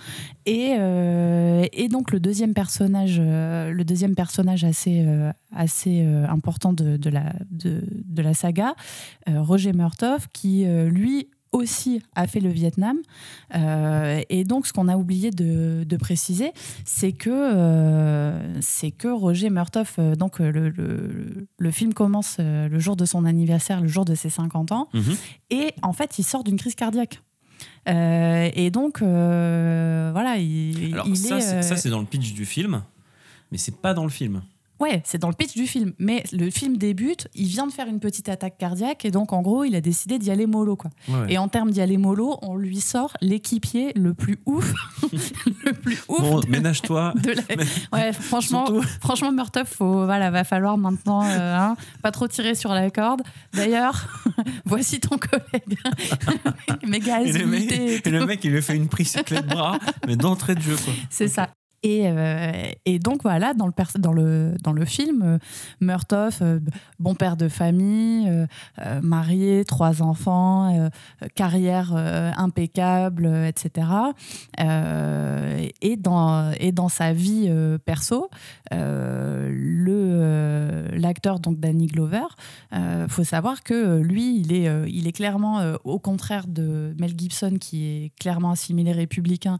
Et, euh, et donc le deuxième personnage, euh, le deuxième personnage assez, assez important de, de la, de, de la saga, Roger Murtaugh, qui lui aussi a fait le Vietnam. Euh, et donc, ce qu'on a oublié de, de préciser, c'est que, euh, c'est que Roger Murtaugh, euh, donc le, le- le film commence le jour de son anniversaire, le jour de ses 50 ans, Mhm. et en fait, il sort d'une crise cardiaque. Et donc, voilà, il, Alors il ça, est. ça, c'est dans le pitch du film, mais c'est pas dans le film. Ouais, c'est dans le pitch du film. Mais le film débute, il vient de faire une petite attaque cardiaque et donc en gros, il a décidé d'y aller mollo. Quoi. Ouais. Et en termes d'y aller mollo, on lui sort l'équipier le plus ouf. le plus ouf. Bon, ménage-toi. la- Ouais, franchement, franchement faut, voilà, va falloir maintenant euh, hein, pas trop tirer sur la corde. D'ailleurs, voici ton collègue. Méga Et le, mec, et le mec, il lui fait une prise clé de bras, mais d'entrée de jeu, quoi. C'est ça. Et, euh, et donc voilà, dans le, dans le, dans le film, euh, Murtaugh, euh, bon père de famille, euh, marié, trois enfants, carrière impeccable, etc. Et, dans, et dans sa vie perso, le, l'acteur donc Danny Glover, euh, faut savoir que lui, il est, il est clairement au contraire de Mel Gibson, qui est clairement assimilé républicain.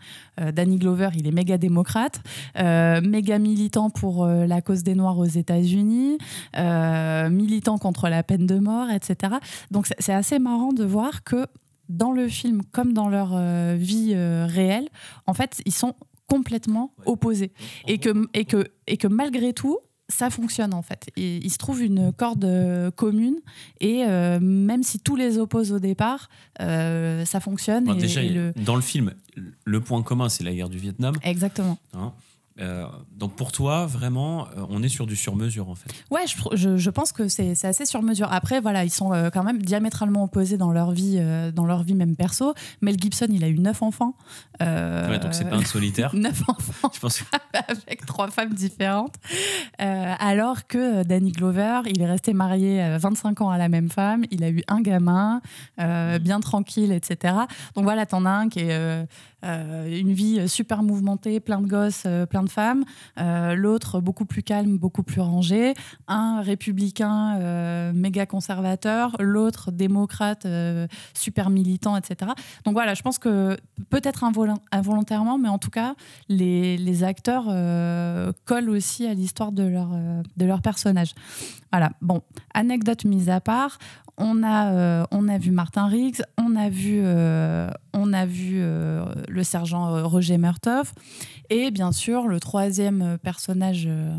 Danny Glover, il est méga démocrate, euh, méga militant pour euh, la cause des Noirs aux États-Unis, euh, militant contre la peine de mort, etc. Donc c'est- assez marrant de voir que dans le film, comme dans leur vie réelle, en fait, ils sont complètement opposés. Et que, et, que, et que malgré tout, ça fonctionne en fait. Et il se trouve une corde euh, commune et euh, même si tous les opposent au départ, euh, ça fonctionne. Bon, et- déjà, et le... dans le film, le point commun, c'est la guerre du Vietnam. Exactement. hein. Euh, donc pour toi, vraiment, euh, on est sur du sur-mesure, en fait. Ouais, je, je- je pense que c'est assez sur mesure. Après, voilà, ils sont euh, quand même diamétralement opposés dans leur vie, euh, dans leur vie même perso. Mel Gibson, il a eu neuf enfants. Euh, Ouais, donc c'est pas un solitaire. neuf enfants Je pense que- avec trois femmes différentes. Alors que Danny Glover, il est resté marié euh, 25 ans à la même femme. Il a eu un gamin, bien tranquille, etc. Donc voilà, t'en as un qui est une vie super mouvementée, plein de gosses, euh, plein de femmes. Euh, L'autre, beaucoup plus calme, beaucoup plus rangé. Un républicain euh, méga conservateur. L'autre, démocrate, euh, super militant, etc. Donc voilà, je pense que peut-être invol- involontairement, mais en tout cas, les, acteurs euh, collent aussi à l'histoire de leur, euh, de leur personnage. Voilà, bon, anecdote mise à part, on a, euh, on a vu Martin Riggs, on a vu, euh, on a vu euh, le sergent Roger Murtaugh, et bien sûr, le troisième personnage euh,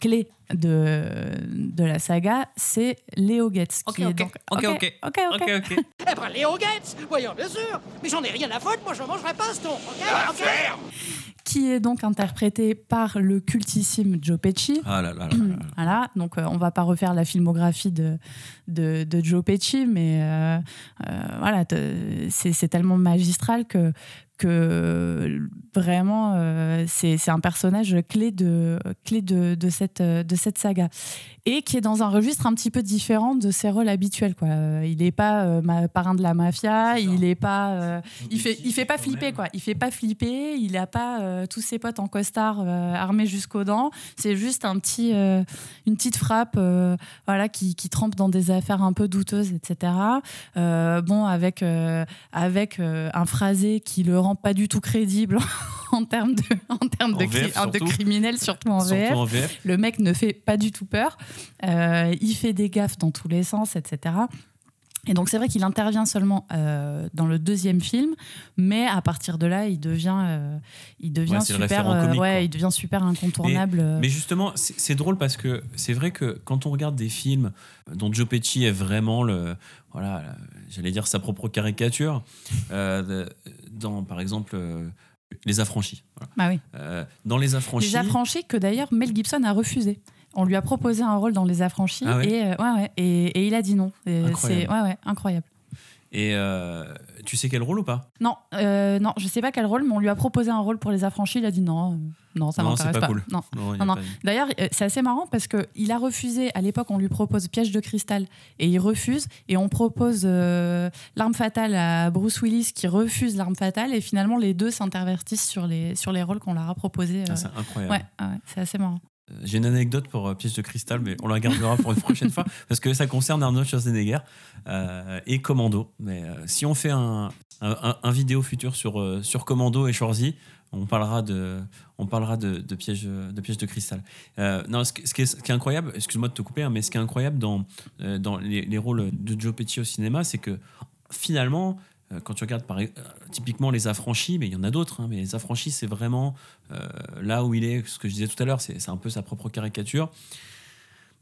clé de, de la saga, c'est Léo Getz. qui est donc- ok, ok, ok, ok. ok. Eh ben, Léo Gates Voyons, bien sûr Mais j'en ai rien à foutre, moi je mangerai pas ce ton, ok Ok qui est donc interprété par le cultissime Joe Pesci. Ah là là là là. Voilà, donc euh, on va pas refaire la filmographie de, de, de Joe Pesci, mais euh, euh, voilà, c'est tellement magistral que, que vraiment euh, c'est un personnage clé de, clé de, de, cette, de cette saga. Et qui est dans un registre un petit peu différent de ses rôles habituels. Quoi. Euh, Il n'est pas euh, ma- parrain de la mafia, il est pas, euh, il fait, il fait pas flipper quoi. Il fait pas flipper, il a pas tous ses potes en costard armés jusqu'aux dents. C'est juste un petit, une petite frappe, voilà, qui, qui trempe dans des affaires un peu douteuses, etc. Bon, avec avec un phrasé qui le rend pas du tout crédible en termes de, en termes de, En VF, cri- de surtout. criminel, surtout en Surtout VF. en VF. Le mec ne fait pas du tout peur. Euh, il fait des gaffes dans tous les sens, etc. Et donc c'est vrai qu'il intervient seulement euh, dans le deuxième film, mais à partir de là, il devient, euh, il devient Ouais, super, euh, comique, ouais, il devient super incontournable. Mais, mais justement, c'est drôle parce que c'est vrai que quand on regarde des films dont Joe Pesci est vraiment le, voilà, la- j'allais dire sa propre caricature, dans par exemple Les Affranchis. voilà. Bah oui. Dans Les Affranchis. Les affranchis que d'ailleurs Mel Gibson a refusé. On lui a proposé un rôle dans Les Affranchis Ah ouais et, euh, ouais, ouais, et, et il a dit non. C'est ouais, ouais, incroyable. Et euh, tu sais quel rôle ou pas? Non, euh, non, je sais pas quel rôle, mais on lui a proposé un rôle pour Les Affranchis. Il a dit non, euh, non, ça m'intéresse pas pas. cool. Non. Non, Non, non. pas dit. D'ailleurs, c'est assez marrant parce que il a refusé. À l'époque, on lui propose Piège de cristal et il refuse. Et on propose L'arme fatale à Bruce Willis qui refuse l'arme fatale. Et finalement, les deux s'intervertissent sur les sur les rôles qu'on leur a proposés. Ah, c'est incroyable. Ouais, ouais, c'est assez marrant. J'ai une anecdote pour euh, Piège de cristal, mais on la gardera pour une prochaine fois parce que ça concerne Arnold Schwarzenegger euh, et Commando. Mais euh, si on fait un, un, vidéo futur sur, euh, sur Commando et Schwarzy, on parlera de, on parlera de, de piège, de piège de cristal. Non, ce, qui- ce qui est, ce qui est incroyable, excuse-moi de te couper, hein, mais ce qui est incroyable dans, dans les, les rôles de Joe Pesci au cinéma, c'est que finalement, quand tu regardes par, euh, typiquement les affranchis, mais il y en a d'autres, hein, mais les affranchis, c'est vraiment euh, là où il est, ce que je disais tout à l'heure, c'est un peu sa propre caricature.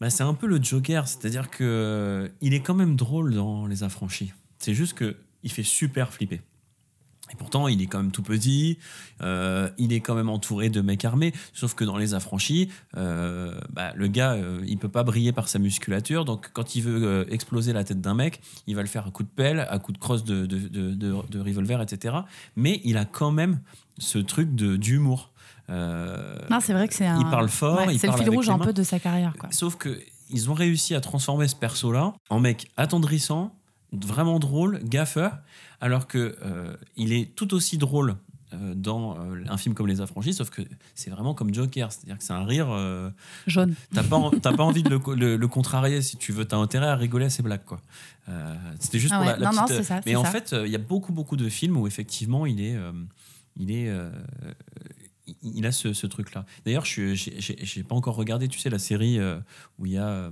Bah, c'est un peu le Joker, c'est-à-dire que euh, il est quand même drôle dans les affranchis. C'est juste que il fait super flipper. Et pourtant, il est quand même tout petit, euh, il est quand même entouré de mecs armés, sauf que dans les affranchis, euh, bah, le gars, euh, il peut pas briller par sa musculature, donc quand il veut euh, exploser la tête d'un mec, il va le faire à coup de pelle, à coup de crosse de, de, de- de- de revolver, etc. Mais il a quand même ce truc de- d'humour. Non, c'est vrai que c'est un. il parle fort, ouais, il c'est le parle fil rouge un peu de sa carrière. Quoi. Sauf que ils ont réussi à transformer ce perso-là en mec attendrissant, vraiment drôle, gaffeur, alors que euh, il est tout aussi drôle euh, dans euh, un film comme Les Affranchis, sauf que c'est vraiment comme Joker, c'est-à-dire que c'est un rire jaune. T'as pas, en- pas envie de le, co- le- le contrarier si tu veux, t'as intérêt à rigoler à ses blagues quoi. C'était juste Ah pour la, la non, non, petite. c'est ça, mais en ça. fait, il y a beaucoup beaucoup de films où effectivement il est, il est, il a ce, ce truc-là. D'ailleurs, je j'ai pas encore regardé, tu sais, la série euh, où il y a euh,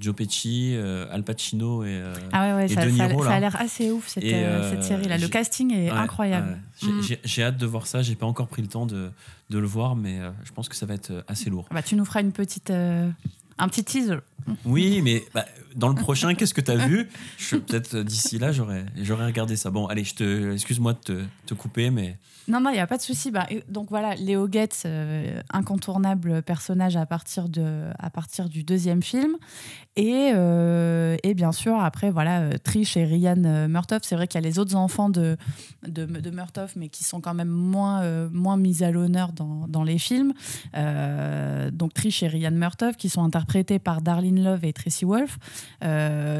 Joe Pesci, euh, Al Pacino et, Ah ouais, ouais, et ça, De Niro, ça a l'air assez ouf cette, Et, cette série-là. Le casting est Ouais, incroyable. J'ai- Mm. J'ai hâte de voir ça. J'ai pas encore pris le temps de, de le voir, mais je pense que ça va être assez lourd. Bah, tu nous feras une petite, un petit teaser. Oui, mais bah, dans le prochain, qu'est-ce que tu as vu Peut-être d'ici là, j'aurais regardé ça. Bon, allez, excuse-moi de te, te couper, mais Non, non, il n'y a pas de souci. Bah, donc voilà, Léo Getz, euh, incontournable personnage à partir, de, à partir du deuxième film. Et, euh, et bien sûr, après, voilà, euh, Trish et Ryan euh, Murtaugh. C'est vrai qu'il y a les autres enfants de, de, Murtaugh, mais qui sont quand même moins, moins mis à l'honneur dans, dans les films. Donc Trish et Ryan Murtaugh, qui sont interprétés par Darlene Love et Tracy Wolf.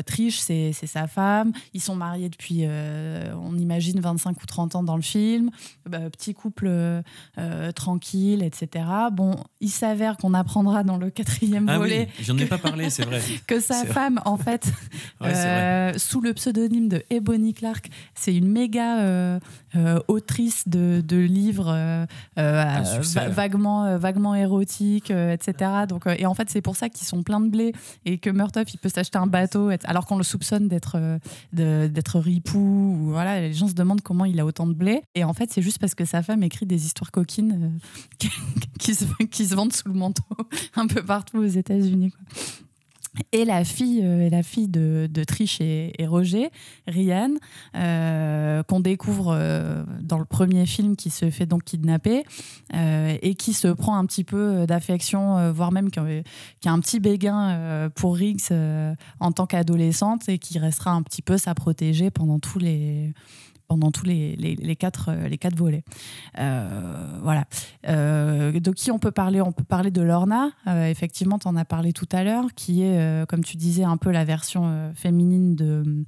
Trish, c'est sa femme. Ils sont mariés depuis, on imagine, 25 ou 30 ans dans le film. Bah, petit couple euh, euh, tranquille, etc. Bon, il s'avère qu'on apprendra dans le quatrième ah volet oui, j'en ai pas parlé, c'est vrai. que sa vrai. femme, en fait, Ouais, euh, sous le pseudonyme de Ebony Clark, c'est une méga euh, autrice de, de livres euh, euh, va- vaguement, vaguement érotiques, etc. Donc, et en fait, c'est pour ça qu'ils sont pleins de blé et que Murtaugh, il peut s'acheter un bateau, alors qu'on le soupçonne d'être d'être ripou. Ou, voilà, les gens se demandent comment il a autant de blé. Et en fait, c'est juste parce que sa femme écrit des histoires coquines qui, se, qui se vendent sous le manteau un peu partout aux États-Unis. Et la fille, euh, la fille de, de Trish et, Roger, Ryan, euh, qu'on découvre euh, dans le premier film qui se fait donc kidnapper euh, et qui se prend un petit peu d'affection, voire même qui a, un petit béguin pour Riggs en tant qu'adolescente et qui restera un petit peu sa protégée pendant tous les pendant tous les, quatre, euh, les quatre volets. Euh, voilà. Euh, de qui on peut parler? On peut parler de Lorna. Effectivement, tu en as parlé tout à l'heure, qui est, comme tu disais, un peu la version féminine de,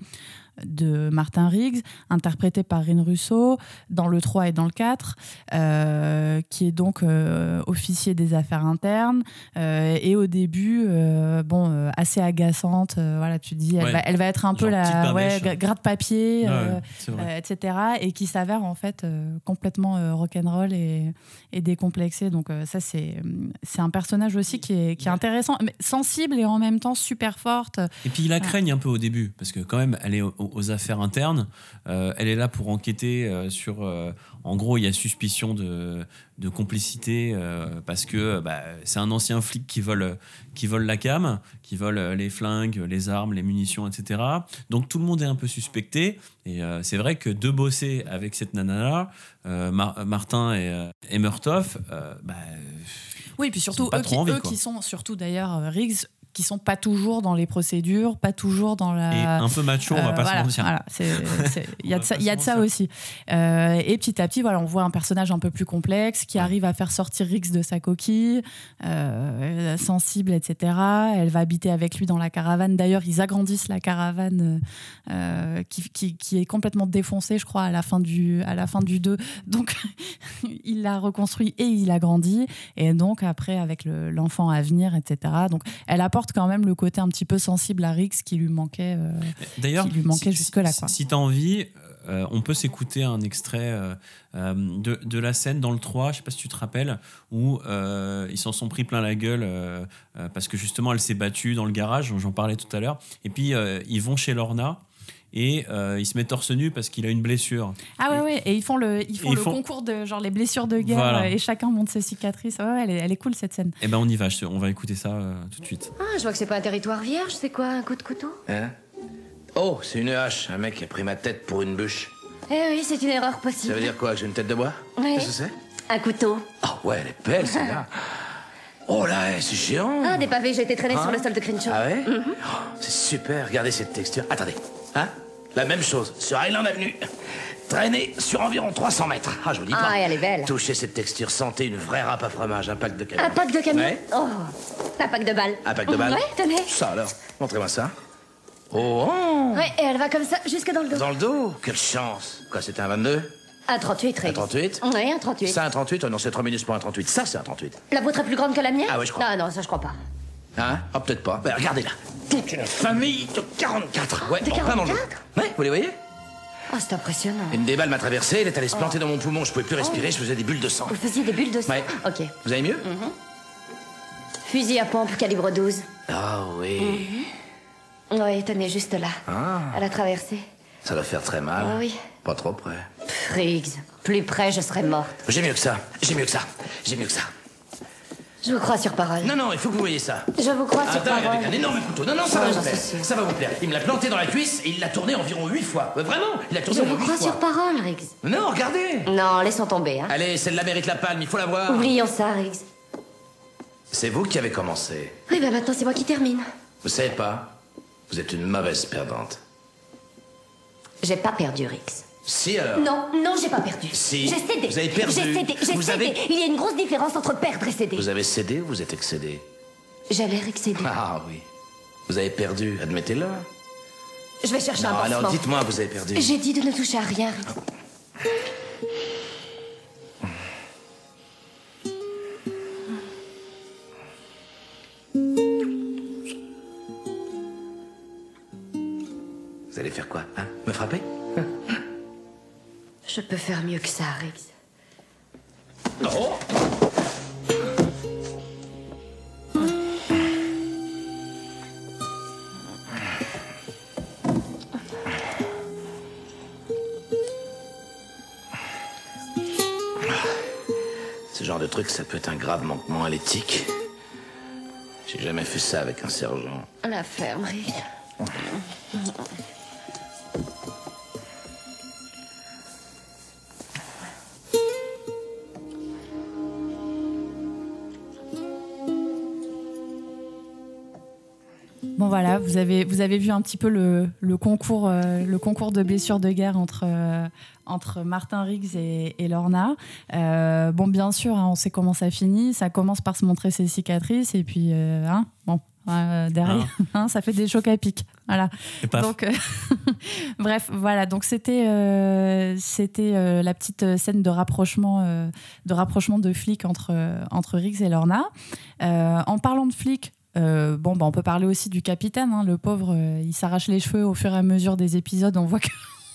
de Martin Riggs, interprété par Rin Russo dans le 3 et dans le 4, euh, qui est donc euh, officier des affaires internes. euh, et au début, bon, assez agaçante. voilà, tu dis, elle, Ouais. va, elle va être un peu Genre la ouais, barnèche. gra- gratte-papier, Ouais, ouais, c'est vrai. euh, etc. Et qui s'avère en fait complètement rock'n'roll et, et décomplexé. Donc, ça, c'est c'est un personnage aussi qui est, qui est intéressant, mais sensible et en même temps super forte. Et puis il la craigne un peu au début, parce que quand même, elle est aux, aux affaires internes. Euh, elle est là pour enquêter euh, sur. euh, en gros, il y a suspicion de, de complicité parce que bah, c'est un ancien flic qui vole, qui vole la cam, qui vole les flingues, les armes, les munitions, etc. Donc tout le monde est un peu suspecté. Et c'est vrai que de bosser avec cette nana-là, Mar- Martin et, et Murtoff, bah, Oui, puis surtout, eux, qui, envie, eux qui sont, surtout d'ailleurs, Riggs, qui sont pas toujours dans les procédures, pas toujours dans la. Et un peu macho, on va pas se voilà, mentir. voilà, c'est- c'est- Il y a de ça, pas y a se de ça mentir. aussi. Euh, et petit à petit, voilà, on voit un personnage un peu plus complexe qui arrive à faire sortir Riggs de sa coquille, euh, sensible, etc. Elle va habiter avec lui dans la caravane. D'ailleurs, ils agrandissent la caravane euh, qui, qui- qui est complètement défoncée, je crois, à la fin du, à la fin du 2. Donc, il l'a reconstruit et il agrandit. Et donc, après, avec le- l'enfant à venir, etc. Donc, elle apporte quand même le côté un petit peu sensible à Riggs qui lui manquait, euh, D'ailleurs, qui lui manquait si, jusque-là. si- tu as envie, euh, on peut s'écouter un extrait euh, euh, de, de la scène dans le 3, je sais pas si tu te rappelles, où euh, ils s'en sont pris plein la gueule parce que justement elle s'est battue dans le garage, j'en parlais tout à l'heure. Et puis ils vont chez Lorna. Et euh, il se met torse nu parce qu'il a une blessure. Ah ouais, ouais, et ils font le, ils font ils le font- concours de genre les blessures de guerre Voilà. euh, et chacun monte ses cicatrices. Ouais, ouais, elle, est, elle est cool cette scène. Et ben on y va, on va écouter ça euh, tout de suite. Ah, je vois que c'est pas un territoire vierge, c'est quoi, un coup de couteau? Hein? Oh, c'est une hache. Un mec a pris ma tête pour une bûche. Eh oui, c'est une erreur possible. Ça veut dire quoi que J'ai une tête de bois? Ouais. Qu'est-ce que c'est Un couteau. Oh, ouais, elle est belle, celle-là. Oh là, eh, c'est géant. Ah, des pavés, j'ai été traîné Hein sur le sol de Crenshaw. Ah ouais? Mhm. Oh, C'est super, regardez cette texture. Attendez, hein? La même chose, sur Island Avenue. Traîner sur environ 300 mètres. Ah, je vous dis pas. Ah, elle est belle. Toucher cette texture, sentez une vraie râpe à fromage, un pack de camion. Un pack de camion Ouais. Oh, un pack de balles. Un pack de balles Ouais, tenez. Ça alors, montrez-moi ça. Oh, oh Ouais, et elle va comme ça, jusque dans le dos. Dans le dos Quelle chance Quoi, c'était un 22 Un 38, Un Rick. 38 Ouais, un 38. Ça, un 38 Oh non, c'est 3 minutes pour un 38. Ça, c'est un 38. La vôtre est plus grande que la mienne? Ah ouais, je crois. Ah non, ça je crois pas. Hein? Ah, peut-être pas. Ben, regardez là. Toute une famille de 44. Ouais, De en plein dans le dos. 44 Ouais, vous les voyez Oh, c'est impressionnant. Une des balles m'a traversé, elle est allée se planter Oh. dans mon poumon, je pouvais plus respirer, je faisais des bulles de sang. Vous faisiez des bulles de sang Ouais. Ok. Vous allez mieux Mhm. Fusil à pompe calibre 12. Ah oui. Oui, tenez, juste là. Ah, À la traversée. ça doit faire très mal. Oui. Pas trop près. Riggs. Plus près, je serais morte. J'ai mieux que ça, j'ai mieux que ça, j'ai mieux que ça. Je vous crois sur parole. Non, non, il faut que vous voyez ça. Je vous crois Un sur dingue parole. avec un énorme couteau. Non, non, ça Ouais, va vous plaire. Ça va vous plaire. Il me l'a planté dans la cuisse et il l'a tourné environ huit fois. Euh, Vraiment, il l'a tourné Je environ vous huit crois fois. sur parole, Riggs. Non, regardez. Non, laissons tomber, hein. Allez, celle-là mérite la palme, il faut la voir. Oublions ça, Riggs. C'est vous qui avez commencé. Oui, ben maintenant, c'est moi qui termine. Vous savez pas Vous êtes une mauvaise perdante. J'ai pas perdu, Riggs. Si alors Non, non, j'ai pas perdu. Si. J'ai cédé. Vous avez perdu. J'ai cédé, j'ai cédé. avez- Il y a une grosse différence entre perdre et céder. Vous avez cédé ou vous êtes excédé? J'ai l'air excédé. Ah oui. Vous avez perdu, admettez-le. Je vais chercher Non, un pansement. alors dites-moi, vous avez perdu. J'ai dit de ne toucher à rien, Je peux faire mieux que ça, Riggs. Oh Ce genre de truc, ça peut être un grave manquement à l'éthique. J'ai jamais fait ça avec un sergent. La ferme, Riggs. Vous avez, vous avez vu un petit peu le, le concours, euh, le concours de blessures de guerre entre, euh, entre Martin Riggs et, et Lorna. Euh, bon, bien sûr, hein, on sait comment ça finit. Ça commence par se montrer ses cicatrices et puis, hein, bon, euh, derrière. Hein, ça fait des chocs à pic. Voilà. Donc, euh, bref, voilà. Donc c'était euh, c'était la petite scène de rapprochement de rapprochement de flics entre entre Riggs et Lorna. En parlant de flics. Euh, bon, bah, on peut parler aussi du capitaine. hein. le pauvre, euh, il s'arrache les cheveux au fur et à mesure des épisodes. On voit que,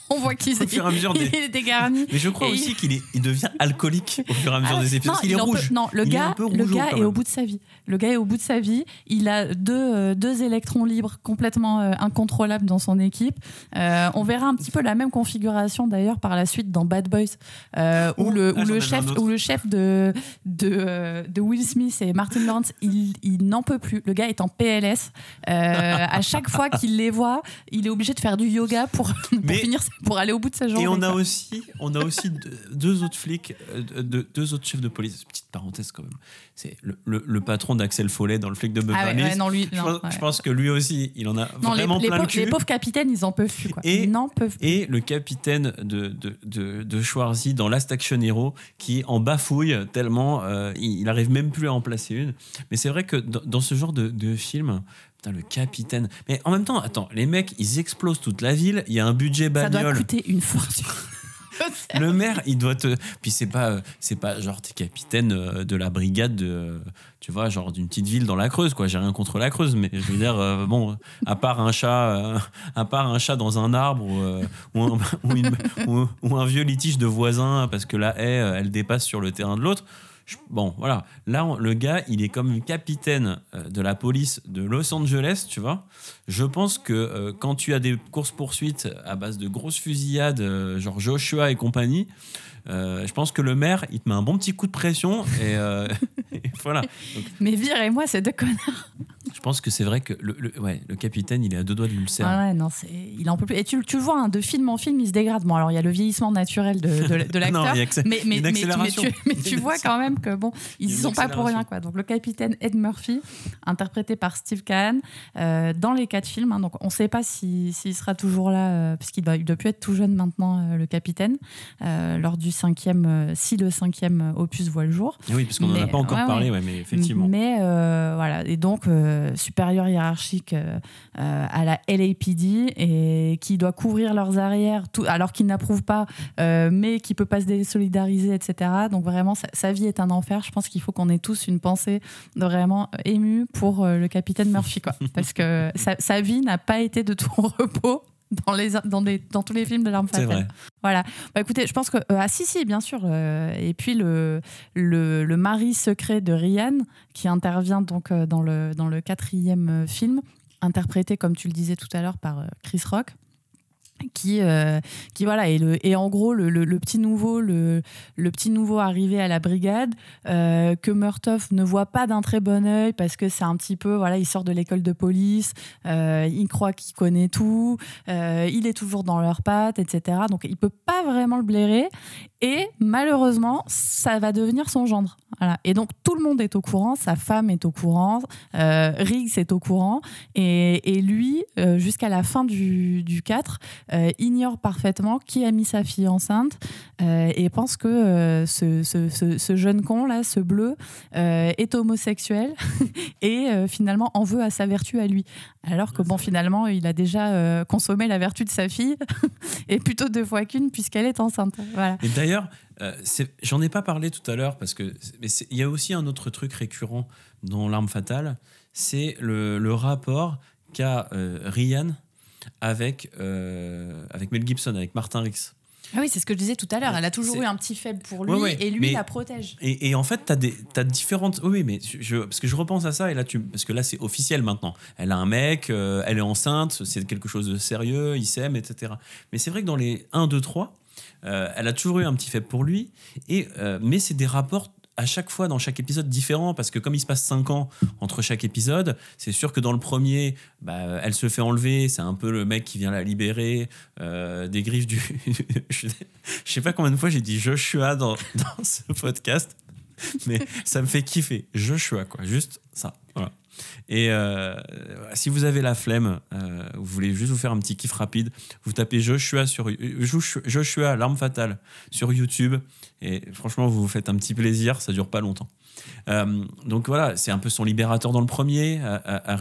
on voit qu'il des- il est dégarni. Mais je crois Et aussi il- qu'il est- il devient alcoolique au fur et à mesure ah, des épisodes. non, est peut- rouge. non, le Il est gars, peu le gars est au bout de sa vie. Le gars est au bout de sa vie. Il a deux, euh, deux électrons libres complètement euh, incontrôlables dans son équipe. Euh, on verra un petit peu la même configuration d'ailleurs par la suite dans Bad Boys, où, Oh, le, ah, où, j'en le chef, où le chef de, de, de Will Smith et Martin Lawrence, il, il n'en peut plus. Le gars est en PLS. À chaque fois qu'il les voit, il est obligé de faire du yoga pour, pour Mais- finir, pour aller au bout de sa journée. Et on a aussi, on a aussi deux, deux autres flics, euh, deux, deux autres chefs de police. Petite parenthèse quand même. C'est le, le- le patron d'Axel Follet dans le flic de Beverly Ah ouais, Hills. ouais, non, lui, je, pense, ouais. je pense que lui aussi, il en a Non, les, vraiment les plein pauvres, le cul. les pauvres capitaines, ils en peuvent plus. Quoi. Et- ils n'en peuvent plus. Et le capitaine de, de, de, de Schwarzy dans Last Action Hero qui en bafouille tellement euh, il, il arrive même plus à en placer une. Mais c'est vrai que dans, dans ce genre de, de film, putain, le capitaine. Mais en même temps, attends, les mecs, ils explosent toute la ville. Il y a un budget Ça doit bagnole. coûter une fortune. Le maire, il doit te. Puis c'est pas, euh, c'est pas genre t'es capitaine euh, de la brigade, de, tu vois, genre d'une petite ville dans la Creuse, quoi. J'ai rien contre la Creuse, mais je veux dire, euh, bon, à part un chat, euh, à part un chat dans un arbre ou, euh, ou, un, ou une- ou- ou un vieux litige de voisin parce que la haie, euh, elle dépasse sur le terrain de l'autre. Bon, voilà. Là, le gars, il est comme capitaine euh, de la police de Los Angeles, tu vois. Je pense que euh, quand tu as des courses-poursuites à base de grosses fusillades, euh, genre Joshua et compagnie, je pense que le maire, il te met un bon petit coup de pression et, et voilà. Mais virez-moi ces deux connards. Je pense que c'est vrai que le, le- ouais, le capitaine, il est à deux doigts de l'ulcère. Ah ouais, non, il en peut plus. Et tu, tu le vois, hein, de film en film, il se dégrade. Bon, alors il y a le vieillissement naturel de, de, de l'acteur, Non, il y a que ça- mais, mais, mais, tu- mais tu, vois quand même que bon, ils Il y sont pas pour rien, quoi. Donc le capitaine Ed Murphy, interprété par Steve Kahn, euh, dans les quatre films. hein, donc on ne sait pas si- s'il sera toujours là, euh, puisqu'il doit, il doit plus être tout jeune maintenant, euh, le capitaine, euh, lors du cinquième, euh, si le cinquième opus voit le jour. Oui, parce qu'on n'en a pas encore ouais, parlé, ouais. mais effectivement. Mais voilà, et donc euh, supérieur hiérarchique euh, euh, à la LAPD et qui doit couvrir leurs arrières, tout, alors qu'il n'approuve pas, euh, mais qui peut pas se désolidariser, etc. Donc vraiment, sa, vie est un enfer. Je pense qu'il faut qu'on ait tous une pensée vraiment émue pour le capitaine Murphy, quoi, parce que sa vie n'a pas été de tout repos. Dans, les, dans, des- dans tous les films de l'arme fatale. vrai. Voilà. Bah, écoutez, je pense que. euh, ah, si, si, bien sûr. euh, et puis, le, le, le mari secret de Ryan, qui intervient donc euh, dans, le, dans le quatrième film, interprété, comme tu le disais tout à l'heure, par Chris Rock. Qui, euh, qui voilà et en gros le, petit nouveau le, le petit nouveau arrivé à la brigade euh, que Murtoff ne voit pas d'un très bon œil parce que c'est un petit peu voilà il sort de l'école de police euh, il croit qu'il connaît tout euh, il est toujours dans leurs pattes etc donc il peut pas vraiment le blairer et malheureusement ça va devenir son gendre. Et donc tout le monde est au courant sa femme est au courant euh, Riggs est au courant. Et, lui euh, jusqu'à la fin du, du 4 euh, ignore parfaitement qui a mis sa fille enceinte et pense que ce, ce- jeune con là, ce bleu, est homosexuel et finalement en veut à sa vertu à lui. Alors que bon, finalement, il a déjà euh, consommé la vertu de sa fille et plutôt deux fois qu'une puisqu'elle est enceinte. Voilà. Et d'ailleurs, euh, j'en ai pas parlé tout à l'heure parce que il y a aussi un autre truc récurrent dans l'arme fatale, c'est le, le rapport qu'a euh, Ryan avec avec Mel Gibson, avec Martin Rix. Ah oui, c'est ce que je disais tout à l'heure. Elle a toujours eu un petit faible pour lui Ouais, ouais, et lui mais- la protège. Et, et en fait, tu as, des, t'as différentes. Oui, oui, mais je, parce que je repense à ça, et là, tu, parce que là, c'est officiel maintenant. Elle a un mec, euh, elle est enceinte, c'est quelque chose de sérieux, ils s'aiment, etc. Mais c'est vrai que dans les 1, 2, 3, euh, elle a toujours eu un petit faible pour lui, et, euh, mais c'est des rapports à chaque fois dans chaque épisode différents parce que comme il se passe 5 ans entre chaque épisode, c'est sûr que dans le premier, bah, elle se fait enlever, c'est un peu le mec qui vient la libérer euh, des griffes du. je sais pas combien de fois j'ai dit Joshua dans, dans ce podcast, mais ça me fait kiffer. Joshua, quoi, juste ça. Et euh, si vous avez la flemme, euh, vous voulez juste vous faire un petit kiff rapide, vous tapez Joshua sur Joshua, l'arme fatale sur YouTube et franchement vous vous faites un petit plaisir, ça dure pas longtemps. Euh, donc voilà, c'est un peu son libérateur dans le premier, à-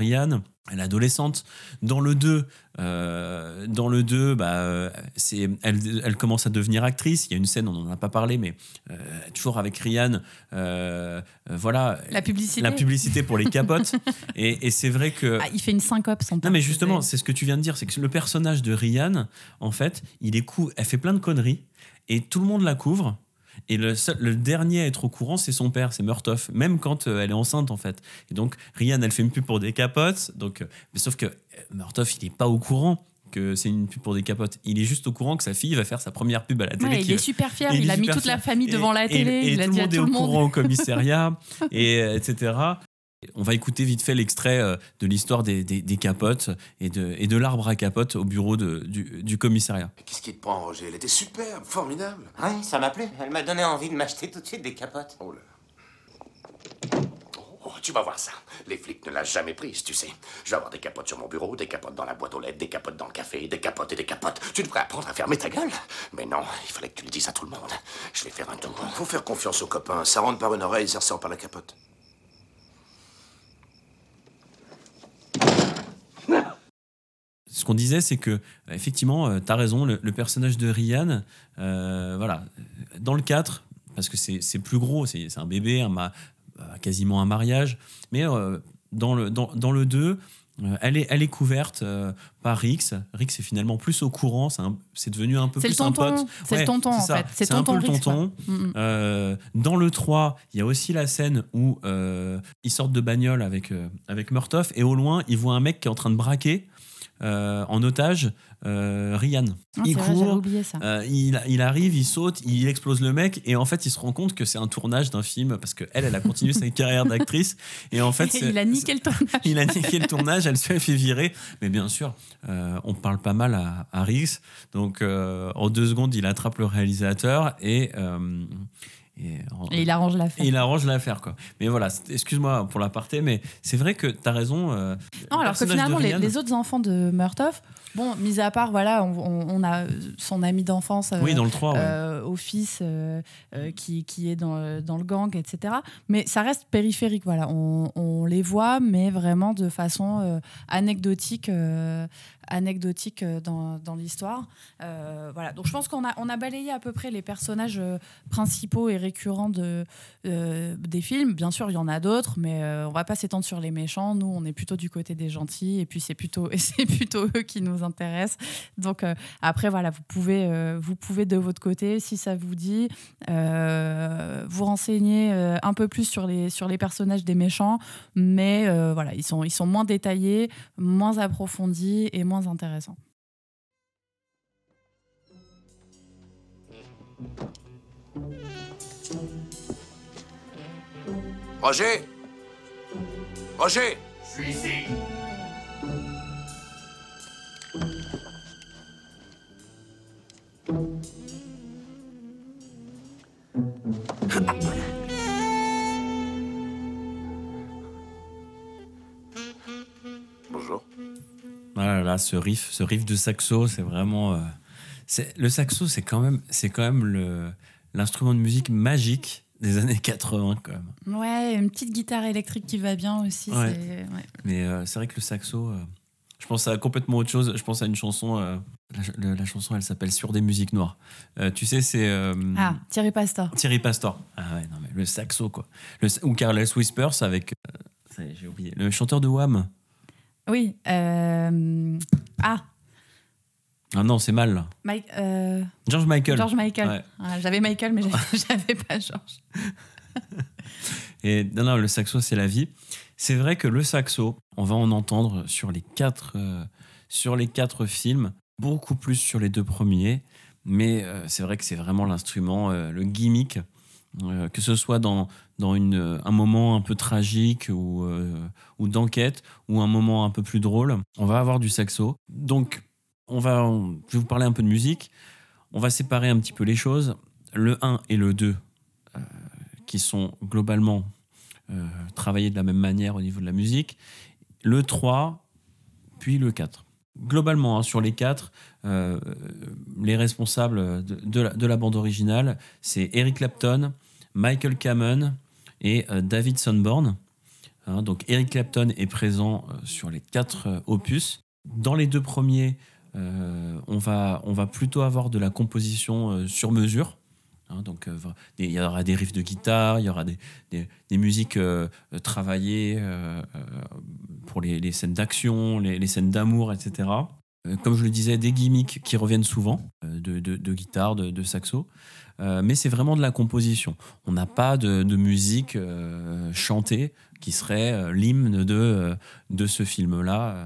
à- Ariane, l'adolescente. Dans le 2, euh, dans le 2 bah, c'est, elle, elle commence à devenir actrice. Il y a une scène, on n'en a pas parlé, mais euh, toujours avec Rihanna. euh, voilà. La publicité. La publicité pour les capotes. et, et c'est vrai que. Ah, il fait une syncope sans Non, mais justement, c'est ce que tu viens de dire, c'est que le personnage de Rihanna, en fait, il est cou- elle fait plein de conneries et tout le monde la couvre. Et le, seul- le dernier à être au courant, c'est son père, c'est Murtoff, même quand euh, elle est enceinte, en fait. Et donc, Rihanna, elle fait une pub pour des capotes, donc, euh, mais sauf que euh, Murtoff, il n'est pas au courant que c'est une pub pour des capotes. Il est juste au courant que sa fille va faire sa première pub à la télé. Ouais, il est super fier, il a mis toute la famille devant la télé, et il a tout dit le à monde est tout au le monde. courant au commissariat, et, etc. On va écouter vite fait l'extrait euh, de l'histoire des, des- des capotes et de, et de l'arbre à capote au bureau de- du, du commissariat. Qu'est-ce qui te prend, Roger? Elle était superbe, formidable. Ouais, ça m'a plu. Elle m'a donné envie de m'acheter tout de suite des capotes. Oh là. Oh, tu vas voir ça. Les flics ne l'ont jamais prise, tu sais. Je vais avoir des capotes sur mon bureau, des capotes dans la boîte aux lettres, des capotes dans le café, des capotes et des capotes. Tu devrais apprendre à fermer ta gueule. Mais non, il fallait que tu le dises à tout le monde. Je vais faire un tour. Faut faire confiance aux copains. Ça rentre par une oreille, ça ressort par la capote. Ce qu'on disait, c'est que, euh, effectivement, tu as raison, le, personnage de Ryan, euh, voilà, dans le 4, parce que c'est plus gros, c'est un bébé, un euh, quasiment un mariage, mais euh, dans, le, dans, dans le 2, euh, elle, est, elle est couverte euh, par Rix. Rix est finalement plus au courant, c'est devenu un peu C'est le plus un tonton, pote. c'est le tonton, en fait. C'est un peu le tonton. Mm, mm. Euh, dans le 3, il y a aussi la scène où euh, ils sortent de bagnole avec, euh, avec Murtoff et au loin, ils voient un mec qui est en train de braquer euh, en otage euh, Ryan. Ah, il vrai, court, ça. euh, il, il arrive, il saute, il explose le mec et en fait, il se rend compte que c'est un tournage d'un film parce qu'elle, elle a continué sa carrière d'actrice et en fait, Et il a niqué le tournage. il a niqué le tournage, elle se fait virer. Mais bien sûr, euh, on parle pas mal à, à Riggs. Donc, euh, en deux secondes, il attrape le réalisateur et. Et, il arrange l'affaire. et il arrange l'affaire, quoi. Mais voilà, excuse-moi pour l'aparté, mais c'est vrai que tu as raison. euh, Non, alors que finalement, les, autres enfants de Murtoff, bon, mis à part, voilà, on, a son ami d'enfance euh, Oui, dans le 3, ouais. euh, au fils euh, qui, qui est dans, dans le gang, etc. Mais ça reste périphérique, voilà. On, on les voit, mais vraiment de façon anecdotique. anecdotique dans, dans l'histoire. Voilà. Donc je pense qu'on a, on a balayé à peu près les personnages principaux et récurrents de, euh, des films. Bien sûr, il y en a d'autres, mais euh, on va pas s'étendre sur les méchants. Nous, on est plutôt du côté des gentils, et puis c'est plutôt, plutôt eux qui nous intéressent. Donc euh, après, voilà, vous pouvez, vous pouvez de votre côté, si ça vous dit, vous renseigner un peu plus sur les, sur les personnages des méchants, mais voilà, ils sont, ils sont moins détaillés, moins approfondis et moins intéressants. Roger? Roger? Je suis ici. Bonjour. Voilà, là, ce riff, ce riff de saxo, c'est vraiment. euh, c'est le saxo, c'est quand même, c'est quand même le l'instrument de musique magique des années 80 quand même. Ouais, une petite guitare électrique qui va bien aussi. Ouais. c'est- ouais. Mais euh, c'est vrai que le saxo, euh, je pense à complètement autre chose. Je pense à une chanson. euh, la, chanson, elle s'appelle Sur des musiques noires. Tu sais, c'est Ah, Thierry Pastor. Thierry Pastor. Ah ouais, non mais le saxo quoi. Le, ou Carles Whispers avec. j'ai oublié. Le chanteur de Wham. Oui. Ah, Ah non, c'est mal. Mike, euh, George Michael. George Michael. Ouais. Ah, J'avais Michael, mais j'avais- pas George. Et non, non, le saxo, c'est la vie. C'est vrai que le saxo, on va en entendre sur les quatre, euh, sur les quatre films, beaucoup plus sur les deux premiers. Mais euh, c'est vrai que c'est vraiment l'instrument, le gimmick, que ce soit dans, dans une, un moment un peu tragique ou, ou d'enquête, ou un moment un peu plus drôle, on va avoir du saxo. Donc, on va, je vais vous parler un peu de musique. On va séparer un petit peu les choses. Le 1 et le 2, euh, qui sont globalement euh, travaillés de la même manière au niveau de la musique. Le 3, puis le 4. Globalement, hein, sur les 4, euh, les responsables de, la, de la bande originale, c'est Eric Clapton, Michael Kamen, et David Sonborn. Hein, donc Eric Clapton est présent sur les quatre euh, opus. Dans les deux premiers, on, va, on va plutôt avoir de la composition euh, sur mesure. Hein, donc, euh, il y aura des riffs de guitare, il y aura des, des- musiques euh, euh, travaillées euh, euh, pour les, scènes d'action, les, scènes d'amour, etc. Euh, comme je le disais, des gimmicks qui reviennent souvent, euh, de, de- guitare, de, de saxo. Euh, mais c'est vraiment de la composition. On n'a pas de, musique euh, chantée qui serait euh, l'hymne de, euh, de ce film-là.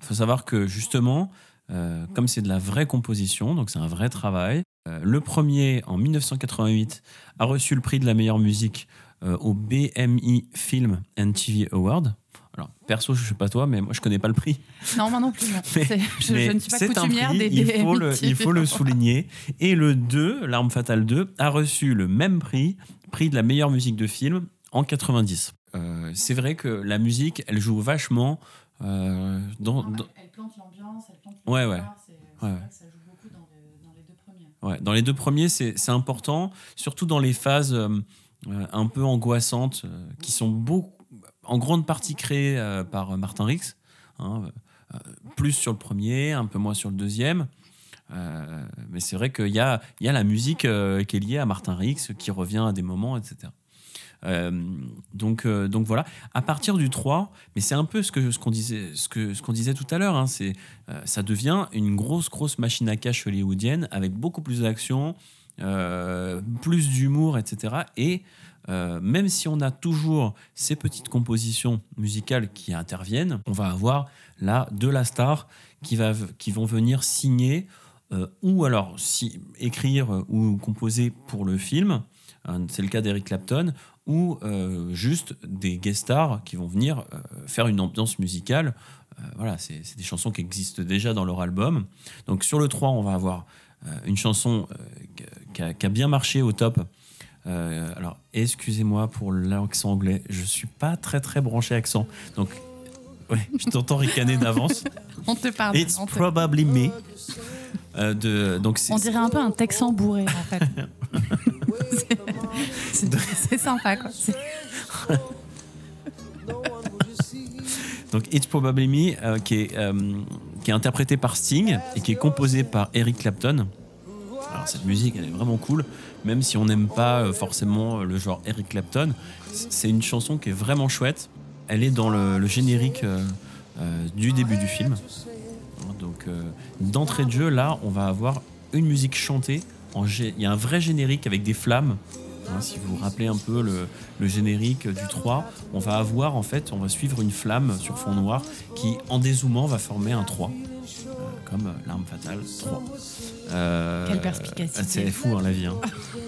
Il faut savoir que justement, euh, comme c'est de la vraie composition, donc c'est un vrai travail, euh, le premier, en 1988, a reçu le prix de la meilleure musique euh, au BMI Film and TV Award. Alors, perso, je sais pas toi, mais moi, je connais pas le prix. Non, moi non plus. non. Mais- je, je ne suis pas coutumière prix, des il faut, le, BMI. il faut le souligner. Et le 2, L'Arme Fatale 2, a reçu le même prix, prix de la meilleure musique de film, en 90. Euh, c'est vrai que la musique, elle joue vachement euh, dans, dans- Elle plante l'ambiance, elle plante Ouais, ouais. Ouais, vrai ouais. que ça joue beaucoup dans, le- dans les deux premiers. Ouais, dans les deux premiers, c'est important, surtout dans les phases euh, euh, un peu angoissantes, euh, qui sont beaucoup, en grande partie créées par Martin Rix. hein, plus sur le premier, un peu moins sur le deuxième. Mais c'est vrai qu'il y a, y a la musique qui est liée à Martin Rix, qui revient à des moments, etc. Euh, donc, euh, donc voilà. À partir du 3, mais c'est un peu ce que ce qu'on disait, ce que ce qu'on disait tout à l'heure. hein, c'est euh, ça devient une grosse grosse machine à cash hollywoodienne avec beaucoup plus d'action, plus d'humour, etc. Et même si on a toujours ces petites compositions musicales qui interviennent, on va avoir là de la star qui va qui vont venir signer ou alors si écrire ou composer pour le film. C'est le cas d'Eric Clapton ou euh, juste des guest stars qui vont venir euh, faire une ambiance musicale. Euh, voilà, c'est des chansons qui existent déjà dans leur album. Donc sur le 3, on va avoir une chanson qui a- qui a bien marché au top. Alors, excusez-moi pour l'accent anglais, je suis pas très très branché accent. Donc, ouais, je t'entends ricaner d'avance. On te parle. It's on, te- probably me. De, donc on dirait un peu un texan bourré, en fait. C'est- sympa, quoi. Donc It's Probably Me, euh, qui, est, euh, qui est interprété par Sting et qui est composé par Eric Clapton. Alors cette musique, elle est vraiment cool, même si on n'aime pas euh, forcément le genre Eric Clapton. C'est une chanson qui est vraiment chouette. Elle est dans le, générique du début du film. Donc euh, d'entrée de jeu, là, on va avoir une musique chantée. En gé- Il y a un vrai générique avec des flammes. Hein, si vous vous rappelez un peu le, le générique du 3, on va avoir en fait, on va suivre une flamme sur fond noir qui, en dézoomant, va former un 3. euh, comme l'arme fatale 3. Euh, Quelle perspicacité. C'est fou hein, la vie. hein.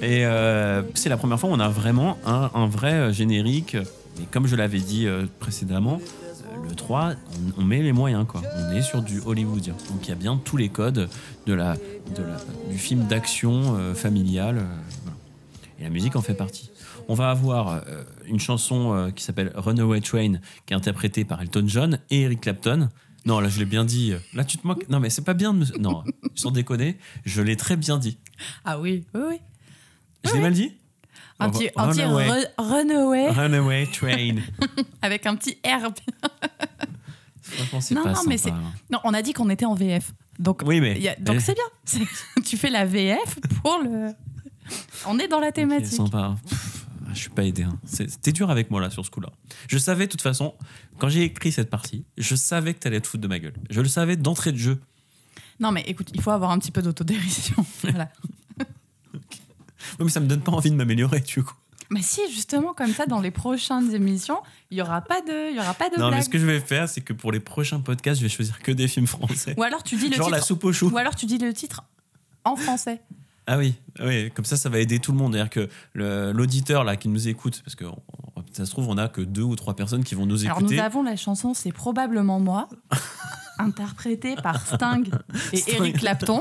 Et euh, c'est la première fois où on a vraiment un, un vrai générique. Et comme je l'avais dit précédemment, le 3, on, on met les moyens. Quoi. On est sur du hollywoodien. Donc il y a bien tous les codes de la, de la, du film d'action euh, familial. euh, voilà. Et la musique en fait partie. On va avoir euh, une chanson euh, qui s'appelle Runaway Train, qui est interprétée par Elton John et Eric Clapton. Non, là, je l'ai bien dit. Là, tu te moques. Non, mais c'est pas bien de me. Non, sans déconner, je l'ai très bien dit. Ah oui, oui, oui. Je l'ai mal dit? Un petit, un petit Runaway. re- runaway Runaway Train. avec un petit. Franchement, c'est Non, pas non, mais c'est. sympa. Non, on a dit qu'on était en VF. Donc, Oui, mais- a- donc c'est bien. C'est- tu fais la VF pour le. On est dans la thématique. sympa. Pff, je suis pas aidé. hein. C'était dur avec moi là sur ce coup-là. Je savais de toute façon, quand j'ai écrit cette partie, je savais que t'allais te foutre de ma gueule. Je le savais d'entrée de jeu. Non, mais écoute, il faut avoir un petit peu d'autodérision. voilà. Oui, mais ça me donne pas envie de m'améliorer du coup. Mais si, justement, comme ça, dans les prochaines émissions, il y aura pas de, il y aura pas de Non, mais blague. ce que je vais faire, c'est que pour les prochains podcasts, je vais choisir que des films français. Ou alors tu dis le Genre titre. la soupe aux choux. Ou alors tu dis le titre en français. Ah oui, oui, comme ça, ça va aider tout le monde. C'est-à-dire que l'auditeur là qui nous écoute, parce que ça se trouve, on a que deux ou trois personnes qui vont nous Alors écouter. nous avons la chanson C'est probablement moi, interprétée par Sting et Sting. Eric Clapton.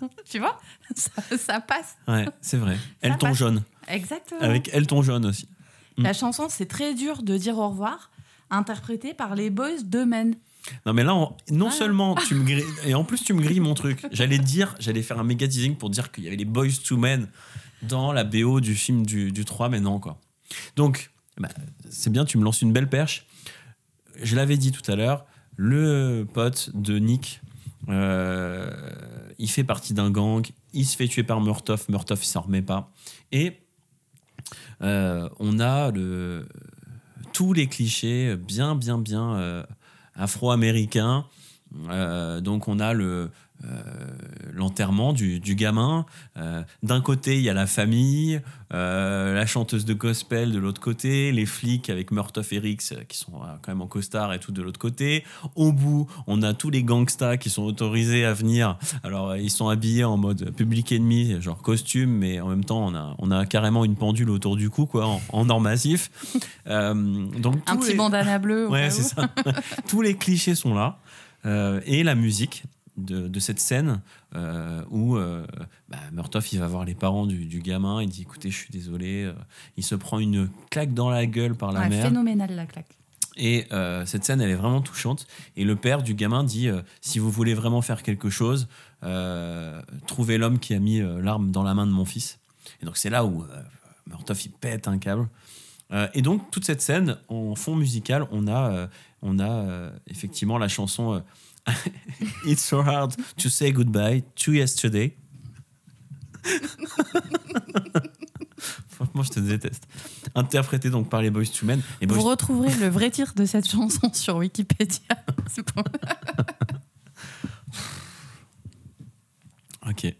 tu vois, ça, ça passe. Ouais, c'est vrai. Elton passe. John. Exactement. Avec Elton John aussi. La chanson C'est très dur de dire au revoir, interprétée par les Boys de Men. Non mais là, on- non seulement tu me grilles, et en plus tu me grilles mon truc. J'allais dire, j'allais faire un méga teasing pour dire qu'il y avait les Boys to Men dans la BO du film du, du 3, mais non quoi. Donc, bah, c'est bien, tu me lances une belle perche. Je l'avais dit tout à l'heure, le pote de Nick, euh, il fait partie d'un gang, il se fait tuer par Murtoff, Murtoff s'en remet pas. Et euh, on a le, tous les clichés bien, bien, bien euh, afro-américains. Euh, donc on a le l'enterrement du, du gamin. Euh, D'un côté, il y a la famille, euh, la chanteuse de gospel de l'autre côté, les flics avec Murtoff et Rix euh, qui sont euh, quand même en costard et tout de l'autre côté. Au bout, on a tous les gangsters qui sont autorisés à venir. Alors, euh, ils sont habillés en mode public ennemi, genre costume, mais en même temps, on a, on a carrément une pendule autour du cou, quoi, en, en or massif. Euh, donc, Un petit les- bandana bleu. Ouais, c'est ça. Tous les clichés sont là. Euh, et la musique de, de cette scène euh, où euh, bah, Murtoff il va voir les parents du, du gamin, il dit écoutez je suis désolé, euh, il se prend une claque dans la gueule par la Ouais, mère. phénoménal la claque. Et euh, cette scène, elle est vraiment touchante. Et le père du gamin dit si vous voulez vraiment faire quelque chose, trouvez l'homme qui a mis l'arme dans la main de mon fils. Et donc c'est là où Murtoff il pète un câble. Et donc toute cette scène en fond musical, on a, on a effectivement la chanson It's so hard to say goodbye to yesterday. Franchement, je te déteste. Interprété donc par les Boys to Men. Vous retrouverez le vrai titre de cette chanson sur Wikipédia. Pour- Ok.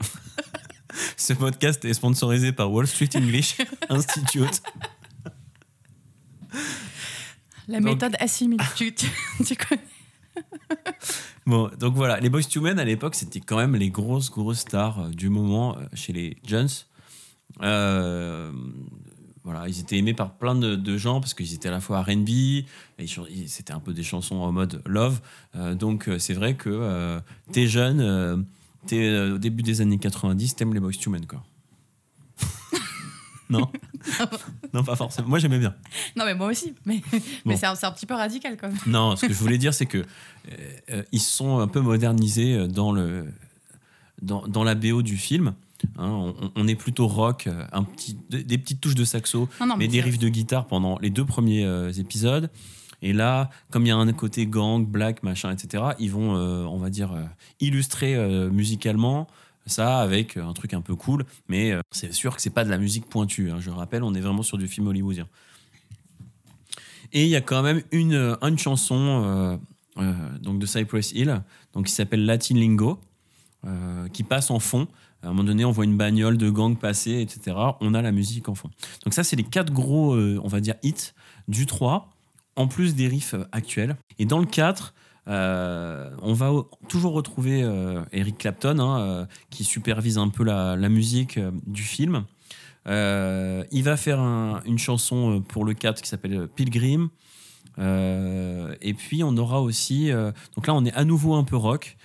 Ce podcast est sponsorisé par Wall Street English Institute. La méthode assimile. tu, tu- tu connais Bon, donc voilà, les Boys to Men à l'époque, c'était quand même les grosses, grosses stars euh, du moment euh, chez les Jones. Euh, voilà, ils étaient aimés par plein de, gens parce qu'ils étaient à la fois RB, c'était un peu des chansons en mode love. Donc c'est vrai que t'es jeune, t'es au début des années 90, t'aimes les Boys to Men, quoi. Non Non, pas forcément. Moi j'aimais bien. Non, mais moi aussi. Mais, c'est un, petit peu radical quand même. Non, ce que je voulais dire, c'est que euh, euh, ils sont un peu modernisés euh, dans le dans, dans la BO du film. Hein, on, on est plutôt rock, un petit, des petites touches de saxo, Non, non, mais mais des riffs de guitare pendant les deux premiers euh, épisodes. Et là, comme il y a un côté gang, black, machin, etc., ils vont, euh, on va dire, illustrer musicalement ça avec un truc un peu cool. Mais euh, c'est sûr que c'est pas de la musique pointue. hein. je rappelle, on est vraiment sur du film hollywoodien. Et il y a quand même une, euh, une chanson euh, euh, donc de Cypress Hill donc qui s'appelle Latin Lingo, euh, qui passe en fond. À un moment donné, on voit une bagnole de gang passer, etc. On a la musique en fond. Donc ça, c'est les quatre gros, euh, on va dire, hits du 3, en plus des riffs euh, actuels. Et dans le 4, euh, on va toujours retrouver euh, Eric Clapton, hein, euh, qui supervise un peu la, musique du film. Il va faire un- une chanson pour le 4 qui s'appelle Pilgrim. Et puis on aura aussi. donc là, on est à nouveau un peu rock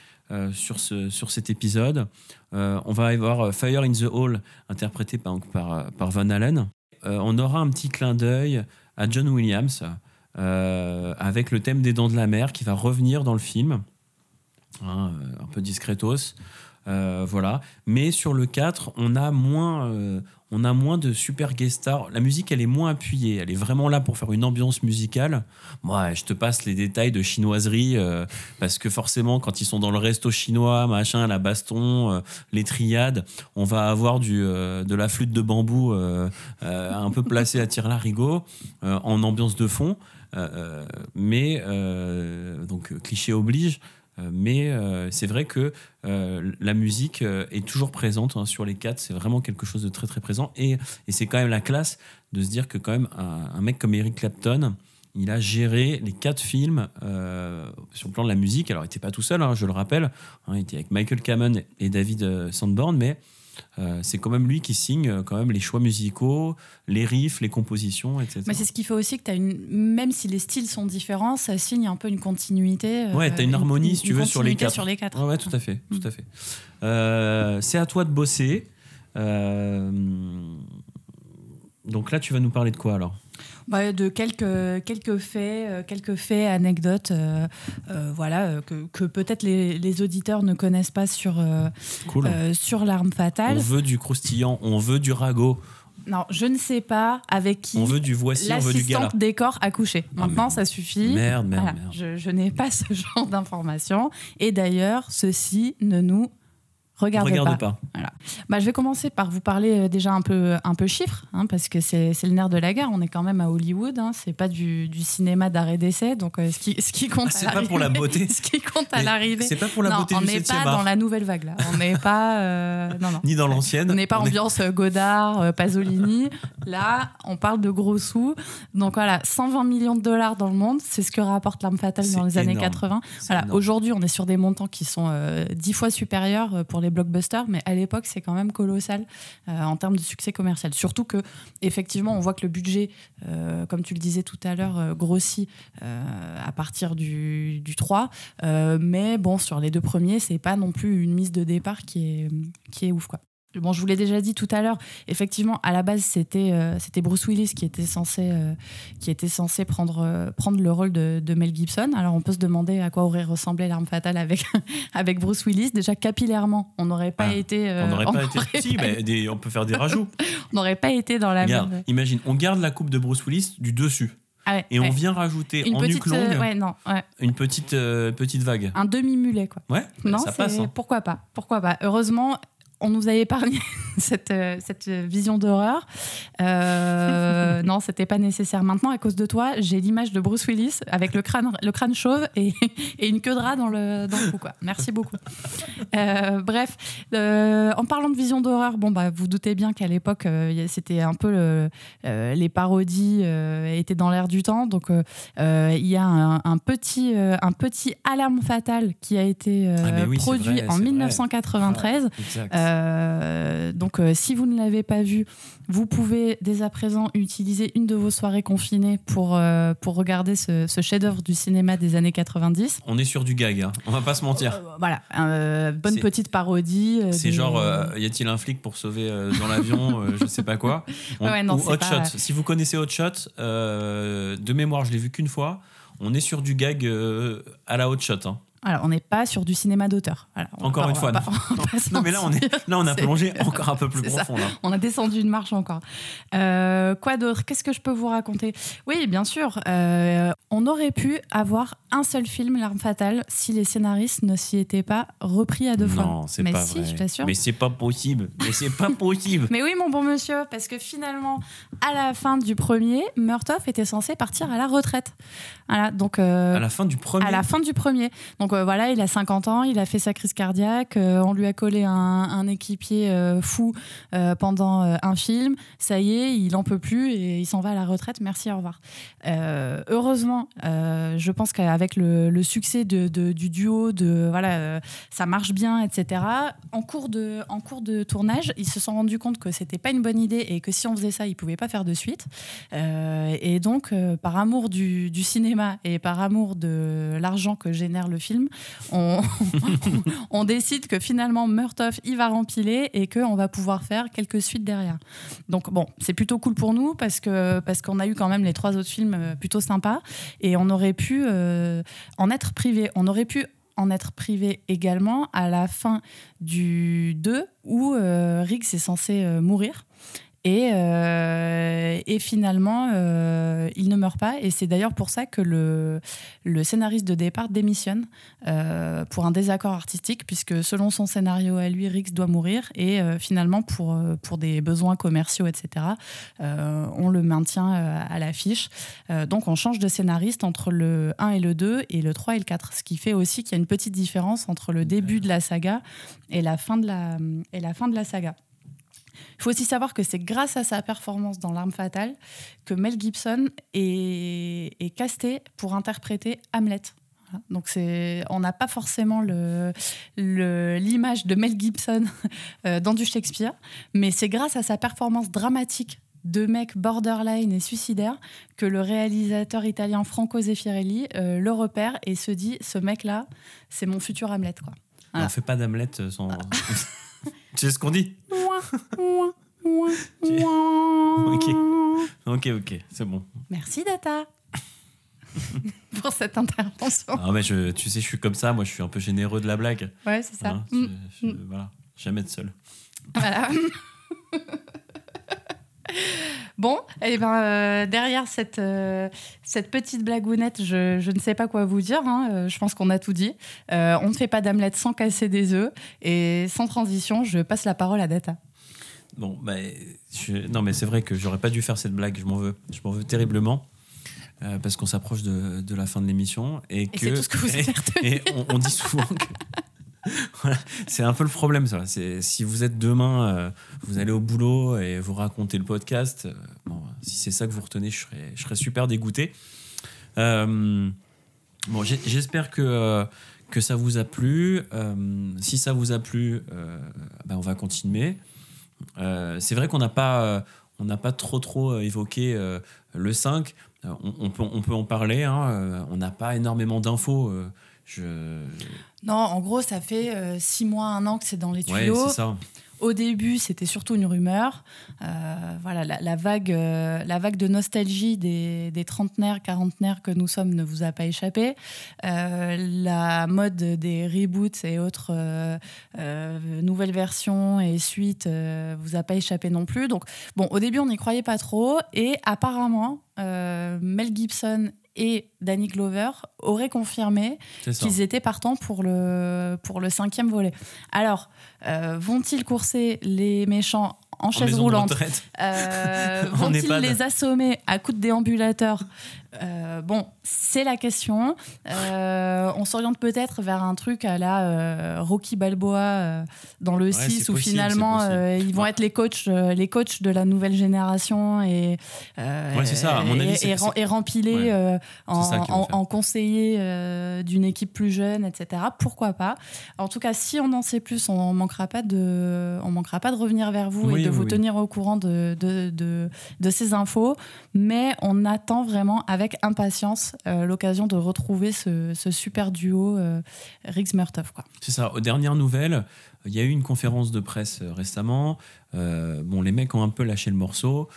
sur, sur cet épisode. On va avoir Fire in the Hall, interprété par, Van. Euh, on aura un petit clin d'œil à John Williams avec le thème des Dents de la Mer qui va revenir dans le film. Hein, euh, un peu discretos. Euh, voilà. Mais sur le 4, on a moins, euh, on a moins de super guest stars. La musique, elle est moins appuyée. Elle est vraiment là pour faire une ambiance musicale. Moi, je te passe les détails de chinoiserie euh, parce que forcément, quand ils sont dans le resto chinois, machin, la baston, euh, les triades, on va avoir du, euh, de la flûte de bambou euh, euh, un peu placée à tire-larigot euh, en ambiance de fond. Euh, euh, mais euh, donc cliché oblige. Mais c'est vrai que la musique est toujours présente hein, sur les quatre. C'est vraiment quelque chose de très très présent. Et, et c'est quand même la classe de se dire que quand même un, mec comme Eric Clapton, il a géré les quatre films sur le plan de la musique. Alors il n'était pas tout seul, hein, je le rappelle. Hein, il était avec Michael Kamen et David Sandborn, mais euh, c'est quand même lui qui signe euh, quand même les choix musicaux, les riffs, les compositions, etc. Mais c'est ce qui fait aussi que tu as une. Même si les styles sont différents, ça signe un peu une continuité. euh, Ouais, t'as une harmonie, si tu veux, sur les quatre. sur les quatre. Ouais, ouais, tout à fait, tout à fait. Euh, c'est à toi de bosser. Donc là, tu vas nous parler de quoi alors? Bah, de quelques, quelques faits, euh, quelques faits, anecdotes, euh, euh, voilà, que, que peut-être les, les auditeurs ne connaissent pas sur, euh, Cool. sur l'arme fatale. On veut du croustillant, on veut du ragot. Non, je ne sais pas avec qui. On veut du voici, on veut du gala. L'assistante décor a couché. Maintenant, ça suffit. Merde, merde, Voilà, merde. Je, je n'ai pas ce genre d'informations. Et d'ailleurs, ceci ne nous regarde, Regarde pas. pas. Voilà. Bah, je vais commencer par vous parler euh, déjà un peu, un peu chiffres, hein, parce que c'est le nerf de la guerre. On est quand même à Hollywood, hein, c'est pas du, du cinéma d'arrêt d'essai. Donc, euh, ce, qui, ce qui compte Ah, c'est à pas pour la l'arrivée- beauté. Ce qui compte à l'arrivée. c'est pas pour la Non, beauté on n'est 7e pas dans la nouvelle vague, là. On n'est pas. euh, non, non. Ni dans l'ancienne. On n'est pas on est- ambiance euh, Godard, Pasolini. Là, on parle de gros sous. Donc voilà, 120 millions de dollars dans le monde, c'est ce que rapporte L'Arme Fatale dans les années énorme. 80. C'est Voilà, énorme. aujourd'hui, on est sur des montants qui sont euh, dix fois supérieurs pour les blockbusters, mais à l'époque, c'est quand même colossal euh, en termes de succès commercial. Surtout que, effectivement, on voit que le budget, euh, comme tu le disais tout à l'heure, euh, grossit à partir du, du 3. Euh, mais bon, sur les deux premiers, c'est pas non plus une mise de départ qui est, qui est ouf, quoi. Bon, je vous l'ai déjà dit tout à l'heure. Effectivement, à la base, c'était euh, c'était Bruce Willis qui était censé euh, qui était censé prendre euh, prendre le rôle de, de Mel Gibson. Alors, on peut se demander à quoi aurait ressemblé l'arme fatale avec avec Bruce Willis. Déjà capillairement, on n'aurait pas Ah, été. On n'aurait pas été. Si, pas- mais des- on peut faire des rajouts. on n'aurait pas été dans la Regarde, même. imagine, on garde la coupe de Bruce Willis du dessus. Ah ouais, Et on vient rajouter une en petite nuque longue ouais, non, ouais. une petite, euh, petite vague. un demi mulet quoi. Ouais, Non, ça passe. hein. pourquoi pas Pourquoi pas Heureusement, on nous a épargné cette, euh, cette vision d'horreur. Euh, non, c'était pas nécessaire. Maintenant, à cause de toi, j'ai l'image de Bruce Willis avec le crâne, le crâne chauve et, et une queue de rat dans le, dans le cou. Quoi. Merci beaucoup. Euh, bref, euh, en parlant de vision d'horreur, bon, bah, vous doutez bien qu'à l'époque, c'était un peu le- les parodies étaient dans l'air du temps. Donc, il y a un, un petit, un petit alarme fatale qui a été Ah, oui, produit vrai, en c'est vrai. 1993. Euh, donc, euh, si vous ne l'avez pas vu, vous pouvez dès à présent utiliser une de vos soirées confinées pour, euh, pour regarder ce, ce chef-d'œuvre du cinéma des années 90. On est sur du gag, hein. on va pas se mentir. Voilà, bonne petite parodie. C'est des- genre, y a-t-il un flic pour sauver dans l'avion, je sais pas quoi. On- Ouais, non, ou Hot pas- Shot. Si vous connaissez Hot Shot, de mémoire, je l'ai vu qu'une fois. On est sur du gag à la Hot Shot. hein. Alors, on n'est pas sur du cinéma d'auteur. Encore pas- une fois. Non, Non, mais là, on, est, là, on a plongé encore un peu plus profond. Là. On a descendu une marche encore. Euh, quoi d'autre? Qu'est-ce que je peux vous raconter? Oui, bien sûr. euh, on aurait pu avoir un seul film, L'arme fatale, si les scénaristes ne s'y étaient pas repris à deux fois. Non, c'est Mais pas si, vrai. je t'assure. Mais c'est pas possible. Mais c'est pas possible. Mais oui, mon bon monsieur, parce que finalement, à la fin du premier, Murtoff était censé partir à la retraite. Voilà, donc euh, À la fin du premier. à la fin du premier. Donc euh, voilà, il a 50 ans, il a fait sa crise cardiaque, euh, on lui a collé un, équipier euh, fou pendant un film. Ça y est, il en peut plus et il s'en va à la retraite. Merci, au revoir. Heureusement, je pense qu'avec le, le succès du duo, ça marche bien, etc. En cours de, tournage, ils se sont rendus compte que c'était pas une bonne idée et que si on faisait ça, ils pouvaient pas faire de suite. Et donc, par amour du cinéma et par amour de l'argent que génère le film, on, décide que finalement Murtoff il va rempiler et qu'on va pouvoir faire quelques suites derrière. Donc bon, c'est plutôt cool pour nous parce que parce qu'on a eu quand même les trois autres films euh, plutôt sympas et on aurait pu euh, en être privé. On aurait pu en être privé également à la fin du 2 où euh, Riggs est censé mourir. Et, euh, et finalement, euh, il ne meurt pas. Et c'est d'ailleurs pour ça que le, scénariste de départ démissionne euh, pour un désaccord artistique, puisque selon son scénario à lui, Riggs doit mourir. Et finalement, pour, des besoins commerciaux, etc., on le maintient à l'affiche. Donc on change de scénariste entre le 1 et le 2 et le 3 et le 4. Ce qui fait aussi qu'il y a une petite différence entre le début de la saga et la fin de la, et la, fin de la saga. Il faut aussi savoir que c'est grâce à sa performance dans L'Arme Fatale que Mel Gibson est, est casté pour interpréter Hamlet. Voilà. Donc on n'a pas forcément le, le- l'image de Mel Gibson euh, dans du Shakespeare, mais c'est grâce à sa performance dramatique de mec borderline et suicidaire que le réalisateur italien Franco Zeffirelli euh, le repère et se dit ce mec-là, c'est mon futur Hamlet. Quoi. Voilà. On fait pas d'Hamlet sans. tu sais ce qu'on dit Ok. Ok, ok, c'est bon. Merci Data pour cette intervention. Ah, mais je, tu sais, je suis comme ça. Moi, je suis un peu généreux de la blague. Ouais, c'est ça. Hein, Mm. je- je- Voilà. Jamais être seul. Voilà. Bon, et ben, euh, derrière cette, euh, cette petite blagounette, je, je ne sais pas quoi vous dire. hein, euh, je pense qu'on a tout dit. Euh, on ne fait pas d'omelette sans casser des œufs. Et sans transition, je passe la parole à Data. Bon, bah, je- non, mais c'est vrai que j'aurais pas dû faire cette blague. Je m'en veux. Je m'en veux terriblement. parce qu'on s'approche de, de la fin de l'émission. Et, que, c'est tout ce que vous et- et on, on dit souvent que. C'est un peu le problème, ça. Si vous êtes demain, euh, vous allez au boulot et vous racontez le podcast. euh, si c'est ça que vous retenez, je serais, super dégoûté. Euh, bon, j'espère que que ça vous a plu. Si ça vous a plu, ben, on va continuer. C'est vrai qu'on n'a pas, pas trop trop évoqué le 5. Euh, on, peut, on peut en parler. hein, on n'a pas énormément d'infos. Je... Non, en gros, ça fait euh, six mois, un an que c'est dans les Ouais, tuyaux. c'est ça. Au début, c'était surtout une rumeur. Euh, voilà, la, la vague, euh, la vague de nostalgie des, des trentenaires, quarantenaires que nous sommes ne vous a pas échappé. Euh, la mode des reboots et autres nouvelles versions et suites vous a pas échappé non plus. Donc, bon, au début, on n'y croyait pas trop. Et apparemment, Mel Gibson et Danny Glover auraient confirmé qu'ils étaient partants pour le, pour le cinquième volet. Alors, euh, vont-ils courser les méchants en, chaise roulante. Euh, Vont-ils les assommer à coups de déambulateur Euh, Bon, c'est la question. Euh, on s'oriente peut-être vers un truc à la euh, Rocky Balboa dans le Ouais, 6 c'est où possible, finalement ils vont être les coachs, les coachs de la nouvelle génération et, Ouais, ça, à mon avis, et, c'est- et, ren- c'est- et rempiler Ouais. en, en- en conseiller euh, d'une équipe plus jeune, etc. Pourquoi pas? En tout cas, si on en sait plus, on manquera pas de, on manquera pas de revenir vers vous Oui, et de oui, vous oui. tenir au courant de, de, de, de ces infos. Mais on attend vraiment avec impatience euh, l'occasion de retrouver ce, super duo euh, Riggs Murtaugh, quoi. C'est ça. Aux dernières nouvelles, il y a eu une conférence de presse euh, récemment. Euh, bon, les mecs ont un peu lâché le morceau.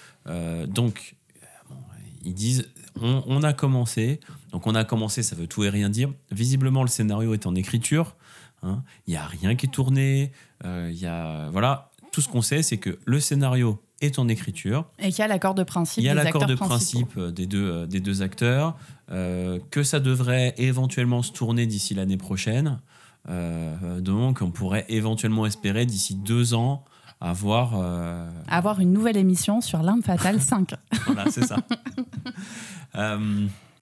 Donc, ils disent on, a commencé. Donc, on a commencé, ça veut tout et rien dire. Visiblement, le scénario est en écriture. hein. Il n'y a rien qui est tourné. Il y a, voilà. Tout ce qu'on sait, c'est que le scénario est en écriture. Et qu'il y a l'accord de principe Il y a l'accord de principe euh, des deux, euh, des deux acteurs, euh, que ça devrait éventuellement se tourner d'ici l'année prochaine. Euh, donc, on pourrait éventuellement espérer d'ici deux ans avoir. euh, Avoir une nouvelle émission sur L'Arme Fatale 5. voilà, c'est ça.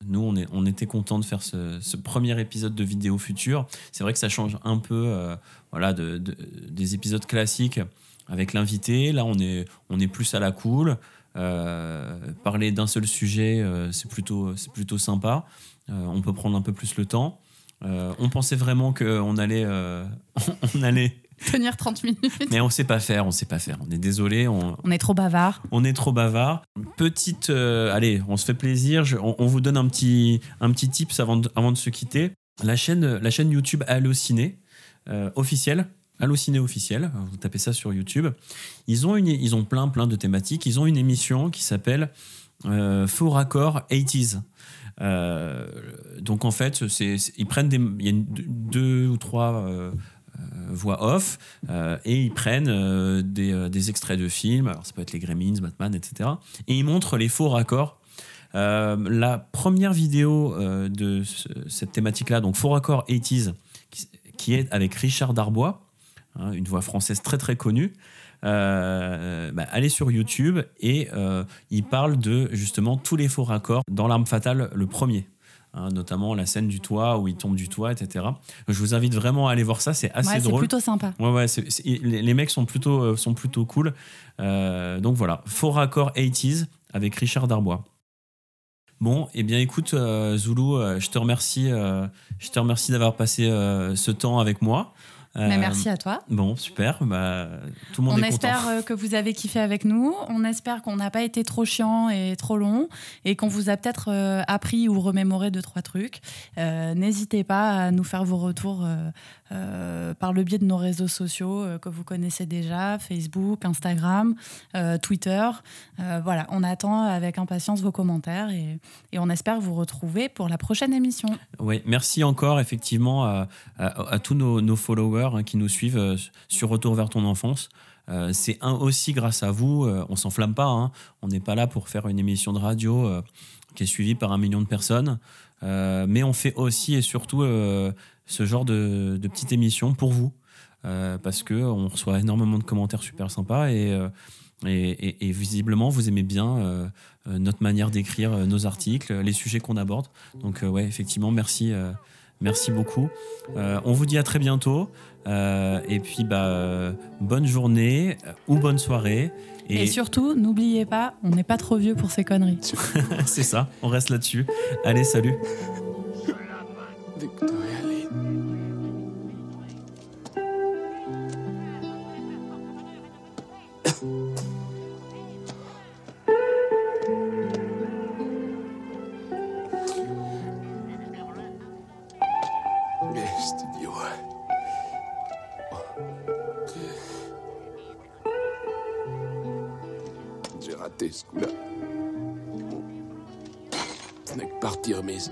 Nous, on, est, on était content de faire ce, ce premier épisode de Vidéo Future. C'est vrai que ça change un peu voilà, de, de- des épisodes classiques avec l'invité. Là, on est, on est plus à la cool. Euh, parler d'un seul sujet, euh, c'est plutôt, c'est plutôt sympa. Euh, on peut prendre un peu plus le temps. On pensait vraiment qu'on allait, on allait, Tenir 30 minutes. mais on sait pas faire. On sait pas faire. On est désolé. On, On est trop bavard. on est trop bavard. Petite, euh, allez, on se fait plaisir. Je- on, on vous donne un petit, un petit tips avant de, avant de se quitter. La chaîne, la chaîne YouTube Allociné euh, officielle, Allociné officiel. Vous tapez ça sur YouTube. Ils ont une, ils ont plein, plein de thématiques. Ils ont une émission qui s'appelle euh, Faux raccord 80s. Euh, donc en fait, ils prennent des, il y a deux ou trois euh, voix off et ils prennent des, extraits de films. Alors ça peut être les Gremlins, Batman, etc. Et ils montrent les faux raccords. La première vidéo de ce- cette thématique-là, donc faux raccords 80s, qui, qui est avec Richard Darbois, hein, une voix française très très connue. Euh, bah, allez sur YouTube et euh, il parle de justement tous les faux raccords dans l'arme fatale, le premier. Hein, notamment la scène du toit où il tombe du toit, etc. Je vous invite vraiment à aller voir ça, c'est assez Ouais, c'est drôle. plutôt sympa. Ouais, ouais, les, les mecs sont plutôt, euh, sont plutôt cool. Donc voilà, faux raccord 80s avec Richard Darbois. Bon, eh bien écoute, Zoulou, je te remercie, je te remercie d'avoir passé ce temps avec moi. Mais Euh, merci à toi. Bon, super. Bah, tout le monde On est espère content. euh, que vous avez kiffé avec nous. On espère qu'on n'a pas été trop chiant et trop long et qu'on vous a peut-être euh, appris ou remémoré deux, trois trucs. N'hésitez pas à nous faire vos retours euh, par le biais de nos réseaux sociaux euh, que vous connaissez déjà Facebook, Instagram, euh, Twitter. Voilà, on attend avec impatience vos commentaires et, on espère vous retrouver pour la prochaine émission. Oui, merci encore effectivement à, tous nos, followers hein, qui nous suivent sur Retour vers ton enfance. C'est un aussi grâce à vous. euh, on s'enflamme pas. hein. On n'est pas là pour faire une émission de radio qui est suivie par un million de personnes. Mais on fait aussi et surtout ce genre de, de petite émission pour vous. Euh, parce que on reçoit énormément de commentaires super sympas et, euh, et, et- et visiblement vous aimez bien euh, notre manière d'écrire nos articles, les sujets qu'on aborde. Donc euh, ouais, effectivement, merci, euh, merci beaucoup. Euh, on vous dit à très bientôt Euh, et puis bah bonne journée ou bonne soirée. Et, surtout, n'oubliez pas, on n'est pas trop vieux pour ces conneries. c'est ça, on reste là-dessus. Allez, salut. Ce coup-là. N'est que partie remise.